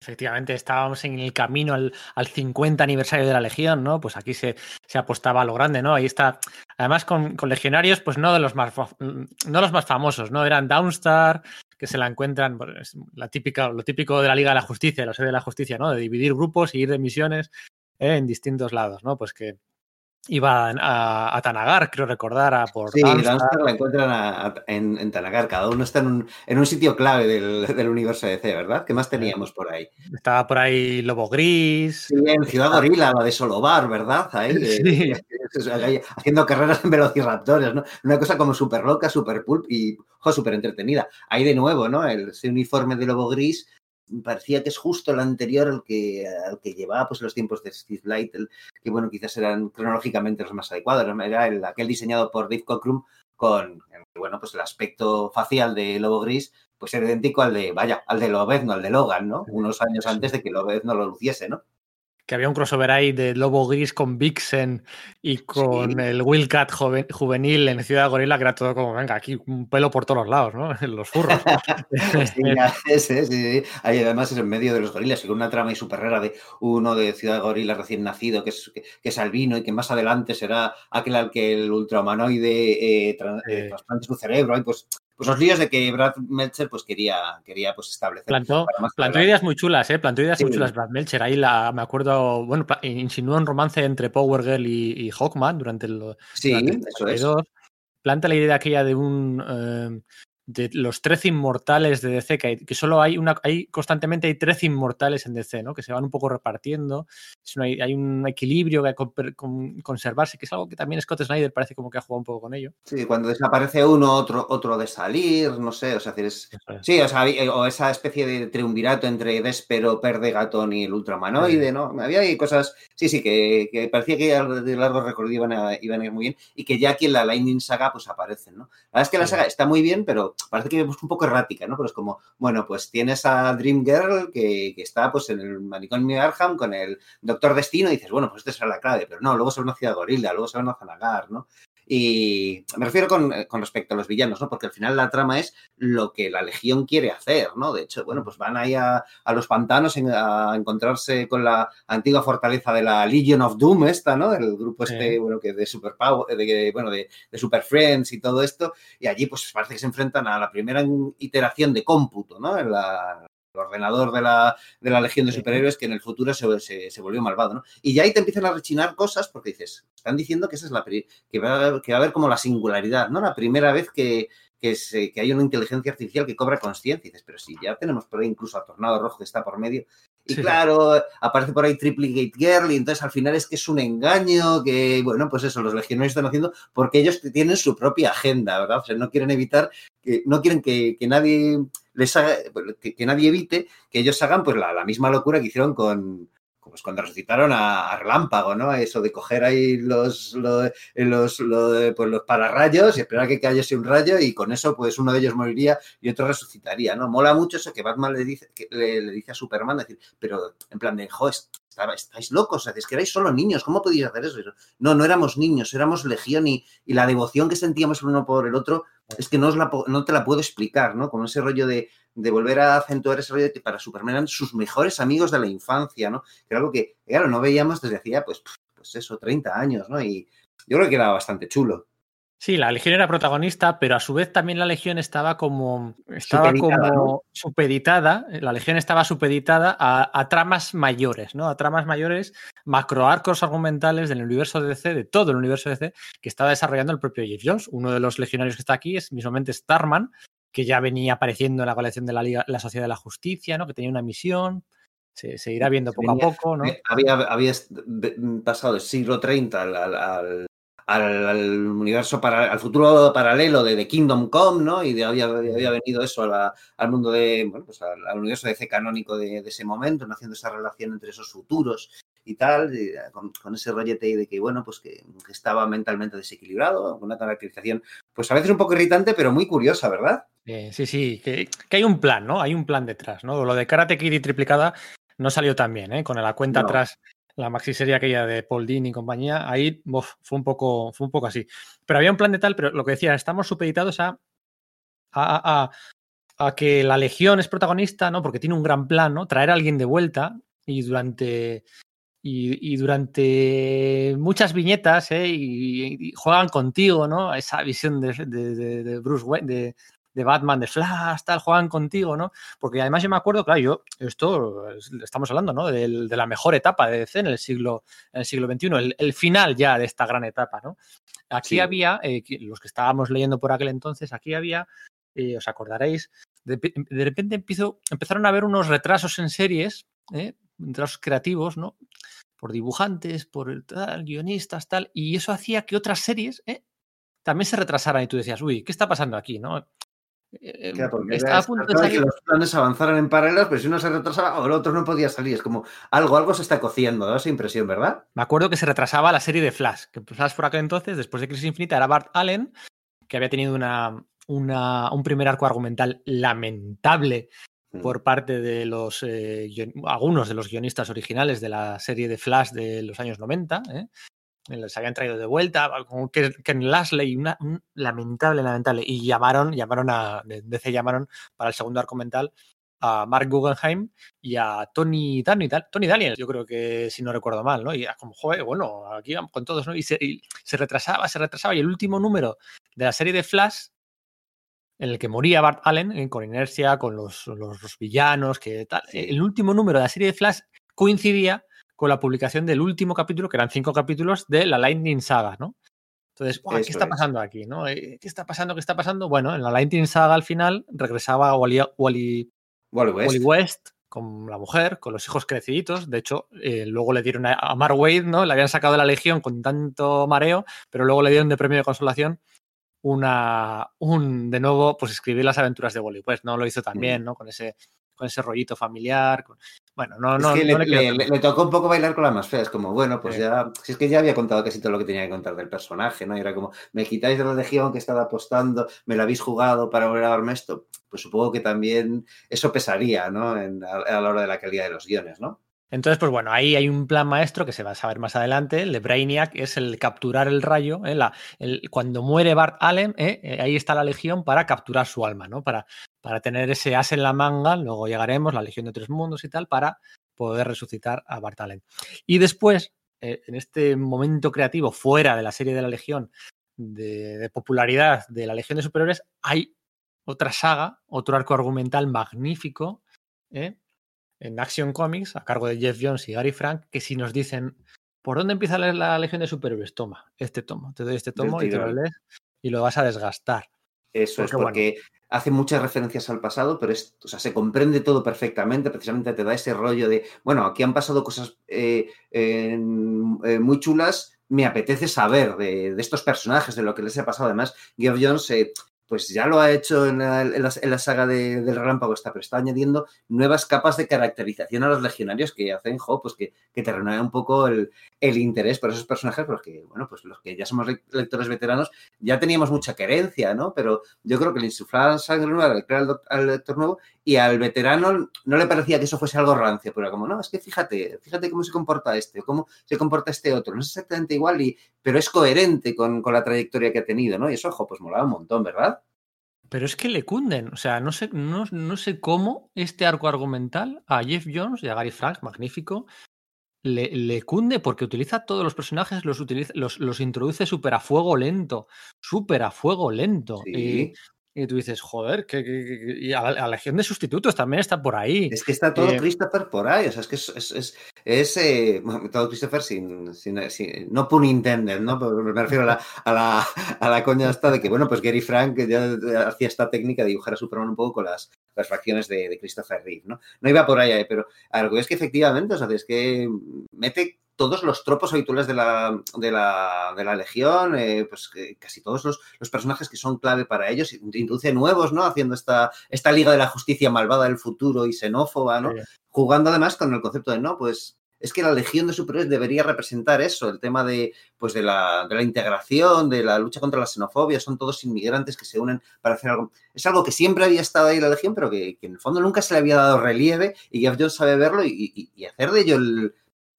Efectivamente, estábamos en el camino al, al, 50 aniversario de la Legión, ¿no? Pues aquí se, se apostaba a lo grande, ¿no? Ahí está. Además, con, con, legionarios, pues no de los más no los más famosos, ¿no? Eran Downstar, que se la encuentran, pues, la típica, lo típico de la Liga de la Justicia, la sede de la Justicia, ¿no? De dividir grupos y ir de misiones ¿eh? en distintos lados, ¿no? Pues que iban a, a, Tanagar, creo recordar, a por Sí, la encuentran a, a, en, en, Tanagar, cada uno está en un, en un sitio clave del, del, universo DC, ¿verdad? ¿Qué más teníamos por ahí? Estaba por ahí Lobo Gris. Sí, en Ciudad Gorila, la de Solobar, ¿verdad? Ahí, *laughs* sí. eh, *laughs* haciendo carreras en velociraptores, ¿no? Una cosa como súper loca, súper pulp y súper entretenida. Ahí de nuevo, ¿no? El, ese uniforme de Lobo Gris parecía que es justo el anterior al que, al que llevaba pues, los tiempos de Steve Light, el, que bueno, quizás eran cronológicamente los más adecuados, era el, aquel diseñado por Dave Cockrum con, bueno, pues el aspecto facial de Lobo Gris, pues era idéntico al de, vaya, al de Lobezno, al de Logan, ¿no? Unos años antes de que Lobezno lo luciese, ¿no? Que había un crossover ahí de Lobo Gris con Vixen y con sí. el Wildcat juvenil en Ciudad Gorila, que era todo como, venga, aquí un pelo por todos lados, ¿no? En *laughs* los furros. *laughs* sí, sí, sí, Ahí además es en medio de los gorilas, y con una trama y súper rara de uno de Ciudad Gorila recién nacido, que es, que, que, es albino y que más adelante será aquel al que el ultramanoide eh, tra eh, trasplante su cerebro. Y pues pues los líos de que Brad Meltzer pues quería, quería pues establecer. Plantó, plantó ideas muy chulas, ¿eh? Plantó ideas sí. muy chulas Brad Meltzer. Ahí la, me acuerdo, bueno, insinuó un romance entre Power Girl y, y Hawkman durante el. Sí, durante el eso es. Planta la idea aquella de un. Eh, de los 13 inmortales de DC, que, hay, que solo hay una, hay constantemente hay 13 inmortales en DC, ¿no? Que se van un poco repartiendo. Hay, hay, un equilibrio que hay que con, conservarse, que es algo que también Scott Snyder parece como que ha jugado un poco con ello. Sí, cuando desaparece uno, otro, otro de salir, no sé, o sea, es, sí, o sea, o esa especie de triunvirato entre Despero, Perdegaton y el Ultramanoide, ¿no? Había ahí cosas, sí, sí, que, que parecía que de largo recorrido iban a, iban a ir muy bien y que ya aquí en la Lightning Saga pues aparecen, ¿no? La verdad es que la saga está muy bien, pero parece que es un poco errática, ¿no? Pero es como, bueno, pues tienes a Dream Girl que, que está pues en el manicomio Arkham con el Doctor Destino y dices, bueno, pues esta será la clave, pero no, luego se va a Ciudad Gorila, luego se va a Zanagar, ¿no? Y me refiero con, con, respecto a los villanos, ¿no? Porque al final la trama es lo que la Legión quiere hacer, ¿no? De hecho, bueno, pues van ahí a, a los pantanos en, a encontrarse con la antigua fortaleza de la Legion of Doom, esta, ¿no? El grupo este, sí. bueno, que de Super Power, de, bueno, de, de, Super Friends y todo esto. Y allí, pues parece que se enfrentan a la primera iteración de cómputo, ¿no? En la, ordenador de la, de la Legión de Superhéroes que en el futuro se, se, volvió malvado, ¿no? Y ya ahí te empiezan a rechinar cosas porque dices, están diciendo que esa es la que va, que va a haber como la singularidad, ¿no? La primera vez que, que, se, que hay una inteligencia artificial que cobra conciencia. Dices, pero si ya tenemos por ahí incluso a Tornado Rojo que está por medio. Y claro, aparece por ahí Triplicate Girl y entonces al final es que es un engaño que, bueno, pues eso, los legionarios están haciendo porque ellos tienen su propia agenda, ¿verdad? O sea, no quieren evitar, que no quieren que, que nadie les haga, que, que, nadie evite que ellos hagan pues la, la misma locura que hicieron con, pues cuando resucitaron a, a, Relámpago, ¿no? Eso de coger ahí los, los, los, los, pues los pararrayos y esperar que cayese un rayo y con eso pues uno de ellos moriría y otro resucitaría, ¿no? Mola mucho eso que Batman le dice, que le, le dice a Superman, decir, pero en plan de, jo, estáis locos, es que erais solo niños, ¿cómo podíais hacer eso? No, no éramos niños, éramos legión y, y la devoción que sentíamos el uno por el otro es que no, la, no te la puedo explicar, ¿no? Con ese rollo de, de, volver a acentuar ese rollo de que para Superman sus mejores amigos de la infancia, ¿no? Que era algo que, claro, no veíamos desde hacía, pues, pues eso, 30 años, ¿no? Y yo creo que era bastante chulo. Sí, la Legión era protagonista, pero a su vez también la Legión estaba como estaba supeditada, como ¿no? supeditada, la Legión estaba supeditada a, a, tramas mayores, ¿no? A tramas mayores, macroarcos argumentales del universo DC, de todo el universo DC, que estaba desarrollando el propio Jeff Jones. Uno de los legionarios que está aquí es mismamente Starman, que ya venía apareciendo en la colección de la Liga, la Sociedad de la Justicia, ¿no? Que tenía una misión. Se, se irá viendo poco venía, a poco, ¿no? Había, había pasado del siglo 30 al, al, al universo para, al futuro paralelo de The Kingdom Come, ¿no? Y de, había, había, venido eso a la, al mundo de, bueno, pues al, al universo de C canónico de, de, ese momento, ¿no? haciendo esa relación entre esos futuros y tal, y con, con, ese rollete de que, bueno, pues que, que, estaba mentalmente desequilibrado, una caracterización, pues a veces un poco irritante, pero muy curiosa, ¿verdad? Eh, sí, sí, que, que, hay un plan, ¿no? Hay un plan detrás, ¿no? Lo de Karate Kid y triplicada no salió tan bien, ¿eh? Con la cuenta no. atrás la maxi serie aquella de Paul Dean y compañía, ahí fue, un poco, fue un poco así. Pero había un plan de tal, pero lo que decía, estamos supeditados a, a, a, a, que la Legión es protagonista, ¿no? Porque tiene un gran plan, ¿no? Traer a alguien de vuelta y durante. Y, durante muchas viñetas, ¿eh? Y, y, juegan contigo, ¿no? Esa visión de, de, de, de Bruce Wayne, de, de Batman, de Flash, tal, juegan contigo, ¿no? Porque además yo me acuerdo, claro, yo, esto estamos hablando, ¿no? De, de la mejor etapa de DC en el siglo, en el siglo XXI, el, el final ya de esta gran etapa, ¿no? Aquí sí. había, eh, los que estábamos leyendo por aquel entonces, aquí había, eh, os acordaréis, de, de, repente empiezo, empezaron a haber unos retrasos en series, ¿eh? retrasos creativos, ¿no? Por dibujantes, por tal, guionistas, tal, y eso hacía que otras series, ¿eh? también se retrasaran y tú decías, uy, ¿qué está pasando aquí? ¿no? Claro, porque está a punto de salir... que los planes avanzaran en paralelos, pero si uno se retrasaba o el otro no podía salir. Es como algo, algo se está cociendo, da esa impresión, ¿verdad? Me acuerdo que se retrasaba la serie de Flash, que Flash por aquel entonces, después de Crisis Infinita, era Bart Allen, que había tenido una, una un primer arco argumental lamentable mm. por parte de los eh, algunos de los guionistas originales de la serie de Flash de los años 90, ¿eh? Les habían traído de vuelta, con Ken Lashley, una, un lamentable, lamentable, y llamaron, llamaron a, DC llamaron para el segundo arco mental a Mark Guggenheim y a Tony, Tony, Tony Daniels, yo creo que si no recuerdo mal, ¿no? Y era como, joder, bueno, aquí vamos con todos, ¿no? Y se, y se retrasaba, se retrasaba, y el último número de la serie de Flash en el que moría Bart Allen, eh, con inercia, con los, los, los villanos, que tal. El último número de la serie de Flash coincidía con la publicación del último capítulo, que eran cinco capítulos de la Lightning Saga, ¿no? Entonces, ¿qué está pasando es. aquí? ¿no? ¿Qué está pasando? ¿Qué está pasando? Bueno, en la Lightning Saga al final regresaba Wally, Wally, Wally, West. Wally West. con la mujer, con los hijos creciditos. De hecho, eh, luego le dieron a, a Mark Wade, ¿no? Le habían sacado de la Legión con tanto mareo, pero luego le dieron de premio de consolación una, un, de nuevo, pues escribir las aventuras de Wally West, ¿no? Lo hizo también, mm. ¿no? Con ese, con ese rollito familiar. Con... Bueno, no, no, es que no le, le, le, le, tocó un poco bailar con la más fea. Es como, bueno, pues sí. ya. Si es que ya había contado casi todo lo que tenía que contar del personaje, ¿no? Y era como, me quitáis de la legión que estaba apostando, me la habéis jugado para volver a darme esto. Pues supongo que también eso pesaría, ¿no? En, a, a la hora de la calidad de los guiones, ¿no? Entonces, pues bueno, ahí hay un plan maestro que se va a saber más adelante, el de Brainiac, es el capturar el rayo. ¿eh? La, cuando muere Bart Allen, ¿eh? ahí está la Legión para capturar su alma, ¿no? Para, para tener ese as en la manga, luego llegaremos, la Legión de Tres Mundos y tal, para poder resucitar a Bart Allen. Y después, eh, en este momento creativo, fuera de la serie de la Legión, de, de popularidad de la Legión de Superiores, hay otra saga, otro arco argumental magnífico ¿eh? En Action Comics, a cargo de Jeff Jones y Gary Frank, que si nos dicen, ¿por dónde empieza la, la Legión de Superhéroes? Toma, este tomo, te doy este tomo y te lo lees y lo vas a desgastar. Eso porque, es porque bueno, hace muchas referencias al pasado, pero es, o sea, se comprende todo perfectamente, precisamente te da ese rollo de, bueno, aquí han pasado cosas eh, eh, muy chulas, me apetece saber de, de, estos personajes, de lo que les ha pasado. Además, Geoff Jones eh, pues ya lo ha hecho en la, en la, saga de, del relámpago está, pero está añadiendo nuevas capas de caracterización a los legionarios que hacen, jo, pues que, que te renueva un poco el, el, interés por esos personajes, pero que, bueno, pues los que ya somos lectores veteranos ya teníamos mucha querencia, ¿no? Pero yo creo que le insuflaban sangre nueva al, al, lector nuevo y al veterano no le parecía que eso fuese algo rancio, pero como, no, es que fíjate, fíjate cómo se comporta este, cómo se comporta este otro, no es exactamente igual, y, pero es coherente con, con la trayectoria que ha tenido, ¿no? Y eso, ojo, pues molaba un montón, ¿verdad? Pero es que le cunden, o sea, no sé, no, no sé cómo este arco argumental a Jeff Jones y a Gary Frank, magnífico, le, cunde porque utiliza todos los personajes, los, utiliza, los, los introduce súper a fuego lento, súper a fuego lento. Sí. Y, y, tú dices, joder, que, que, que y a, la, Legión de Sustitutos también está por ahí. Es que está todo eh, Christopher por ahí, o sea, es que es, es, es, es eh, todo Christopher sin, sin, sin, no pun intended, ¿no? Pero me refiero a la, a la, a la coña esta de que, bueno, pues Gary Frank ya hacía esta técnica de dibujar a Superman un poco con las, las facciones de, de Christopher Reeve, ¿no? No iba por ahí, eh, pero algo es que efectivamente, o sea, es que mete todos los tropos habituales de la, de la, de la Legión, eh, pues casi todos los, los, personajes que son clave para ellos, introduce nuevos, ¿no? Haciendo esta, esta Liga de la Justicia malvada del futuro y xenófoba, ¿no? Sí. Jugando además con el concepto de, no, pues es que la Legión de Superhéroes debería representar eso, el tema de, pues de, la, de la integración, de la lucha contra la xenofobia, son todos inmigrantes que se unen para hacer algo. Es algo que siempre había estado ahí la Legión, pero que, que en el fondo nunca se le había dado relieve y Jeff Jones sabe verlo y, y, y hacer de ello el,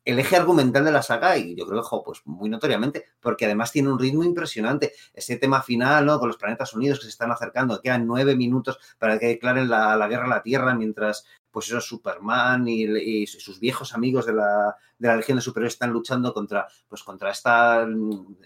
el eje argumental de la saga y yo creo que, pues muy notoriamente, porque además tiene un ritmo impresionante. Ese tema final, ¿no? Con los planetas unidos que se están acercando, quedan nueve minutos para que declaren la, la guerra a la Tierra mientras pues eso, Superman y, sus viejos amigos de la, de la Legión de Superhéroes están luchando contra, pues contra esta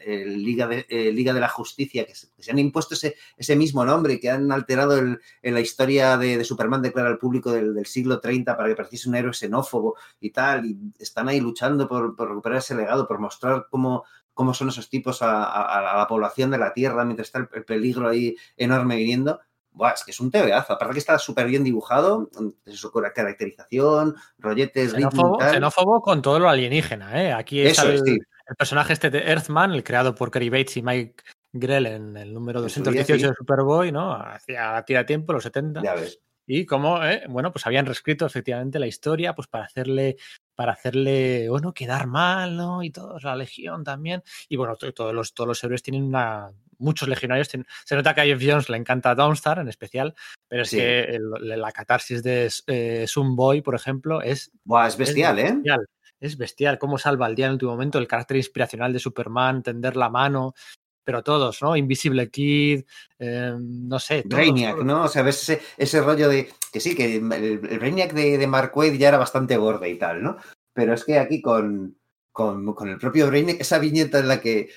eh, Liga, de, eh, Liga de la Justicia, que se, han impuesto ese, ese mismo nombre que han alterado el, la historia de, de, Superman declara al público del, siglo 30 para que pareciese un héroe xenófobo y tal, y están ahí luchando por, recuperar ese legado, por mostrar cómo, cómo son esos tipos a, a, la población de la Tierra mientras está el peligro ahí enorme viniendo Buah, es que es un tebeazo. Aparte que está súper bien dibujado, su caracterización, rolletes, xenófobo, ritmo xenófobo con todo lo alienígena, ¿eh? Aquí es el, sí. el, personaje este de Earthman, el creado por Kerry Bates y Mike Grell en el número 218 de Superboy, ¿no? Hacía tira tiempo, los 70. Ya ves. Y como, eh, bueno, pues habían reescrito efectivamente la historia, pues para hacerle, para hacerle, bueno, quedar mal, ¿no? Y todos, la Legión también. Y bueno, todos los, todos los héroes tienen una, muchos legionarios. Se nota que a Jeff Jones le encanta Dawnstar en especial, pero es sí. que el, la catarsis de eh, Sunboy, por ejemplo, es. Buah, es bestial, es ¿eh? Bestial. Es bestial cómo salva al día en el último momento, el carácter inspiracional de Superman, tender la mano, pero todos, ¿no? Invisible Kid, eh, no sé. Todos, Brainiac, todos. ¿no? O sea, ves ese, ese, rollo de. Que sí, que el, el Brainiac de, de Mark Wade ya era bastante gordo y tal, ¿no? Pero es que aquí con, con, con, el propio Brainiac, esa viñeta en la que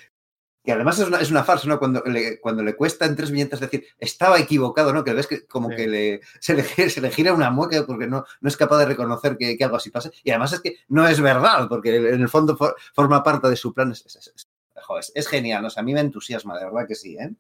que además es una, es una farsa, ¿no? Cuando le, cuando le cuesta en tres viñetas decir, estaba equivocado, ¿no? Que ves que como sí. que le, se, le, *laughs* se le gira una mueca porque no, no es capaz de reconocer que, que, algo así pasa. Y además es que no es verdad, porque en el fondo for, forma parte de su plan. Es, es, es, es genial, o sea, a mí me entusiasma, de verdad que sí, ¿eh?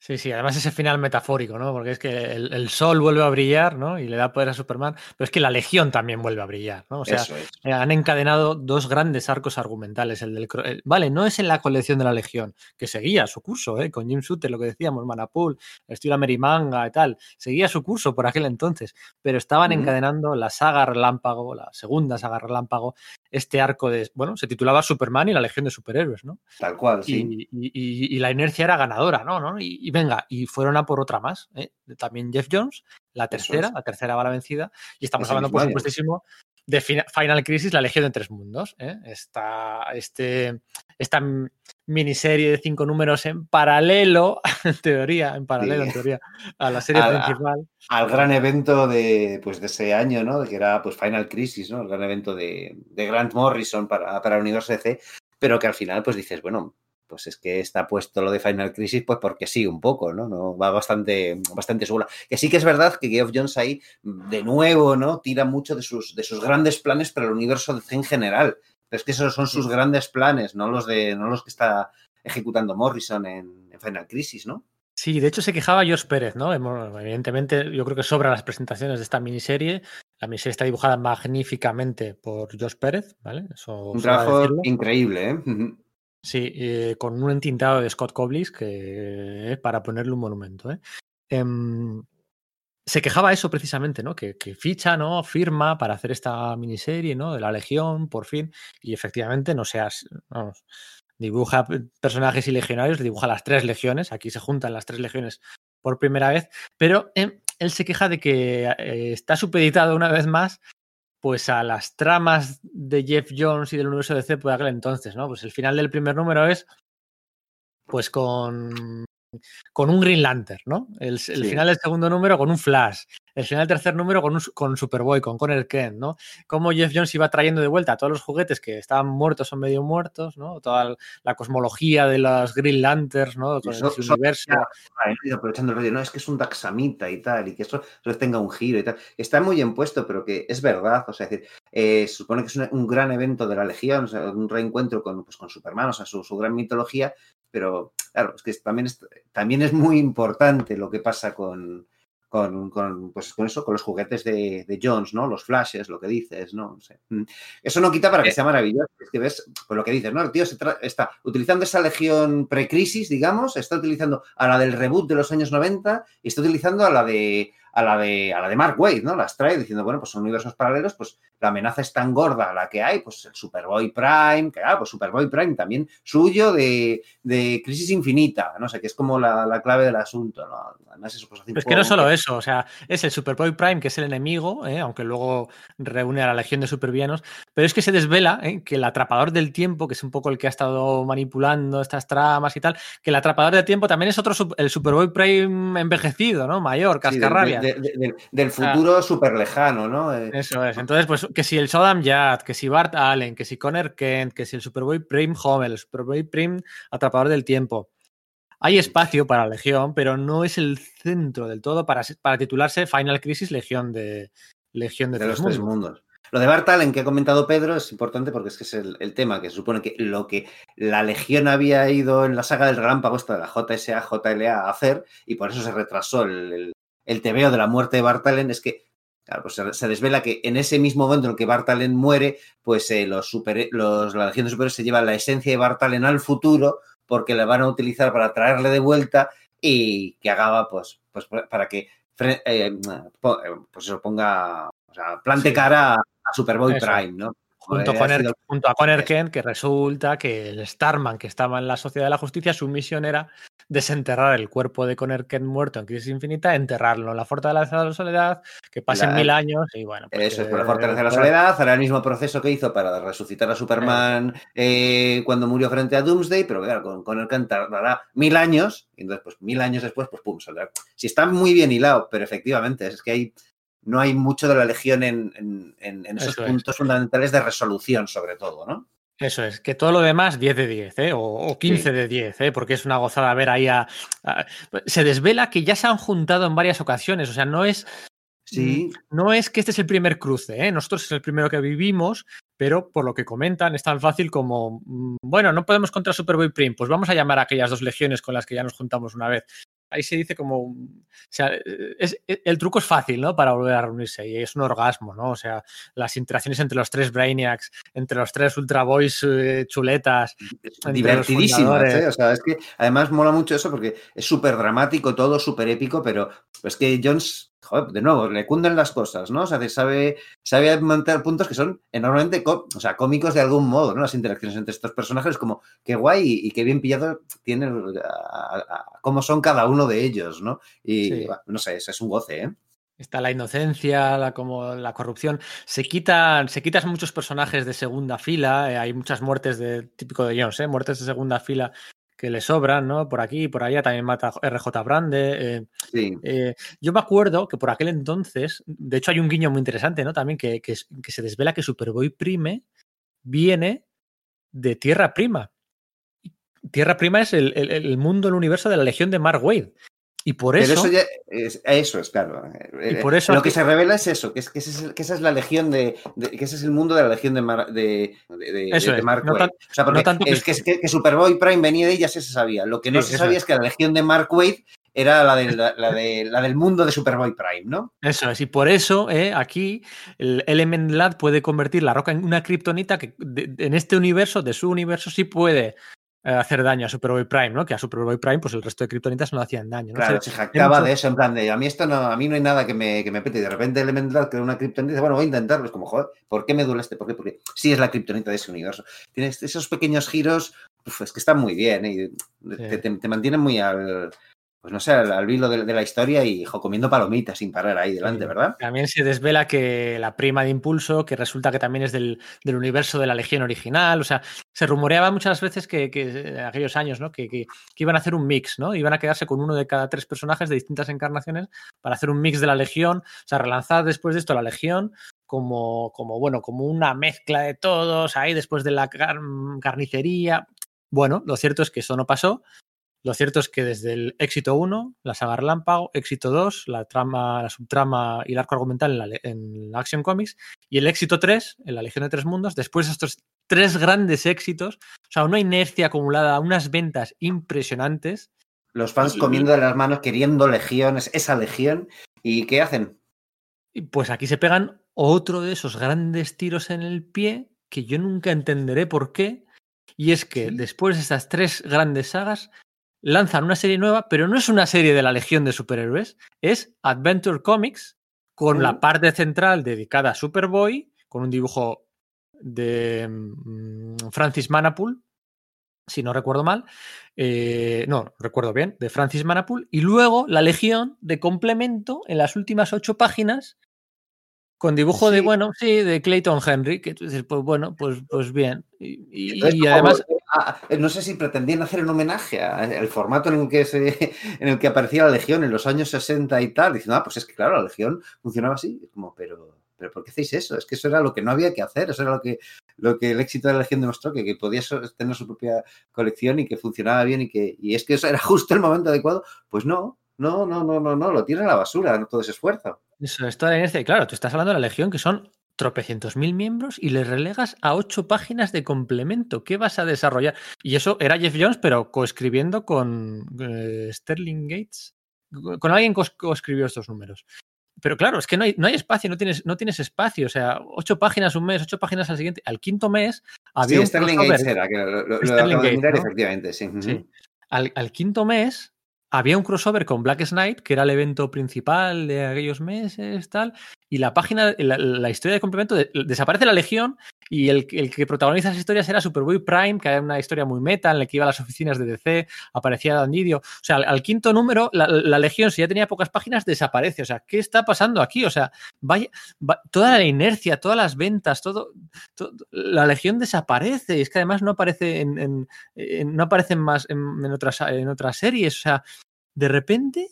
Sí, sí, además ese final metafórico, ¿no? Porque es que el, el, sol vuelve a brillar, ¿no? Y le da poder a Superman, pero es que la Legión también vuelve a brillar, ¿no? O sea, es. Eh, han encadenado dos grandes arcos argumentales. El del, el, vale, no es en la colección de la Legión, que seguía su curso, ¿eh? Con Jim Shooter, lo que decíamos, Manapul, el estilo Amerimanga y tal, seguía su curso por aquel entonces, pero estaban uh -huh. encadenando la saga Relámpago, la segunda saga Relámpago, este arco de, bueno, se titulaba Superman y la Legión de Superhéroes, ¿no? Tal cual, sí. Y, y, y la inercia era ganadora, ¿no? ¿no? Y, y, venga, y fueron a por otra más, ¿eh? También Jeff Jones, la tercera, es. la tercera va a la vencida, y estamos hablando, por supuestísimo, de Final Crisis, la Legión de Tres Mundos. ¿eh? Esta, este, esta miniserie de cinco números en paralelo, en teoría, en paralelo, sí. en teoría, a la serie a, principal. Al gran evento de, pues, de ese año, ¿no? Que era pues, Final Crisis, ¿no? El gran evento de, de Grant Morrison para, para el universo DC, pero que al final, pues dices, bueno, pues es que está puesto lo de Final Crisis, pues porque sí, un poco, ¿no? no va bastante, bastante segura. Que sí que es verdad que Geoff Jones ahí, de nuevo, ¿no? Tira mucho de sus, de sus grandes planes para el universo en general. Pero es que esos son sus grandes planes, no los de, no los que está ejecutando Morrison en, en Final Crisis, ¿no? Sí, de hecho se quejaba George Pérez, ¿no? Evidentemente, yo creo que sobran las presentaciones de esta miniserie. La miniserie está dibujada magníficamente por George Pérez, ¿vale? Eso, un trabajo increíble, ¿eh? Sí, eh, con un entintado de Scott Coblis que para ponerle un monumento. ¿eh? Eh, se quejaba eso precisamente, ¿no? Que, ficha, ¿no? Firma para hacer esta miniserie, ¿no? De la Legión, por fin. Y efectivamente, no seas, dibuja personajes y legionarios, dibuja las tres legiones. Aquí se juntan las tres legiones por primera vez. Pero él se queja de que eh, está supeditado una vez más pues a las tramas de Jeff Jones y del universo de C por aquel entonces, ¿no? Pues el final del primer número es pues con con un Green Lantern, ¿no? El, el sí. final del segundo número con un Flash, el final del tercer número con, un, con Superboy, con Conner Kent, ¿no? Cómo Jeff Jones iba trayendo de vuelta a todos los juguetes que estaban muertos o medio muertos, ¿no? Toda la cosmología de los Green Lanterns, ¿no? Con eso, el universo. Ya, aprovechando el rollo, no, es que es un taxamita y tal, y que eso, eso tenga un giro y tal. Está muy bien puesto, pero que es verdad, o sea, es decir, eh, se supone que es un, un, gran evento de la Legión, o sea, un reencuentro con, pues, con Superman, o sea, su, su gran mitología, pero claro, es que también es, también es muy importante lo que pasa con, con, con, pues con eso, con los juguetes de, de, Jones, ¿no? Los flashes, lo que dices, ¿no? no sé. Eso no quita para que sea maravilloso. Es que ves, pues lo que dices, ¿no? El tío se está utilizando esa legión precrisis, digamos, está utilizando a la del reboot de los años 90 y está utilizando a la de a la de, a la de Mark Wade, ¿no? Las trae diciendo, bueno, pues son universos paralelos, pues la amenaza es tan gorda la que hay, pues el Superboy Prime, que ah, pues Superboy Prime también suyo de, de Crisis Infinita, no sé, que es como la, la clave del asunto, ¿no? Además eso pues hace Es que no solo eso, o sea, es el Superboy Prime que es el enemigo, ¿eh? aunque luego reúne a la legión de supervillanos, pero es que se desvela ¿eh? que el atrapador del tiempo, que es un poco el que ha estado manipulando estas tramas y tal, que el atrapador del tiempo también es otro, el Superboy Prime envejecido, ¿no? Mayor, cascarrabia. Sí, de, de, de, del futuro ah. súper lejano, ¿no? Eh, Eso es. Entonces, pues que si el Sodam Yad, que si Bart Allen, que si Connor Kent, que si el Superboy Prime Home, el Superboy Prime Atrapador del Tiempo. Hay espacio para Legión, pero no es el centro del todo para, para titularse Final Crisis Legión de Legión de, de los tres mundos. mundos. Lo de Bart Allen que ha comentado Pedro es importante porque es que es el, el, tema, que se supone que lo que la Legión había ido en la saga del Relámpago, esta de la JSA, JLA, a hacer, y por eso se retrasó el, el, el tebeo de la muerte de Bart Allen, es que Claro, pues se, se, desvela que en ese mismo momento en el que Bartalen muere, pues eh, los, super, los, la Legión de Superhéroes se lleva la esencia de Bartalen al futuro porque la van a utilizar para traerle de vuelta y que haga, pues, pues para que eh, pues eso ponga, o sea, plante sí. cara a, a Superboy eso. Prime, ¿no? Junto, con er, junto, a Kent, que resulta que el Starman, que estaba en la Sociedad de la Justicia, su misión era desenterrar el cuerpo de Conner Kent muerto en Crisis Infinita, enterrarlo en la Fortaleza de la Soledad, que pasen la... mil años y bueno. Pues Eso que... es, por la Fortaleza de la Soledad, hará el mismo proceso que hizo para resucitar a Superman eh, cuando murió frente a Doomsday, pero claro, con Kent tardará mil años, y entonces pues mil años después, pues pum, saldrá. Si está muy bien hilado, pero efectivamente, es que hay no hay mucho de la Legión en, en, en, en esos Eso puntos es. fundamentales de resolución, sobre todo, ¿no? Eso es, que todo lo demás 10 de 10, ¿eh? o, o 15 sí. de 10, ¿eh? porque es una gozada ver ahí a, a, Se desvela que ya se han juntado en varias ocasiones, o sea, no es... Sí. No es que este es el primer cruce, ¿eh? nosotros es el primero que vivimos, pero por lo que comentan es tan fácil como, mm, bueno, no podemos contra Superboy Prime, pues vamos a llamar a aquellas dos legiones con las que ya nos juntamos una vez ahí se dice como, o sea, es, es, el truco es fácil, ¿no? Para volver a reunirse y es un orgasmo, ¿no? O sea, las interacciones entre los tres Brainiacs, entre los tres Ultra Boys eh, chuletas. Divertidísimas, ¿eh? O sea, es que además mola mucho eso porque es súper dramático todo, súper épico, pero es que Jones joder, de nuevo, le cunden las cosas, ¿no? O sea, sabe, sabe mantener puntos que son enormemente o sea, cómicos de algún modo, ¿no? Las interacciones entre estos personajes, como qué guay y, y qué bien pillado tiene a, a, a, cómo son cada uno de ellos, ¿no? Y sí. bueno, no sé, es, es, un goce, ¿eh? Está la inocencia, la, como la corrupción. Se quitan, se quitan muchos personajes de segunda fila. Eh, hay muchas muertes de típico de Jones, ¿eh? muertes de segunda fila que le sobran, ¿no? Por aquí y por allá también mata RJ Brande. Eh, sí. eh, yo me acuerdo que por aquel entonces, de hecho hay un guiño muy interesante, ¿no? También que, que, que se desvela que Superboy Prime viene de Tierra Prima. Tierra Prima es el, el, el, mundo, el universo de la Legión de Mark Wade. Y por eso. Pero eso, ya es, eso es, claro. Y por eso Lo que se revela es eso, que, es, que, ese es, que esa es la legión de, de, que ese es el mundo de la legión de, Mar, de, de, eso de. Mark No Wade. tan- o sea, no tanto es que, es que, que Superboy Prime venía de ella, sí se sabía. Lo que no Sí, se sabía es. que la legión de Mark Wade era la, de, la, la de, la del mundo de Superboy Prime, ¿no? Eso es, y por eso eh, aquí el Element Lad puede convertir la roca en una kriptonita que de- en este universo, de su universo, sí puede eh, hacer daño a Superboy Prime, ¿no? Que a Superboy Prime, pues el resto de kriptonitas no hacían daño. ¿no? Claro, Se- se jactaba mucho- de eso, en plan de a mí esto no, a mí no hay nada que me, que me pete. Y de repente Elemental crea una dice, bueno, voy a intentarlo. Es como, joder, ¿por qué me duele este? ¿Por qué? Porque sí es la kriptonita de ese universo. Tienes esos pequeños giros, uf, es que están muy bien, ¿eh? Y te, te- te mantienen muy al, pues no sé, al, al hilo de, de la historia y jo, comiendo palomitas sin parar ahí delante. ¿verdad? También se desvela que la prima de Impulso, que resulta que también es del, del universo de la Legión original, o sea, se rumoreaba muchas veces que, que en aquellos años, ¿no? Que, que- que iban a hacer un mix, ¿no? Iban a quedarse con uno de cada tres personajes de distintas encarnaciones para hacer un mix de la Legión, o sea, relanzar después de esto la Legión como, como bueno, como una mezcla de todos ahí después de la car- carnicería. Bueno, lo cierto es que eso no pasó. Lo cierto es que desde el éxito 1, la saga Relámpago, éxito 2, la trama, la subtrama y el arco argumental en la, en la Action Comics, y el éxito 3, en la Legión de Tres Mundos, después de estos tres grandes éxitos, o sea, una inercia acumulada, unas ventas impresionantes. Los fans Y- comiendo de las manos, queriendo legiones, esa legión. ¿Y qué hacen? Y pues aquí se pegan otro de esos grandes tiros en el pie que yo nunca entenderé por qué. Y es que Sí. después de estas tres grandes sagas, lanzan una serie nueva, pero no es una serie de la Legión de Superhéroes, es Adventure Comics, con la parte central dedicada a Superboy, con un dibujo de mm, Francis Manapool, si no recuerdo mal, eh, no, recuerdo bien, de Francis Manapool, y luego la Legión de complemento en las últimas ocho páginas, con dibujo de, bueno, sí, de Clayton Henry, que tú dices, pues bueno, pues, pues bien. Y, además, ah, no sé si pretendían hacer un homenaje al formato en el que se, en el que aparecía la Legión en los años 60 y tal, diciendo, ah, pues es que claro, la Legión funcionaba así, como, pero, pero ¿por qué hacéis eso? Es que eso era lo que no había que hacer, eso era lo que, lo que el éxito de la Legión demostró, que, que podía tener su propia colección y que funcionaba bien y que, y es que eso era *laughs* justo el momento adecuado, pues no, no, no, no, no, no, lo tiran a la basura, no todo ese esfuerzo. Eso es toda la inercia. Y claro, tú estás hablando de la Legión, que son tropecientos mil miembros, y les relegas a ocho páginas de complemento. ¿Qué vas a desarrollar? Y eso era Jeff Jones, pero coescribiendo con eh, Sterling Gates. Con alguien co- coescribió estos números. Pero claro, es que no hay, no hay espacio, no tienes, no tienes espacio. O sea, ocho páginas un mes, ocho páginas al siguiente. Al quinto mes había Sí, un Sterling crossover. Gates era, que lo, lo- lo Sterling de Gates, mirar, ¿no? efectivamente, sí. Al, al quinto mes había un crossover con Black Knight, que era el evento principal de aquellos meses, tal, y la página, la, historia de complemento, de- desaparece la Legión y el, el que protagoniza esas historias era Superboy Prime, que era una historia muy meta en la que iba a las oficinas de DC, aparecía Dan Didio. O sea, al, quinto número, la, Legión, si ya tenía pocas páginas, desaparece. O sea, ¿qué está pasando aquí? O sea, vaya, va- toda la inercia, todas las ventas, todo, la Legión desaparece. Y es que además no aparece no aparecen más en, en otras, en otras series. O sea, de repente,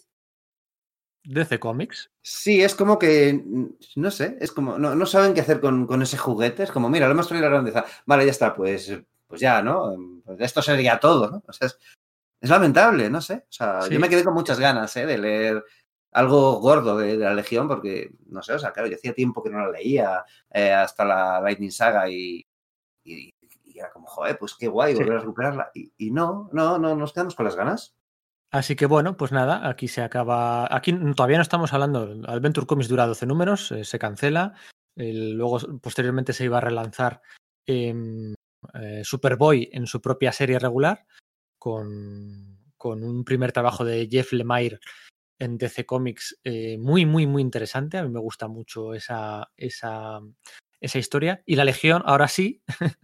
DC Comics. Sí, es como que, mm, no sé, es como, no, no saben qué hacer con, con ese juguete, es como, mira, lo hemos traído a la grandeza, vale, ya está, pues, pues ya, ¿no? Pues esto sería todo, ¿no? O sea, es, es lamentable, no sé, o sea, Sí. yo me quedé con muchas ganas, ¿eh? De leer algo gordo de, de la Legión, porque, no sé, o sea, claro, yo hacía tiempo que no la leía, eh, hasta la Lightning Saga y, y, y era como, joder, pues qué guay Sí. volver a recuperarla, y, y no, no, no, nos quedamos con las ganas. Así que bueno, pues nada, aquí se acaba. Aquí todavía no estamos hablando. Adventure Comics dura 12 números, eh, se cancela. el- luego, posteriormente, se iba a relanzar em, eh, Superboy en su propia serie regular, con, con un primer trabajo de Jeff Lemire en DC Comics eh, muy, muy, muy interesante. A mí me gusta mucho esa, esa, esa historia. Y la Legión, ahora sí, *laughs*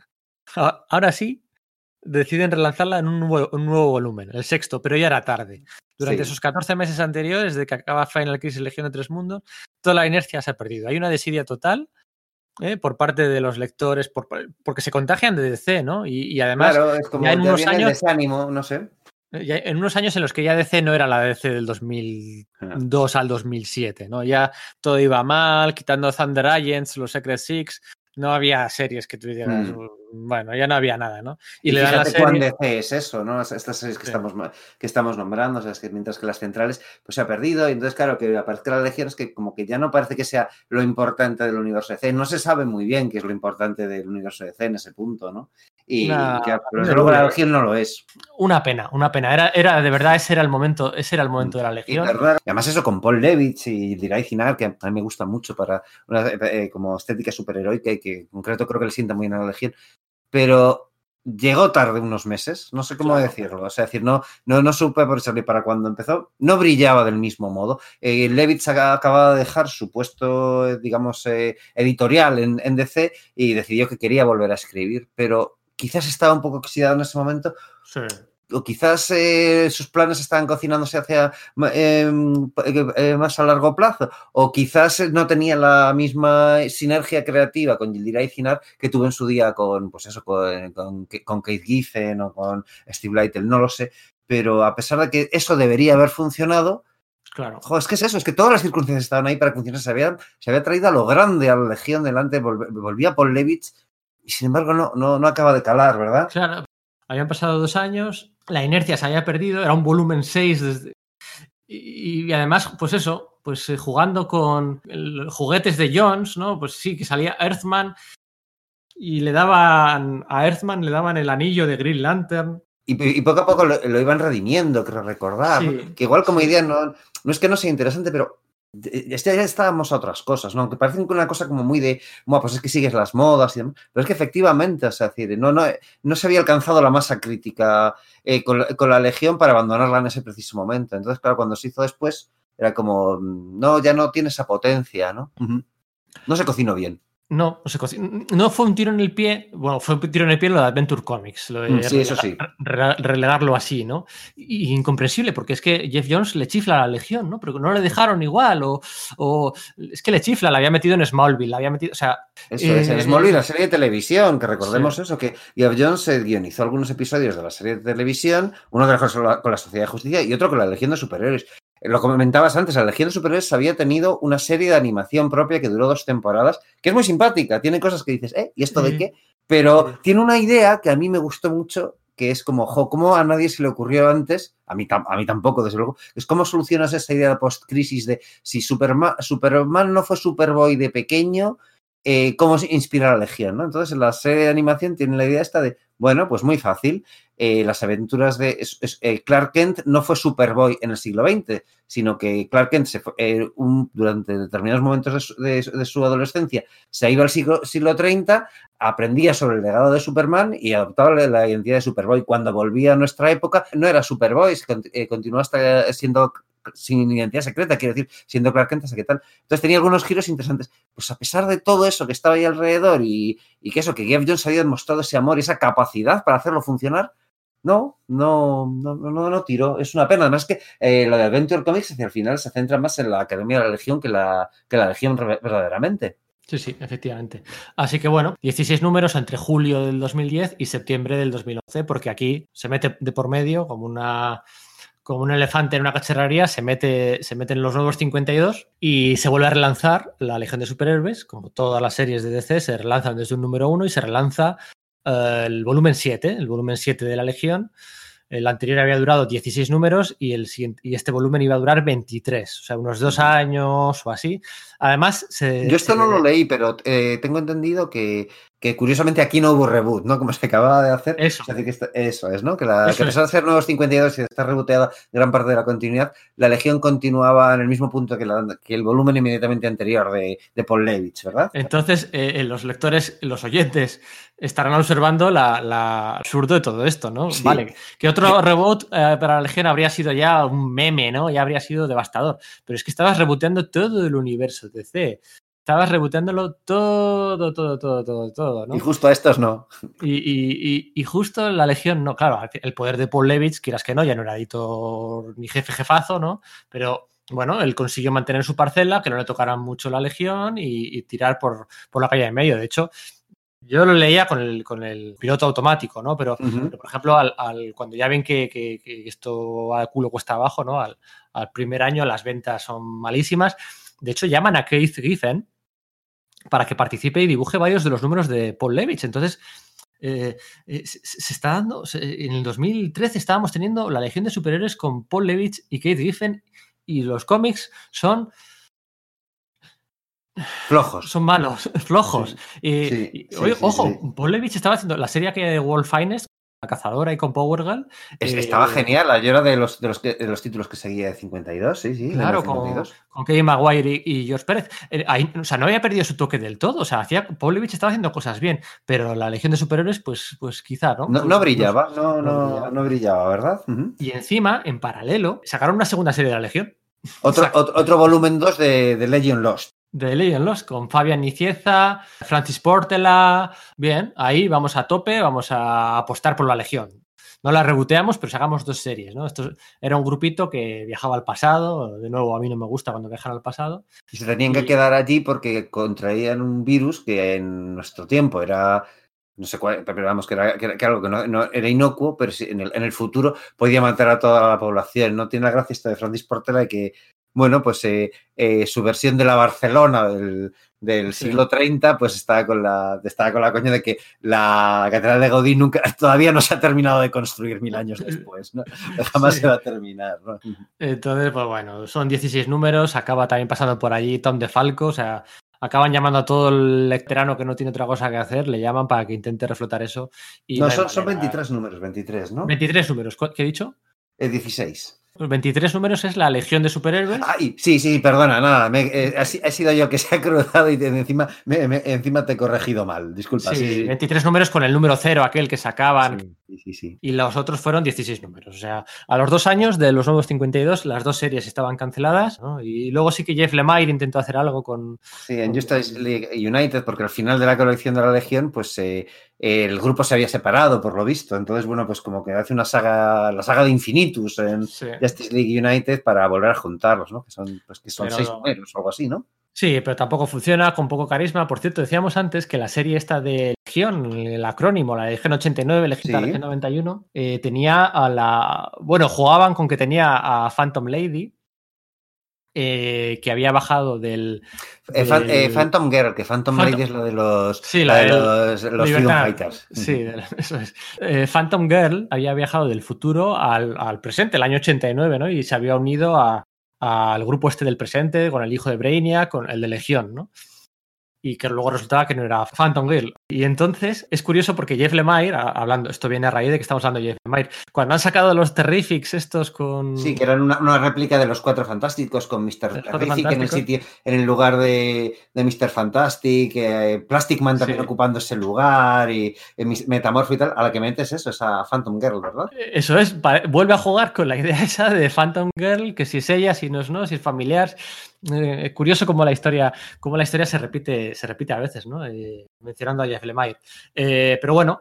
ahora sí, deciden relanzarla en un nuevo, un nuevo volumen, el sexto, pero ya era tarde. Durante Sí. esos 14 meses anteriores, de que acaba Final Crisis Legión de Tres Mundos, toda la inercia se ha perdido. Hay una desidia total ¿eh? por parte de los lectores, por- porque se contagian de DC, ¿no? Y, y además, claro, es como, ya en unos años- desánimo, no sé. eh, ya en unos años en los que ya DC no era la DC del 2002 al 2007, ¿no? Ya todo iba mal, quitando Thunder Agents, los Secret Six, No había series que tú dijeras, Mm. bueno, ya no había nada, ¿no? Y, le dan la cuán. DC es eso, ¿no? Es- Estas series que, Sí. estamos, que estamos nombrando, o sea, es que mientras que las centrales pues se ha perdido, y entonces, claro, que aparezca la Legión es que como que ya no parece que sea lo importante del universo DC. No se sabe muy bien qué es lo importante del universo DC en ese punto, ¿no? Y, Una- y que, la. Legión no lo es. Una pena, una pena. Era, era de verdad, ese era el momento, ese era el momento de la Y, Legión. verdad, y además eso con Paul Levitz y Diray Cinar, que a mí me gusta mucho para una eh, como estética superheroica y que en concreto creo que le sienta muy bien a la Legión, pero llegó tarde unos meses, no sé cómo Claro. decirlo, o sea, decir, no, no, no supe por salir para cuando empezó, no brillaba del mismo modo. Eh, Levitz ac- acababa de dejar su puesto, eh, digamos, eh, editorial en, en DC y decidió que quería volver a escribir, pero quizás estaba un poco oxidado en ese momento Sí. o quizás eh, sus planes estaban cocinándose hacia eh, eh, más a largo plazo, o quizás no tenía la misma sinergia creativa con Yildiray Cinar que tuvo en su día con, pues eso, con, con, con Kate Giffen o con Steve Lytle, no lo sé, pero a pesar de que eso debería haber funcionado, Claro. es que es eso, es que todas las circunstancias estaban ahí para que funcionase, se había, se había traído a lo grande a la Legión delante, volv- volvía Paul Levitz, y sin embargo no, no, no acaba de calar, ¿verdad? Claro. Habían pasado dos años, la inercia se había perdido, era un volumen 6 desde... y, y además, pues eso, pues eh, jugando con el- juguetes de Jones, ¿no? Pues sí, que salía Earthman y le daban a Earthman le daban el anillo de Green Lantern. Y, y poco a poco lo, lo iban redimiendo, creo recordar. Que igual como idea no, no es que no sea interesante, pero ya está- ya estábamos a otras cosas, ¿no? Que parecen que una cosa como muy de, bueno, pues es que sigues las modas y demás. Pero es que efectivamente, o sea, es decir, no, no, no se había alcanzado la masa crítica eh, con, la- con la Legión para abandonarla en ese preciso momento. Entonces, claro, cuando se hizo después, era como, mm, no, ya no tiene esa potencia, ¿no? No se cocinó bien. No, no, se no fue un tiro en el pie, bueno, fue un tiro en el pie lo de Adventure Comics, lo de Mm, sí, eso relega- sí. re- relegarlo así, ¿no? Y incomprensible, porque es que Jeff Jones le chifla a la Legión, ¿no? Pero no le dejaron igual, o, o es que le chifla, la había metido en Smallville, la había metido, o sea, Eso es, en Eh, Smallville, la serie de televisión, que recordemos sí. eso, que Geoff Jones se guionizó algunos episodios de la serie de televisión, uno la, con la Sociedad de Justicia y otro con la Legión de Superhéroes. Lo comentabas antes, la Legión de Superhéroes había tenido una serie de animación propia que duró dos temporadas, que es muy simpática, tiene cosas que dices, ¿eh? ¿Y esto de qué? Pero tiene una idea que a mí me gustó mucho, que es como, jo, ¿cómo a nadie se le ocurrió antes? A mí, a mí tampoco, desde luego. Es cómo solucionas esa idea de post-crisis de si Superman, Superman no fue Superboy de pequeño, eh, cómo se inspira a la Legión, ¿no? Entonces, la serie de animación tiene la idea esta de, bueno, pues muy fácil. eh, las aventuras de eh, Clark Kent no fue Superboy en el siglo XX, sino que Clark Kent se fue, eh, durante determinados momentos de su, adolescencia se iba al siglo, siglo 30, aprendía sobre el legado de Superman y adoptaba la, identidad de Superboy. Cuando volvía a nuestra época, no era Superboy, continuó hasta siendo sin identidad secreta, quiero decir, siendo Clark Kent hasta qué tal. Entonces tenía algunos giros interesantes. Pues a pesar de todo eso que estaba ahí alrededor y, y que eso, que Jeff Jones había demostrado ese amor y esa capacidad para hacerlo funcionar, no, no, no, no, no, tiró. Es una pena. Además que eh, lo de Adventure Comics hacia el final se centra más en la Academia de la Legión que la, que la Legión verdaderamente. sí, sí, efectivamente. Así que bueno, 16 números entre julio del 2010 y septiembre del 2011, porque aquí se mete de por medio como una como un elefante en una cacharrería, se mete, se meten los nuevos 52 y se vuelve a relanzar la Legión de Superhéroes, como todas las series de DC, se relanzan desde un número 1 y se relanza eh, el volumen 7, el volumen 7 de la Legión. El anterior había durado 16 números y, el y este volumen iba a durar 23, o sea, unos dos años o así. Además, se, Yo esto se- no lo leí, pero eh, tengo entendido que, que curiosamente aquí no hubo reboot, ¿no? Como se acababa de hacer. Eso. Es decir, que eso es, ¿no? Que, la, Eso que a ser nuevos 52 y estar reboteada gran parte de la continuidad, la Legión continuaba en el mismo punto que, la- que el volumen inmediatamente anterior de, de Paul Levitz, ¿verdad? Entonces, eh, eh, los lectores, los oyentes, estarán observando la, la absurdo de todo esto, ¿no? Sí. Vale, que otro reboot eh, para la Legión habría sido ya un meme, ¿no? Ya habría sido devastador. Pero es que estabas reboteando todo el universo DC. Estabas reboteándolo todo, todo, todo, todo, todo, ¿no? Y justo a estos no. Y, y- y- y justo la Legión, no, claro, el poder de Paul Levitz, quieras que no, ya no era editor ni jefe jefazo, ¿no? Pero bueno, él consiguió mantener su parcela, que no le tocaran mucho la Legión y, tirar por, por la calle de medio. De hecho, yo lo leía con el, con el piloto automático, ¿no? Pero, Ujú. pero, por ejemplo, al, al- cuando ya ven que, que- que esto va al culo cuesta abajo, ¿no? Al, al primer año las ventas son malísimas. De hecho, llaman a Keith Giffen, para que participe y dibuje varios de los números de Paul Levitch. Entonces, eh, eh, se, se está dando, se- en el 2013 estábamos teniendo la Legión de Superhéroes con Paul Levitch y Kate Giffen y los cómics son, Flojos. son malos, *laughs* flojos. Sí, ojo. Paul Levitch estaba haciendo la serie que de Wolf Finest, cazadora y con Power Girl. Es- eh, Estaba genial. Yo era de los, de los, de los títulos que seguía de 52, sí, sí. Claro, con, 52. con Kevin Maguire y, y George Pérez. Eh, ahí, o sea, no había perdido su toque del todo. O sea, hacía, Paul Levitch estaba haciendo cosas bien, pero la Legión de Superhéroes, pues, pues quizá, ¿no? No, Pues, no brillaba, no no, no, brillaba. no brillaba, ¿verdad? Y encima, en paralelo, sacaron una segunda serie de la Legión. otro, *laughs* otro volumen 2 de, de Legion Lost. De Legion Lost, con Fabian Nicieza, Francis Portela. Bien, ahí vamos a tope, vamos a apostar por la Legión. No la reboteamos, pero sacamos dos series, ¿no? Esto era un grupito que viajaba al pasado. De nuevo, a mí no me gusta cuando viajan al pasado. Y se tenían que Y- quedar allí porque contraían un virus que en nuestro tiempo era, no sé cuál, pero vamos, que era, que era- que era algo que no, no- era inocuo, pero en, el, en el futuro podía matar a toda la población. No tiene la gracia esto de Francis Portela de que, bueno, pues eh, eh, su versión de la Barcelona del, del Sí. siglo 30, pues estaba con la, estaba con la coña de que la catedral de Gaudí nunca, *laughs* todavía no se ha terminado de construir mil años *laughs* después, ¿no? *laughs* Jamás Sí. se va a terminar, ¿no? Entonces, pues bueno, son 16 números, acaba también pasando por allí Tom DeFalco, o sea, acaban llamando a todo el lectorano que no tiene otra cosa que hacer, le llaman para que intente reflotar eso. Y No, son, son manera. 23 números, 23, ¿no? 23 números, ¿cu- ¿qué he dicho? Eh, 16. Pues 23 números es la Legión de Superhéroes. Ay, sí, sí, perdona, nada, me- eh, ha sido yo que se ha cruzado y te- encima, me- me- encima te he corregido mal, disculpa. sí, Sí, sí, 23 números con el número cero, aquel que sacaban. sí, sí, sí, sí. Y los otros fueron 16 números. O sea, a los dos años de los nuevos 52, las dos series estaban canceladas. ¿no? Y luego sí que Jeff Lemire intentó hacer algo con. Sí, en Justice League United, porque al final de la colección de la Legión, pues eh, el grupo se había separado, por lo visto. Entonces, bueno, pues como que hace una saga, la saga de Infinitus en Sí. Justice League United para volver a juntarlos, ¿no? Que son, pues, que son Pero- seis números o algo así, ¿no? Sí, pero tampoco funciona, con poco carisma. Por cierto, decíamos antes que la serie esta de Legión, el acrónimo, la Legión 89, Legión, Sí. Legión 91, eh, tenía a la. Bueno, jugaban con que tenía a Phantom Lady, eh, que había bajado del. Eh, eh, del- Phantom Girl, que Phantom, Phantom- Lady es lo de los, Sí, la de los, los Freedom. Fighters. Sí, *laughs* eso es. Phantom Girl había viajado del futuro al, al presente, el año 89, ¿no? Y se había unido a- al grupo este del presente, con el hijo de Brainiac, con el de Legión, ¿no? Y que luego resultaba que no era Phantom Girl. Y entonces es curioso porque Jeff Lemire, hablando, esto viene a raíz de que estamos hablando de Jeff Lemire, cuando han sacado los Terrifics estos con... Sí, que eran una, una réplica de los Cuatro Fantásticos con Mr. Terrific en el sitio, en el lugar de, de Mr. Fantastic, eh, Plastic Man también Sí. ocupando ese lugar y eh, Metamorfo y tal, a la que metes eso, es a Phantom Girl, ¿verdad? Eso es, vuelve a jugar con la idea *laughs* esa de Phantom Girl, que si es ella, si no es no, si es familiar. Eh, curioso cómo la historia, cómo la historia se repite, se repite a veces, ¿no? Eh, mencionando a Jeff Lemire. Eh, pero bueno,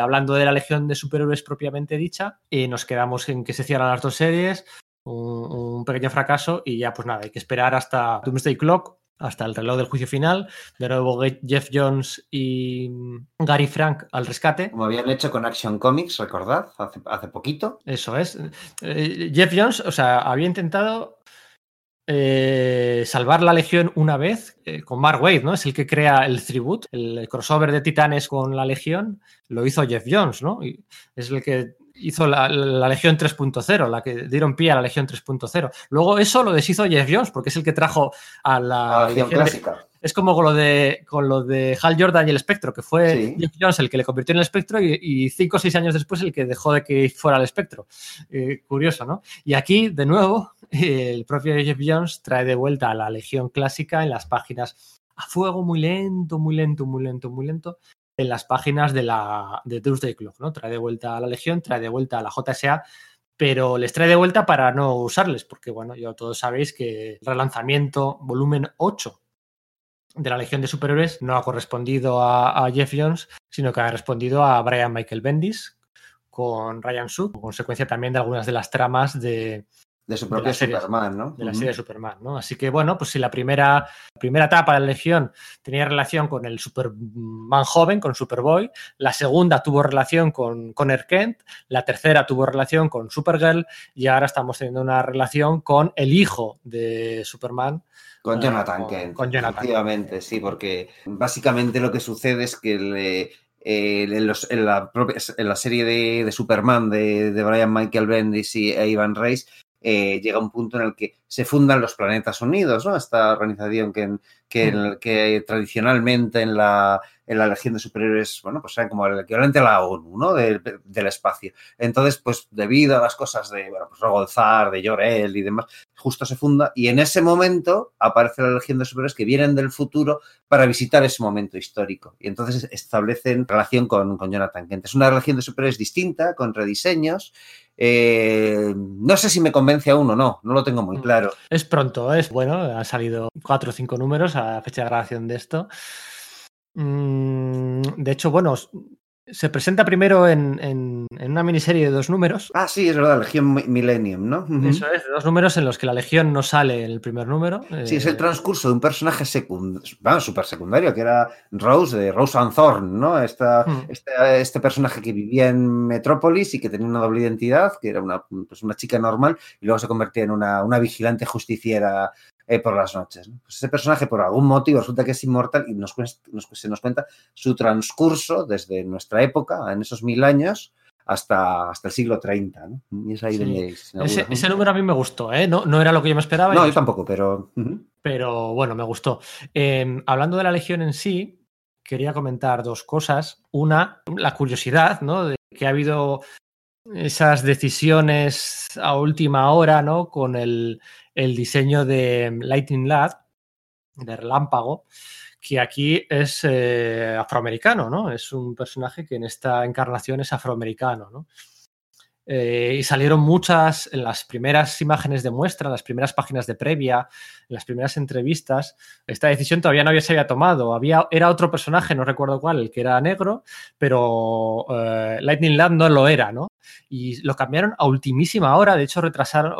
hablando de la Legión de Superhéroes propiamente dicha, nos quedamos en que se cierran las dos series, un, un pequeño fracaso, y ya pues nada, hay que esperar hasta Doomsday Clock, hasta el reloj del juicio final. De nuevo Jeff Jones y Gary Frank al rescate. Como habían hecho con Action Comics, recordad, hace, hace poquito. Eso es. Jeff Jones, o sea, había intentado eh, salvar la Legión una vez eh, con Mark Waid, ¿no? Es el que crea el Tribute, el crossover de Titanes con la Legión, lo hizo Jeff Jones, ¿no? Y es el que hizo la, la Legión 3.0, la que dieron pie a la Legión 3.0. Luego eso lo deshizo Jeff Jones, porque es el que trajo a la, Legión clásica. Es como con lo de, con lo de Hal Jordan y el espectro, que fue Sí. Jeff Jones el que le convirtió en el espectro y, y cinco o seis años después el que dejó de que fuera el espectro. Eh, curioso, ¿no? Y aquí, de nuevo, *laughs* el propio Jeff Jones trae de vuelta a la Legión clásica en las páginas a fuego muy lento, muy lento, muy lento, muy lento, en las páginas de la de Doomsday Clock, ¿no? Trae de vuelta a la Legión, trae de vuelta a la JSA, pero les trae de vuelta para no usarles, porque bueno, yo todos sabéis que el relanzamiento volumen 8 de la Legión de Superhéroes no ha correspondido a, a Jeff Jones, sino que ha respondido a Brian Michael Bendis con Ryan Sue, consecuencia también de algunas de las tramas de, de su propio serie, Superman, ¿no? De la serie de Superman, ¿no? Así que bueno, pues si la primera, primera etapa de la Legión tenía relación con el Superman joven, con Superboy, la segunda tuvo relación con Connor Kent, la tercera tuvo relación con Supergirl y ahora estamos teniendo una relación con el hijo de Superman. Con Jonathan Kent. Con Jonathan. Efectivamente, sí, porque básicamente lo que sucede es que le, eh, en, los, en, la propia, en, la serie de, de Superman de, de, Brian Michael Bendis y e Ivan Reis eh, llega un punto en el que se fundan los Planetas Unidos, ¿no? Esta organización que, que, que tradicionalmente en la, en la Legión de Superiores, bueno, pues era como el equivalente a la ONU, ¿no? De, de, del espacio. Entonces, pues debido a las cosas de, bueno, pues Rogolzar, de Jor-El y demás, justo se funda y en ese momento aparece la Legión de Superiores que vienen del futuro para visitar ese momento histórico. Y entonces establecen relación con, con Jonathan Kent. Es una Legión de Superiores distinta, con rediseños, eh, no sé si me convence aún o no, no lo tengo muy claro. Es pronto, es bueno, han salido cuatro o cinco números a la fecha de grabación de esto. Mm, de hecho, bueno, se presenta primero en, en, en, una miniserie de dos números. Ah, sí, es verdad, Legión Millennium, ¿no? Uh -huh. Eso es, dos números en los que la Legión no sale en el primer número. Sí, eh... es el transcurso de un personaje secundario, bueno, súper secundario, que era Rose, de Rose and Thorn, ¿no? Esta, uh -huh. este, este, personaje que vivía en Metrópolis y que tenía una doble identidad, que era una, pues una chica normal, y luego se convertía en una, una vigilante justiciera eh, por las noches. ¿no? Pues ese personaje, por algún motivo, resulta que es inmortal y nos, nos, se nos cuenta su transcurso desde nuestra época, en esos mil años, hasta, hasta el siglo 30. ¿no? Y es ahí sí. donde ese, ese, número a mí me gustó, ¿eh? no, no era lo que yo me esperaba. No, yo tampoco, pero. Uh -huh. Pero bueno, me gustó. Eh, hablando de la Legión en sí, quería comentar dos cosas. Una, la curiosidad, ¿no? De que ha habido esas decisiones a última hora, ¿no? Con el, diseño de Lightning Lad, de Relámpago, que aquí es eh, afroamericano, ¿no? Es un personaje que en esta encarnación es afroamericano, ¿no? Eh, y salieron muchas en las primeras imágenes de muestra, en las primeras páginas de previa, en las primeras entrevistas. Esta decisión todavía no había, se había tomado. Había, era otro personaje, no recuerdo cuál, el que era negro, pero eh, Lightning Lad no lo era, ¿no? Y lo cambiaron a ultimísima hora. De hecho, retrasaron,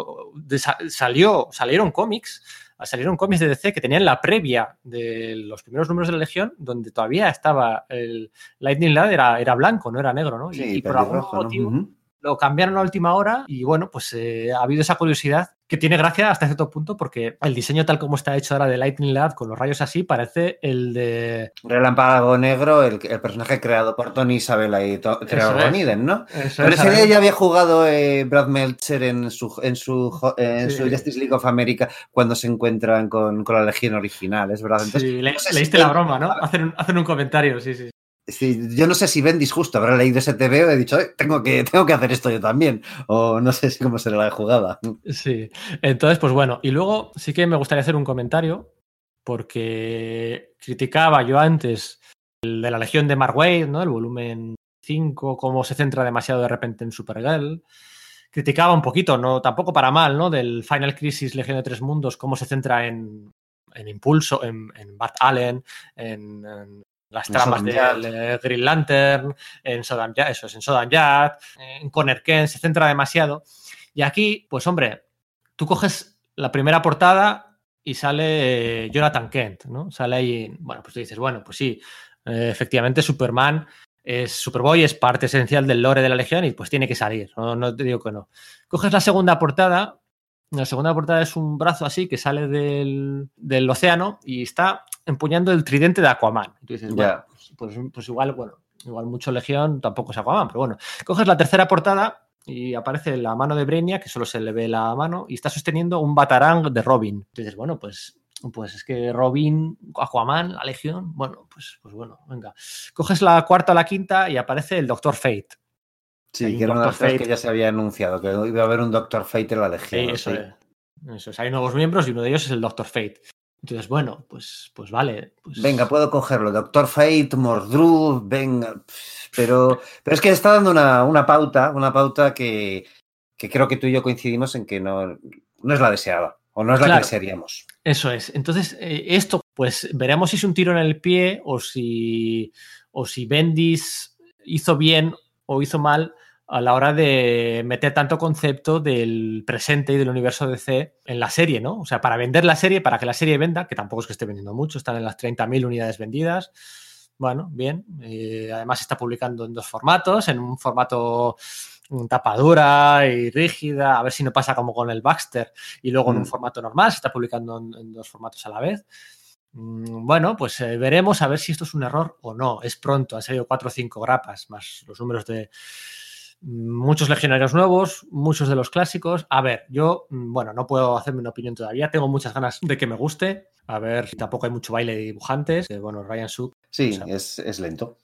salió, salieron cómics salieron cómics de DC que tenían la previa de los primeros números de la Legión, donde todavía estaba el Lightning Lad, era, era blanco, no era negro, ¿no? Sí, y, y por algún rojo, motivo ¿no? uh -huh. Lo cambiaron a última hora y bueno, pues eh, ha habido esa curiosidad que tiene gracia hasta cierto punto porque el diseño tal como está hecho ahora de Lightning Lad con los rayos así parece el de... Relámpago Negro, el, el personaje creado por Tony Isabella y Trevor Van Iden, ¿no? Eso Pero es, ese día ya había jugado eh, Brad Meltzer en su, en, su, en sí. su Justice League of America cuando se encuentran con, con la Legión original, es verdad. Entonces, sí, le, no sé leíste si la broma, ¿no? Hacen un, hacen un comentario, sí, sí. Yo no sé si Bendis justo habrá leído ese TVO y he dicho, tengo, que, tengo que hacer esto yo también. O no sé cómo será la jugada. Sí, entonces, pues bueno. Y luego sí que me gustaría hacer un comentario, porque criticaba yo antes el de la Legión de Mark ¿no? El volumen 5, cómo se centra demasiado de repente en Supergirl. Criticaba un poquito, no tampoco para mal, ¿no? Del Final Crisis Legión de Tres Mundos, cómo se centra en, en Impulso, en, en Allen, en, en las tramas de, de, Green Lantern, en Sodan eso es, en Sodan Yad, en Conner Kent, se centra demasiado. Y aquí, pues hombre, tú coges la primera portada y sale eh, Jonathan Kent, ¿no? Sale ahí, bueno, pues tú dices, bueno, pues sí, eh, efectivamente Superman es Superboy, es parte esencial del lore de la Legión y pues tiene que salir, no, no te digo que no. Coges la segunda portada, la segunda portada es un brazo así que sale del, del océano y está empuñando el tridente de Aquaman. Y tú dices, bueno, pues, pues, pues, igual, bueno, igual mucho Legión tampoco es Aquaman, pero bueno. Coges la tercera portada y aparece la mano de Brenia, que solo se le ve la mano, y está sosteniendo un batarang de Robin. Entonces, bueno, pues, pues es que Robin, Aquaman, la Legión, bueno, pues, pues bueno, venga. Coges la cuarta o la quinta y aparece el Doctor Fate. Sí, que era una de las cosas que ya se había anunciado, que iba a haber un Doctor Fate en la Legión. Sí, eso, ¿sí? Es. eso es. Hay nuevos miembros y uno de ellos es el Doctor Fate. Entonces, bueno, pues, pues vale. Pues... Venga, puedo cogerlo. Doctor Fate, Mordru, venga. Pero, pero es que está dando una, una pauta, una pauta que, que, creo que tú y yo coincidimos en que no, no es la deseada. O no es la claro, que desearíamos. Eso es. Entonces, eh, esto, pues veremos si es un tiro en el pie o si, o si Bendis hizo bien o hizo mal a la hora de meter tanto concepto del presente y del universo DC en la serie, ¿no? O sea, para vender la serie, para que la serie venda, que tampoco es que esté vendiendo mucho, están en las 30.000 unidades vendidas. Bueno, bien. Eh, además está publicando en dos formatos, en un formato tapadura y rígida, a ver si no pasa como con el Baxter y luego en un Mm. formato normal, se está publicando en, en dos formatos a la vez. Mm, Bueno, pues eh, veremos a ver si esto es un error o no. Es pronto, han salido cuatro o cinco grapas, más los números de mm, muchos legionarios nuevos, muchos de los clásicos. A ver, yo, mm, bueno, no puedo hacerme una opinión todavía, tengo muchas ganas de que me guste. A ver, tampoco hay mucho baile de dibujantes. bueno, Ryan Suk Sí, O sea, es, es lento.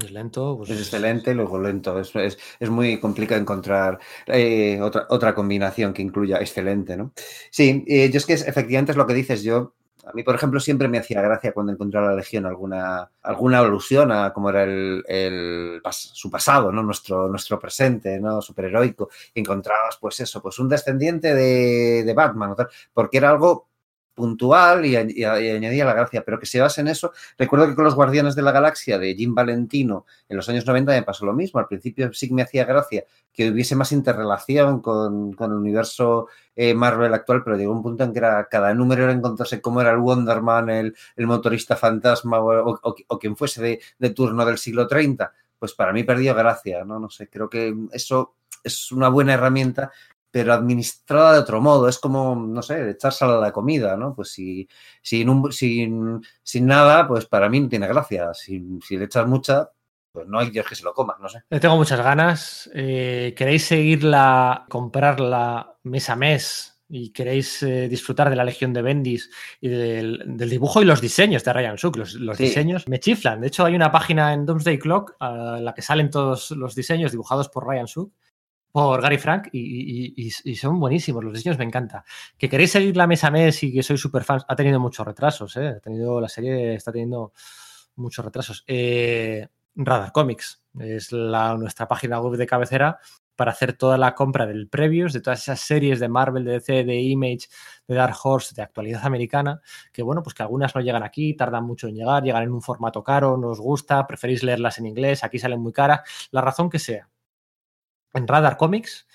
es lento. pues- Es excelente, luego lento. Es, es- es muy complicado encontrar eh, otra, otra combinación que incluya excelente, ¿no? Sí, eh, yo es que es- efectivamente es lo que dices. Yo, a mí, por ejemplo, siempre me hacía gracia cuando encontraba la Legión alguna, alguna alusión a cómo era el, el su pasado, ¿no? Nuestro, nuestro presente, ¿no? Superheroico. Encontrabas, pues eso, pues un descendiente de, de Batman, porque era algo puntual y, añadía la gracia, pero que se basa en eso. Recuerdo que con los Guardianes de la Galaxia de Jim Valentino en los años 90 me pasó lo mismo. Al principio sí que me hacía gracia que hubiese más interrelación con, con el universo eh, Marvel actual, pero llegó un punto en que era, cada número era encontrarse cómo era el Wonderman, el, el motorista fantasma o, o- o quien fuese de, de turno del siglo 30. Pues para mí perdió gracia, ¿no? No sé, creo que eso es una buena herramienta, pero administrada de otro modo. Es como, no sé, echársela a la comida, ¿no? Pues si, sin, un- sin, sin nada, pues para mí no tiene gracia. Si, si le echas mucha, pues no hay Dios que se lo coma, no sé. Le tengo muchas ganas. Eh, ¿Queréis seguirla, comprarla mes a mes y queréis eh, disfrutar de la Legión de Bendis y del, del dibujo y los diseños de Ryan Suk? Los, los Sí. diseños me chiflan. De hecho, hay una página en Doomsday Clock en la que salen todos los diseños dibujados por Ryan Suk, por Gary Frank, y, son buenísimos. Los diseños me encantan. Que queréis seguirla mes a mes y que soy súper fan, ha tenido muchos retrasos. ¿eh? Ha tenido, la serie está teniendo muchos retrasos. Eh, Radar Comics es la, nuestra página web de cabecera para hacer toda la compra del previews de todas esas series de Marvel, de DC, de Image, de Dark Horse, de actualidad americana, que bueno, pues que algunas no llegan aquí, tardan mucho en llegar, llegan en un formato caro, no os gusta, preferís leerlas en inglés, aquí salen muy caras, la razón que sea. En Radar Comics,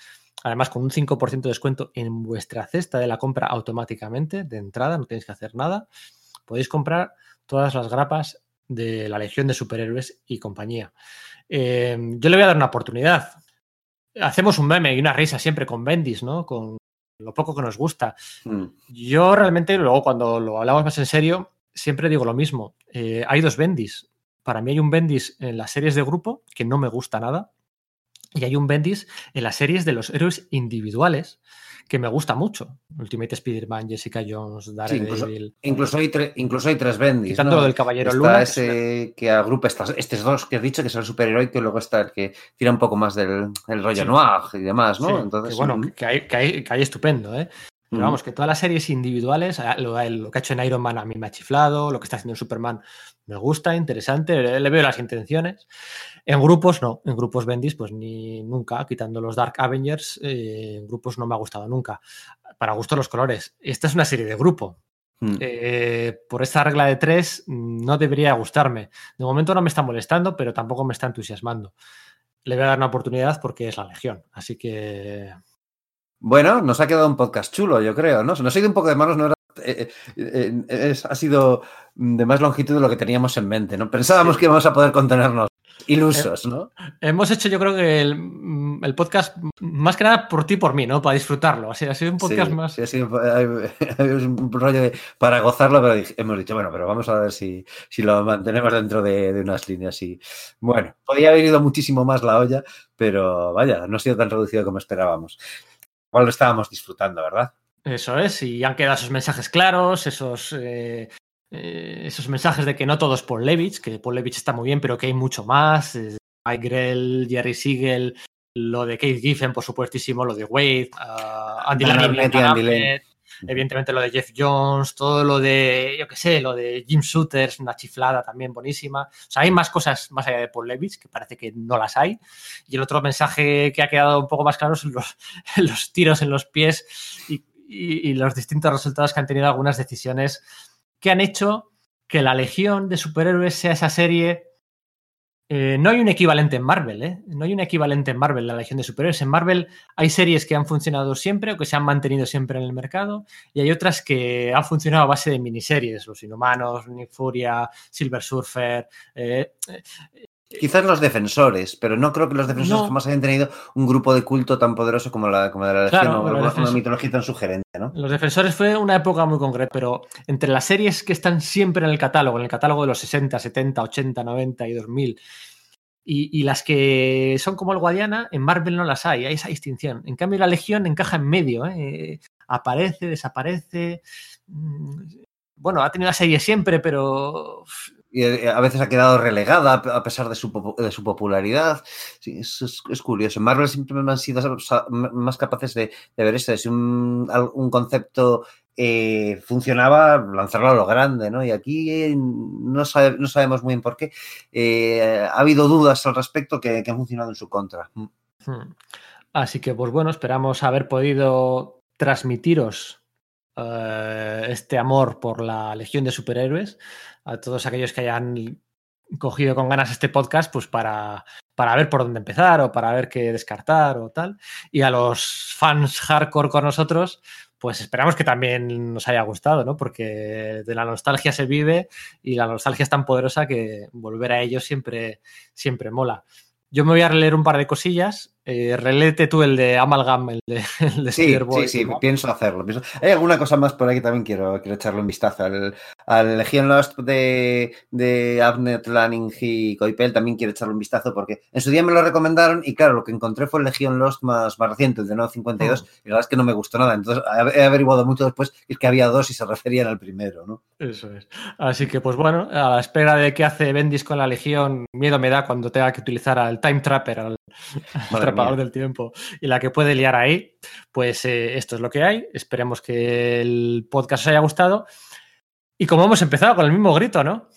además con un 5% de descuento en vuestra cesta de la compra automáticamente, de entrada, no tenéis que hacer nada, podéis comprar todas las grapas de la Legión de Superhéroes y compañía. Eh, yo le voy a dar una oportunidad. Hacemos un meme y una risa siempre con Bendis, ¿no? Con lo poco que nos gusta. Mm. Yo realmente, luego cuando lo hablamos más en serio, siempre digo lo mismo. Eh, hay dos Bendis. Para mí hay un Bendis en las series de grupo que no me gusta nada. Y hay un Bendis en las series de los héroes individuales que me gusta mucho. Ultimate Spider-Man, Jessica Jones, Daredevil. Incluso hay, incluso hay tres bendis. Quitando ¿no? del Caballero Está Luna. que ese que agrupa estas, estos dos que has dicho, que son el superheroico, y luego está el que tira un poco más del, del rollo Sí. noir y demás, ¿no? Sí, Entonces, que bueno, mm, que, que hay, que, hay, que hay estupendo, ¿eh? Pero vamos, que todas las series individuales, lo, lo que ha hecho en Iron Man a mí me ha chiflado, lo que está haciendo en Superman me gusta, interesante, le, veo las intenciones. En grupos no, en grupos Bendis pues ni nunca, quitando los Dark Avengers, eh, en grupos no me ha gustado nunca. Para gusto los colores. Esta es una serie de grupo. Mm. Eh, por esta regla de tres no debería gustarme. De momento no me está molestando, pero tampoco me está entusiasmando. Le voy a dar una oportunidad porque es la Legión. Así que Bueno, nos ha quedado un podcast chulo, yo creo, ¿no? Se nos ha ido un poco de manos, no era. eh, eh, eh, es- ha sido de más longitud de lo que teníamos en mente, ¿no? Pensábamos que íbamos a poder contenernos ilusos, ¿no? Hemos hecho, yo creo que el, mm, el podcast más que nada por ti y por mí, ¿no? Para disfrutarlo. Así, ha sido un podcast Sí, más. sí, ha sido- un *laughs* rollo de para gozarlo, pero hemos dicho, bueno, pero vamos a ver si, si lo mantenemos dentro de, de unas líneas. Y bueno, podía haber ido muchísimo más la olla, pero vaya, no ha sido tan reducido como esperábamos. Igual lo estábamos disfrutando, ¿verdad? Eso es, y han quedado esos mensajes claros, esos, eh, eh, esos mensajes de que no todo es Paul Levitch, que Paul Levitch está muy bien, pero que hay mucho más. Mike Grell, Jerry Siegel, lo de Kate Giffen, por supuestísimo, lo de Wade, ah, Andy Dan Evidentemente lo de Jeff Jones, todo lo de, yo qué sé, lo de Jim Shooters, una chiflada también buenísima. O sea, hay más cosas más allá de Paul Levitch, que parece que no las hay. Y el otro mensaje que ha quedado un poco más claro son los, *laughs* los tiros en los pies y- y los distintos resultados que han tenido algunas decisiones que han hecho que la Legión de Superhéroes sea esa serie Eh, no hay un equivalente en Marvel, ¿eh? No hay un equivalente en Marvel, la Legión de Superhéroes. En Marvel hay series que han funcionado siempre o que se han mantenido siempre en el mercado y hay otras que han funcionado a base de miniseries, Los Inhumanos, Nick Furia, Silver Surfer. Eh, Quizás los defensores, pero no creo que los defensores no. jamás hayan tenido un grupo de culto tan poderoso como la, como de la Legión claro, o una, una mitología tan sugerente, ¿no? Los defensores fue una época muy concreta, pero entre las series que están siempre en el catálogo, en el catálogo de los 60, 70, 80, 90 y 2000, y, y, las que son como el Guadiana, en Marvel no las hay, hay esa distinción. En cambio, la Legión encaja en medio, ¿eh? aparece, desaparece. Mm, bueno, ha tenido la serie siempre, pero y eh, a veces ha quedado relegada a pesar de su, de su popularidad. Es, curioso. Marvel siempre han sido más capaces de, de ver esto. Si un, un concepto eh, funcionaba, lanzarlo a lo grande, ¿no? Y aquí eh, no, sabe, no, sabemos muy bien por qué. Ha habido dudas al respecto que, que, han funcionado en su contra. Hmm. Así que, pues bueno, esperamos haber podido transmitiros este amor por la Legión de Superhéroes a todos aquellos que hayan cogido con ganas este podcast, pues para, para ver por dónde empezar o para ver qué descartar o tal. Y a los fans hardcore con nosotros, pues esperamos que también nos haya gustado, ¿no? Porque de la nostalgia se vive y la nostalgia es tan poderosa que volver a ello siempre, siempre mola. Yo me voy a releer un par de cosillas. Eh, relete tú el de Amalgam, el de, *laughs* el de sí, sí, sí, ¿no? pienso hacerlo. Pienso... Hay alguna cosa más por ahí que también quiero, quiero echarle un vistazo. Al, al Legion Lost de, de Abnet, Lanning y Coipel también quiero echarle un vistazo porque en su día me lo recomendaron y claro, lo que encontré fue el Legion Lost más, más reciente, el de 952, oh. y la verdad es que no me gustó nada. Entonces he averiguado mucho después es que había dos y se referían al primero, ¿no? Eso es. Así que, pues bueno, a la espera de qué hace Bendis con la Legión, miedo me da cuando tenga que utilizar al Time Trapper, al, al *laughs* del tiempo, y la que puede liar ahí, pues eh, esto es lo que hay. Esperemos que el podcast os haya gustado. Y como hemos empezado con el mismo grito, ¿no?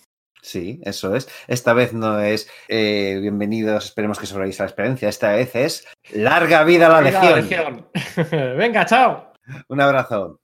Sí, eso es. Esta vez no es eh, bienvenidos, esperemos que sobreviváis a la experiencia. Esta vez es larga vida a. La legión. *laughs* Venga, chao. Un abrazo.